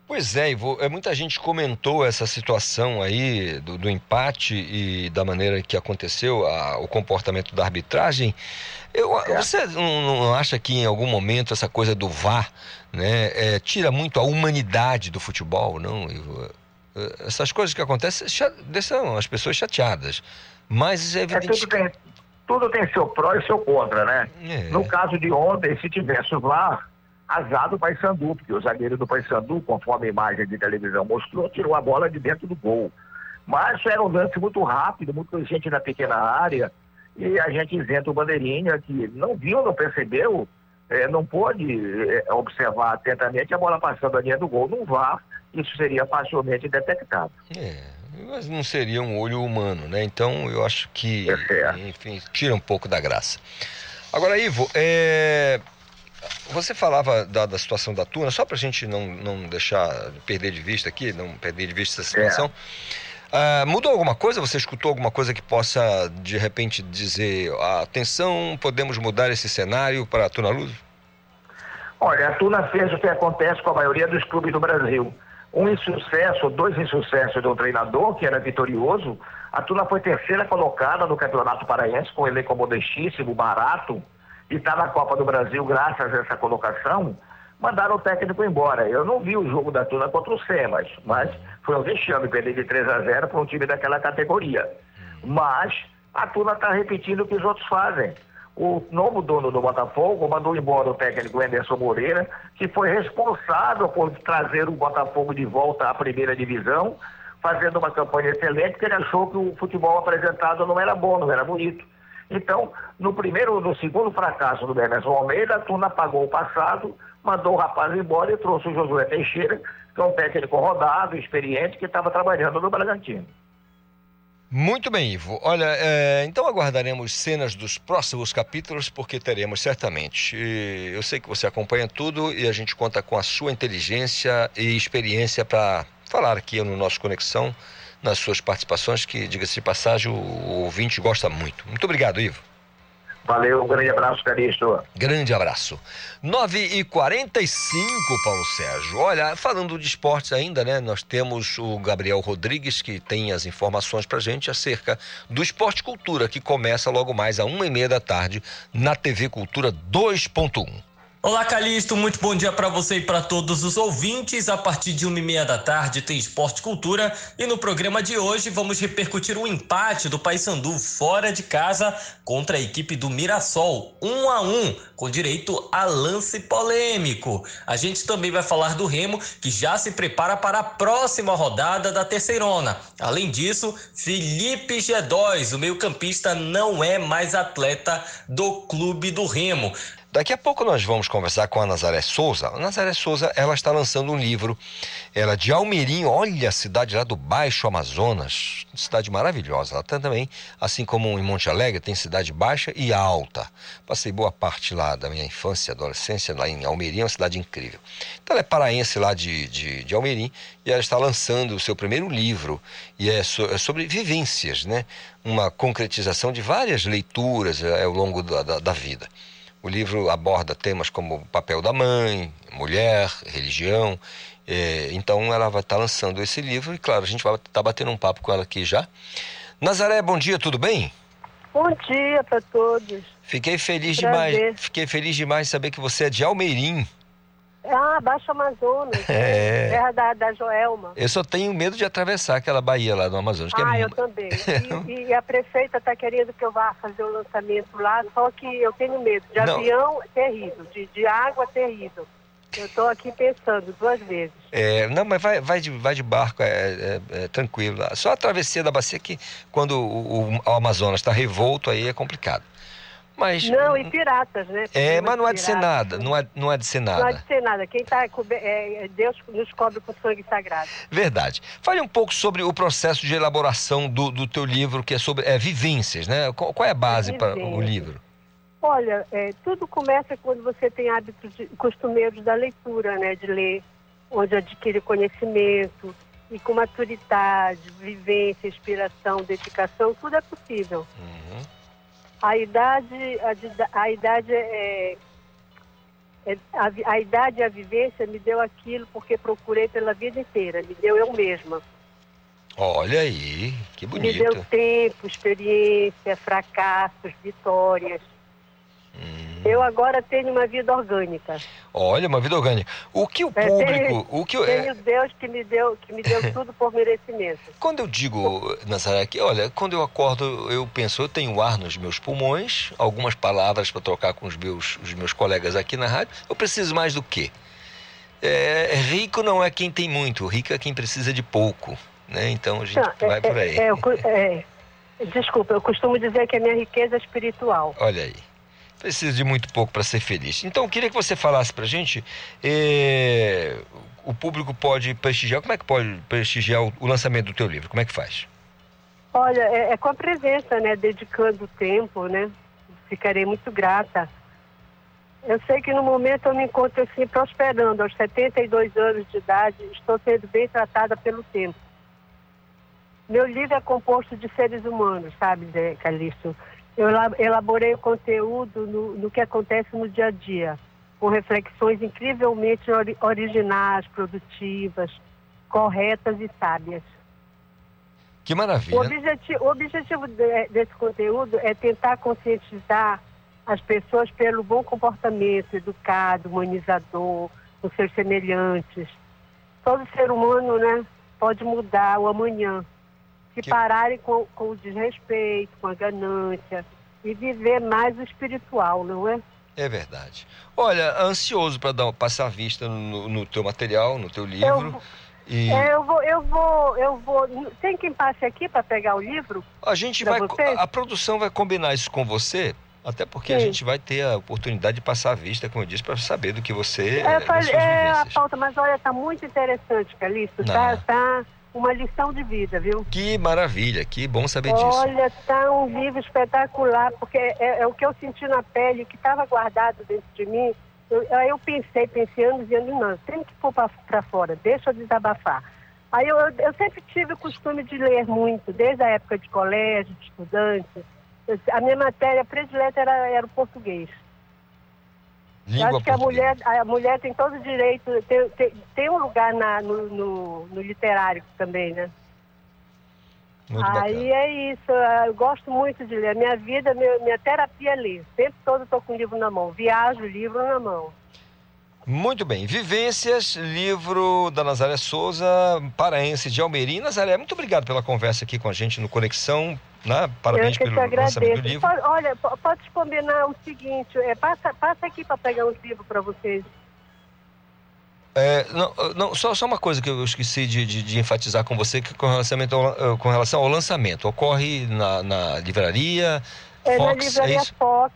Pois é, Ivo, é, muita gente comentou essa situação aí do, do empate e da maneira que aconteceu a, o comportamento da arbitragem. Eu, é. Você não, acha que em algum momento essa coisa do VAR né, é, tira muito a humanidade do futebol, não, Ivo? É, essas coisas que acontecem deixam as pessoas chateadas. Mas é evidente. É, tudo, tem, tudo tem seu pró e seu contra, né? É. No caso de ontem, se tivesse o VAR, azar do Paysandu, porque o zagueiro do Paysandu, conforme a imagem de televisão mostrou, tirou a bola de dentro do gol. Mas era um lance muito rápido, muita gente na pequena área. E a gente isenta o bandeirinha que não viu, não percebeu, é, não pôde é, observar atentamente a bola passando a linha do gol, não vá, isso seria facilmente detectado. É, mas não seria um olho humano, né? Então eu acho que, enfim, tira um pouco da graça. Agora, Ivo, é, você falava da, da, situação da Tuna, só para a gente não, não deixar perder de vista aqui, não perder de vista essa situação. É. Uh, mudou alguma coisa? Você escutou alguma coisa que possa, de repente, dizer: atenção, podemos mudar esse cenário para a Tuna Luz? Olha, a Tuna fez o que acontece com a maioria dos clubes do Brasil. Um insucesso, dois insucessos do treinador, que era vitorioso. A Tuna foi terceira colocada no Campeonato Paraense, com um elenco modestíssimo, barato, e está na Copa do Brasil graças a essa colocação mandaram o técnico embora. Eu não vi o jogo da Tuna contra o Semas, mas foi um vexame perder de 3 a 0 para um time daquela categoria. Mas a Tuna está repetindo o que os outros fazem. O novo dono do Botafogo mandou embora o técnico Anderson Moreira, que foi responsável por trazer o Botafogo de volta à primeira divisão, fazendo uma campanha excelente, porque ele achou que o futebol apresentado não era bom, não era bonito. Então, no primeiro, no segundo fracasso do Emerson Almeida, a Tuna pagou o passado, mandou o rapaz embora e trouxe o Josué Teixeira, que é um técnico rodado, experiente, que estava trabalhando no Bragantino. Muito bem, Ivo. Olha, é, então aguardaremos cenas dos próximos capítulos, porque teremos certamente. Eu sei que você acompanha tudo e a gente conta com a sua inteligência e experiência para falar aqui no nosso Conexão, nas suas participações, que, diga-se de passagem, o ouvinte gosta muito. Muito obrigado, Ivo. Valeu, um grande abraço, Calixto. Grande abraço. 9 e 45 Paulo Sérgio. Olha, falando de esportes ainda, né? Nós temos o Gabriel Rodrigues, que tem as informações pra gente acerca do Esporte Cultura, que começa logo mais a uma e meia da tarde na TV Cultura 2.1. Olá, Calixto, muito bom dia para você e para todos os ouvintes. A partir de uma e meia da tarde tem Esporte Cultura e no programa de hoje vamos repercutir o empate do Paysandu fora de casa contra a equipe do Mirassol, um a um, com direito a lance polêmico. A gente também vai falar do Remo, que já se prepara para a próxima rodada da Terceirona. Além disso, Felipe G2, o meio-campista, não é mais atleta do clube do Remo. Daqui a pouco nós vamos conversar com a Nazaré Souza. A Nazaré Souza, ela está lançando um livro, ela de Almeirim, olha a cidade lá do Baixo Amazonas, cidade maravilhosa. Ela também, assim como em Monte Alegre, tem cidade baixa e alta. Passei boa parte lá da minha infância adolescência lá em Almeirim, é uma cidade incrível. Então ela é paraense lá de, de, de e ela está lançando o seu primeiro livro e é, so, é sobre vivências, né? Uma concretização de várias leituras é, ao longo da, da, da vida. O livro aborda temas como o papel da mãe, mulher, religião. É, então ela vai estar lançando esse livro e, claro, a gente vai estar tá batendo um papo com ela aqui já. Nazaré, bom dia, tudo bem? Bom dia para todos. Fiquei feliz Prazer. demais. Fiquei feliz demais de saber que você é de Almeirim. Ah, Baixo Amazonas. É. Terra da, da Joelma. Eu só tenho medo de atravessar aquela baía lá no Amazonas. É ah, é... eu também. E, e a prefeita está querendo que eu vá fazer o lançamento lá, só que eu tenho medo. De Não. avião, terrível. De, de água, terrível. Eu estou aqui pensando duas vezes. É, não, mas vai, vai, de, vai de barco, é, é, é tranquilo. Só a travessia da bacia que, quando o, o, o Amazonas está revolto, aí é complicado. Mas, não, e piratas, né? É, mas não há de ser nada, não há, não há de ser nada. Não há de ser nada. Quem está é, é, Deus nos cobre com sangue sagrado. Verdade. Fale um pouco sobre o processo de elaboração do, do teu livro, que é sobre é, vivências, né? Qual, qual é a base para o livro? Olha, é, tudo começa quando você tem hábitos de, costumeiros da leitura, né? De ler, onde adquire conhecimento e com maturidade, vivência, inspiração, dedicação, tudo é possível. Uhum. A idade, a, a idade é, é a, a, idade e a vivência me deu aquilo porque procurei pela vida inteira, me deu eu mesma. Olha aí, que bonito. Me deu tempo, experiência, fracassos, vitórias. Eu agora tenho uma vida orgânica. Olha, uma vida orgânica. O que o é, público, tenho, o que tenho é... Deus que me deu, que me deu tudo por merecimento. Quando eu digo, Nazaré, que olha, quando eu acordo, eu penso, eu tenho ar nos meus pulmões, algumas palavras para trocar com os meus, os meus colegas aqui na rádio. Eu preciso mais do quê? É, rico não é quem tem muito, rico é quem precisa de pouco, né? Então a gente não, vai é, por aí. É, é, Desculpa, eu costumo dizer que é minha riqueza espiritual. Olha aí. Precisa de muito pouco para ser feliz. Então, eu queria que você falasse pra gente. eh, o público pode prestigiar. Como é que pode prestigiar o, o lançamento do teu livro? Como é que faz? Olha, é, é com a presença, né? Dedicando tempo, né? Ficarei muito grata. Eu sei que no momento eu me encontro assim prosperando. Aos 72 anos de idade, estou sendo bem tratada pelo tempo. Meu livro é composto de seres humanos, sabe, Calixto? Eu ela- elaborei o conteúdo no, no que acontece no dia a dia, com reflexões incrivelmente ori- originais, produtivas, corretas e sábias. Que O, maravilha. objeti o objetivo de- desse conteúdo é tentar conscientizar as pessoas pelo bom comportamento educado, humanizador, com seus semelhantes. Todo ser humano né, pode mudar o amanhã. Que- pararem com, com o desrespeito, com a ganância e viver mais o espiritual, não é? É verdade. Olha, ansioso para dar passar a vista no, no teu material, no teu livro. E É, eu vou, eu vou, eu vou. Tem quem passe aqui para pegar o livro? a gente vai. A, a produção vai combinar isso com você. Até porque a Sim. gente vai ter a oportunidade de passar a vista, como eu disse, para saber do que você. É, suas é a pauta, mas olha, tá muito interessante, Calixto. Tá, tá uma lição de vida, viu? Que maravilha, que bom saber disso. Olha, tá um livro espetacular, porque é, é o que eu senti na pele, que estava guardado dentro de mim. Eu, aí eu pensei, pensei anos e anos, não, tem que pôr para fora, deixa eu desabafar. Aí eu, eu, eu sempre tive o costume de ler muito, desde a época de colégio, de estudante. Eu- a minha matéria predileta era, era o português. Língua acho que a mulher, a mulher tem todo o direito, tem, tem, tem um lugar na, no, no, no literário também, né? Muito Aí bacana. é isso, eu gosto muito de ler. Minha vida, minha, minha terapia é ler. Sempre todo estou com o livro na mão. Viajo, livro na mão. Muito bem. Vivências, livro da Nazaré Souza, paraense de Almerim. Nazaré, muito obrigado pela conversa aqui com a gente no Conexão. Né? Parabéns eu que pelo te lançamento do livro. Pode- olha, po- pode combinar o seguinte, é, passa, passa aqui para pegar uns livros para vocês. É, não, não, só, só uma coisa que eu esqueci de, de- de enfatizar com você, que com, relação ao, com relação ao lançamento. Ocorre na, na livraria, É na Fox, é livraria isso? Fox,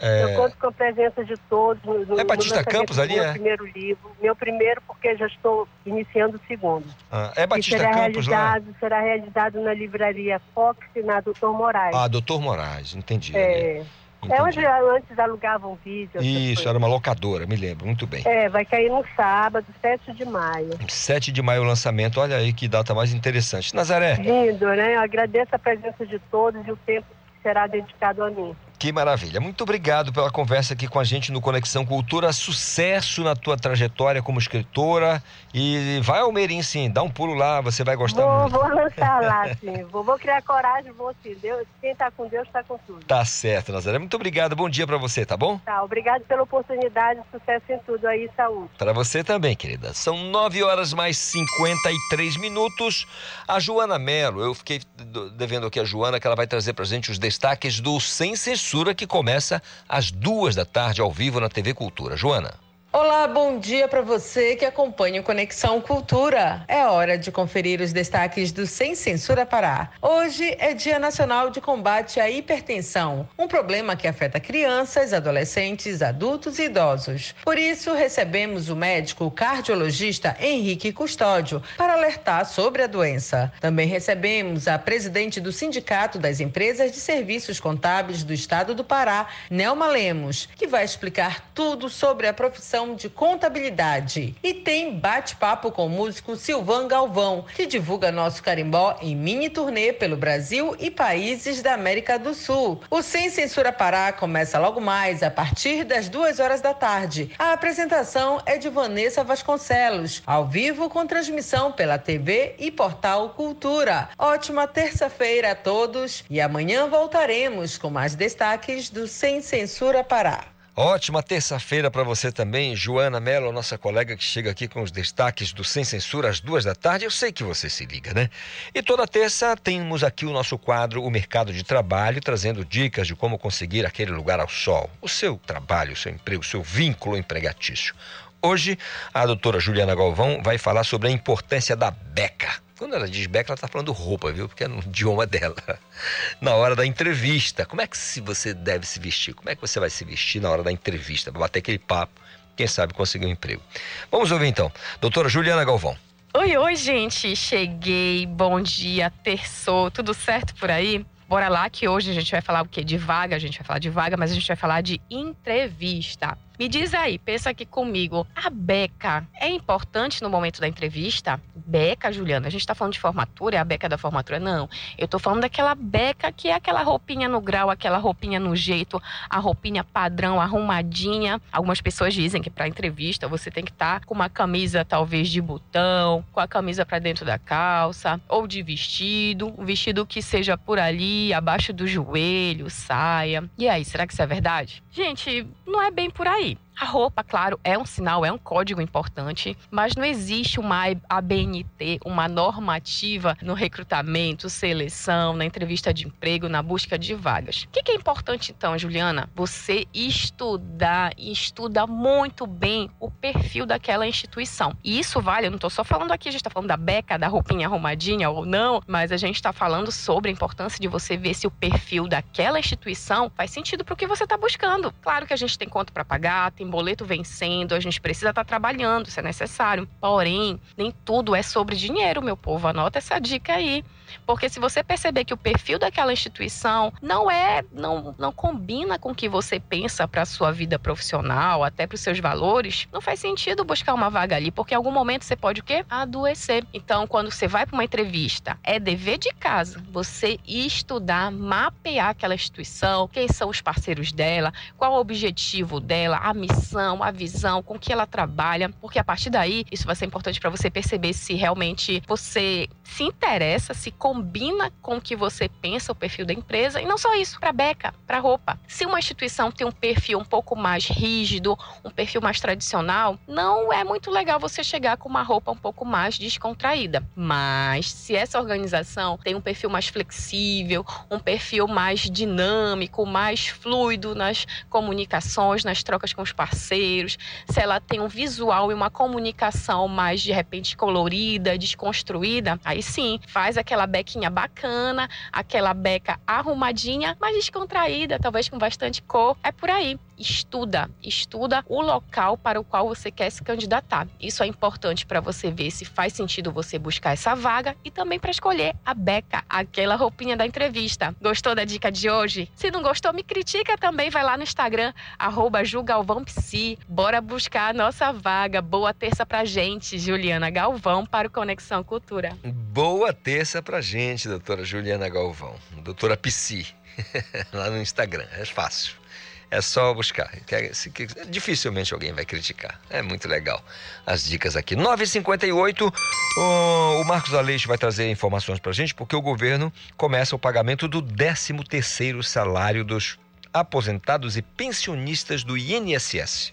É. eu conto com a presença de todos. No, É Batista Campos ali, meu é? primeiro livro. Meu primeiro, porque já estou iniciando o segundo. Ah, é Batista será Campos lá? realizado, Será realizado na livraria Fox e na Doutor Moraes. Ah, doutor Moraes, entendi. é, é onde antes alugavam vídeo. Isso, era uma locadora, me lembro, muito bem. É, vai cair no sábado, 7 de maio. 7 de maio o lançamento, olha aí que data mais interessante. Nazaré, Lindo, né? Eu agradeço a presença de todos e o tempo será dedicado a mim. Que maravilha. Muito obrigado pela conversa aqui com a gente no Conexão Cultura. Sucesso na tua trajetória como escritora. E vai ao Merim, sim, dá um pulo lá, você vai gostar Vou, muito. vou lançar lá, sim. Vou, vou criar coragem, vou sim. Deus, quem tá com Deus tá com tudo. Tá certo, Nazaré. Muito obrigado. Bom dia pra você, tá bom? Tá, obrigado pela oportunidade, sucesso em tudo aí, saúde. Para você também, querida. São 9 horas mais 53 minutos. A Joana Melo, eu fiquei do- devendo aqui a Joana que ela vai trazer pra gente os destaques do Sem Censura que começa às duas da tarde ao vivo na TV Cultura. Joana. Olá, bom dia para você que acompanha o Conexão Cultura. É hora de conferir os destaques do Sem Censura Pará. Hoje é Dia Nacional de Combate à Hipertensão, um problema que afeta crianças, adolescentes, adultos e idosos. Por isso, recebemos o médico cardiologista Henrique Custódio para alertar sobre a doença. Também recebemos a presidente do Sindicato das Empresas de Serviços Contábeis do Estado do Pará, Nelma Lemos, que vai explicar tudo sobre a profissão de contabilidade. E tem bate-papo com o músico Silvan Galvão, que divulga nosso carimbó em mini turnê pelo Brasil e países da América do Sul. O Sem Censura Pará começa logo mais, a partir das duas horas da tarde. A apresentação é de Vanessa Vasconcelos, ao vivo com transmissão pela TV e portal Cultura. Ótima terça-feira a todos e amanhã voltaremos com mais destaques do Sem Censura Pará. Ótima terça-feira para você também, Joana Mello, nossa colega que chega aqui com os destaques do Sem Censura às duas da tarde. Eu sei que você se liga, né? E toda terça temos aqui o nosso quadro O Mercado de Trabalho, trazendo dicas de como conseguir aquele lugar ao sol. O seu trabalho, o seu emprego, o seu vínculo empregatício. Hoje, a doutora Juliana Galvão vai falar sobre a importância da beca. Quando ela diz beca, ela está falando roupa, viu? Porque é no idioma dela. Na hora da entrevista, como é que se você deve se vestir? Como é que você vai se vestir na hora da entrevista? Para bater aquele papo, quem sabe conseguir um emprego. Vamos ouvir então. Doutora Juliana Galvão. Oi, oi, gente. Cheguei. Bom dia, terçou. Tudo certo por aí? Bora lá que hoje a gente vai falar o quê? De vaga, a gente vai falar de vaga, mas a gente vai falar de entrevista. Me diz aí, pensa aqui comigo, a beca é importante no momento da entrevista? Beca, Juliana, a gente tá falando de formatura, é a beca da formatura? Não, eu tô falando daquela beca que é aquela roupinha no grau, aquela roupinha no jeito, a roupinha padrão, arrumadinha. Algumas pessoas dizem que para entrevista você tem que estar tá com uma camisa talvez de botão, com a camisa para dentro da calça, ou de vestido, um vestido que seja por ali, abaixo do joelho, saia. E aí, será que isso é verdade? Gente, não é bem por aí. A roupa, claro, é um sinal, é um código importante, mas não existe uma ABNT, uma normativa no recrutamento, seleção, na entrevista de emprego, na busca de vagas. O que é importante então, Juliana? Você estudar e estuda muito bem o perfil daquela instituição. E isso vale, eu não estou só falando aqui, a gente está falando da beca, da roupinha arrumadinha ou não, mas a gente está falando sobre a importância de você ver se o perfil daquela instituição faz sentido para o que você está buscando. Claro que a gente tem conta para pagar, tem boleto vencendo, a gente precisa estar tá trabalhando, isso é necessário. Porém, nem tudo é sobre dinheiro, meu povo. Anota essa dica aí. Porque se você perceber que o perfil daquela instituição não é, não, não combina com o que você pensa para a sua vida profissional, até para os seus valores, não faz sentido buscar uma vaga ali, porque em algum momento você pode o quê? Adoecer. Então, quando você vai para uma entrevista, é dever de casa você estudar, mapear aquela instituição, quem são os parceiros dela, qual o objetivo dela, a missão, a visão, com que ela trabalha, porque a partir daí isso vai ser importante para você perceber se realmente você se interessa, se combina com o que você pensa, o perfil da empresa, e não só isso, para beca, para roupa. Se uma instituição tem um perfil um pouco mais rígido, um perfil mais tradicional, não é muito legal você chegar com uma roupa um pouco mais descontraída. Mas se essa organização tem um perfil mais flexível, um perfil mais dinâmico, mais fluido nas comunicações, nas trocas com os parceiros, se ela tem um visual e uma comunicação mais de repente colorida, desconstruída, aí sim, faz aquela bequinha bacana, aquela beca arrumadinha, mas descontraída, talvez com bastante cor. É por aí. Estuda, estuda o local para o qual você quer se candidatar. Isso é importante para você ver se faz sentido você buscar essa vaga e também para escolher a beca, aquela roupinha da entrevista. Gostou da dica de hoje? Se não gostou, me critica também, vai lá no Instagram, arroba Jugalvãopsi. Bora buscar a nossa vaga. Boa terça pra gente, Juliana Galvão, para o Conexão Cultura. Boa terça pra gente, doutora Juliana Galvão, doutora Psi, lá no Instagram. É fácil. É só buscar. Dificilmente alguém vai criticar. É muito legal as dicas aqui. 9h58, o Marcos Aleixo vai trazer informações para a gente, porque o governo começa o pagamento do 13º salário dos aposentados e pensionistas do INSS.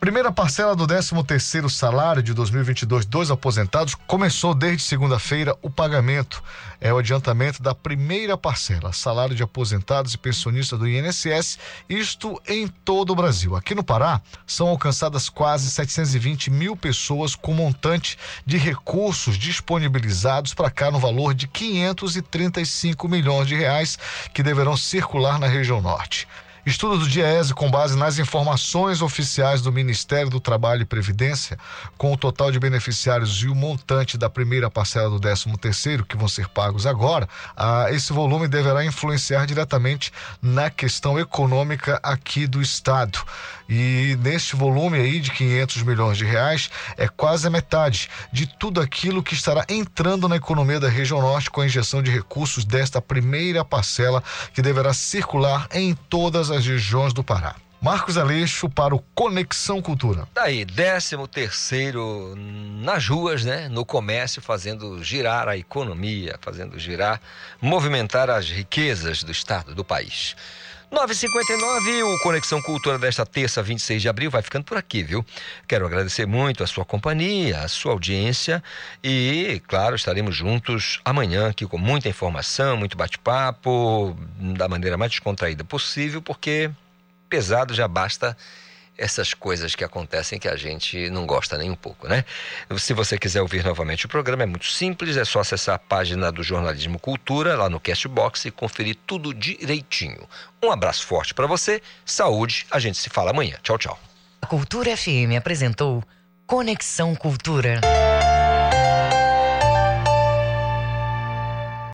Primeira parcela do 13º salário de 2022 dos aposentados começou desde segunda-feira o pagamento. É o adiantamento da primeira parcela, salário de aposentados e pensionistas do INSS, isto em todo o Brasil. Aqui no Pará, são alcançadas quase 720 mil pessoas com montante de recursos disponibilizados para cá no valor de 535 milhões de reais que deverão circular na região norte. Estudo do DIEESE com base nas informações oficiais do Ministério do Trabalho e Previdência, com o total de beneficiários e o montante da primeira parcela do 13 terceiro que vão ser pagos agora, ah, esse volume deverá influenciar diretamente na questão econômica aqui do Estado. E neste volume aí de 500 milhões de reais, é quase a metade de tudo aquilo que estará entrando na economia da região norte com a injeção de recursos desta primeira parcela que deverá circular em todas as regiões do Pará. Marcos Aleixo para o Conexão Cultura. Daí, tá 13 terceiro nas ruas, né? No comércio, fazendo girar a economia, fazendo girar, movimentar as riquezas do estado, do país. 9h59, o Conexão Cultura desta terça, 26 de abril, vai ficando por aqui, viu? Quero agradecer muito a sua companhia, a sua audiência e, claro, estaremos juntos amanhã aqui com muita informação, muito bate-papo, da maneira mais descontraída possível, porque pesado já basta essas coisas que acontecem que a gente não gosta nem um pouco, né? Se você quiser ouvir novamente o programa, é muito simples, é só acessar a página do Jornalismo Cultura lá no Castbox e conferir tudo direitinho. Um abraço forte para você, saúde, a gente se fala amanhã. Tchau, tchau. A Cultura FM apresentou Conexão Cultura.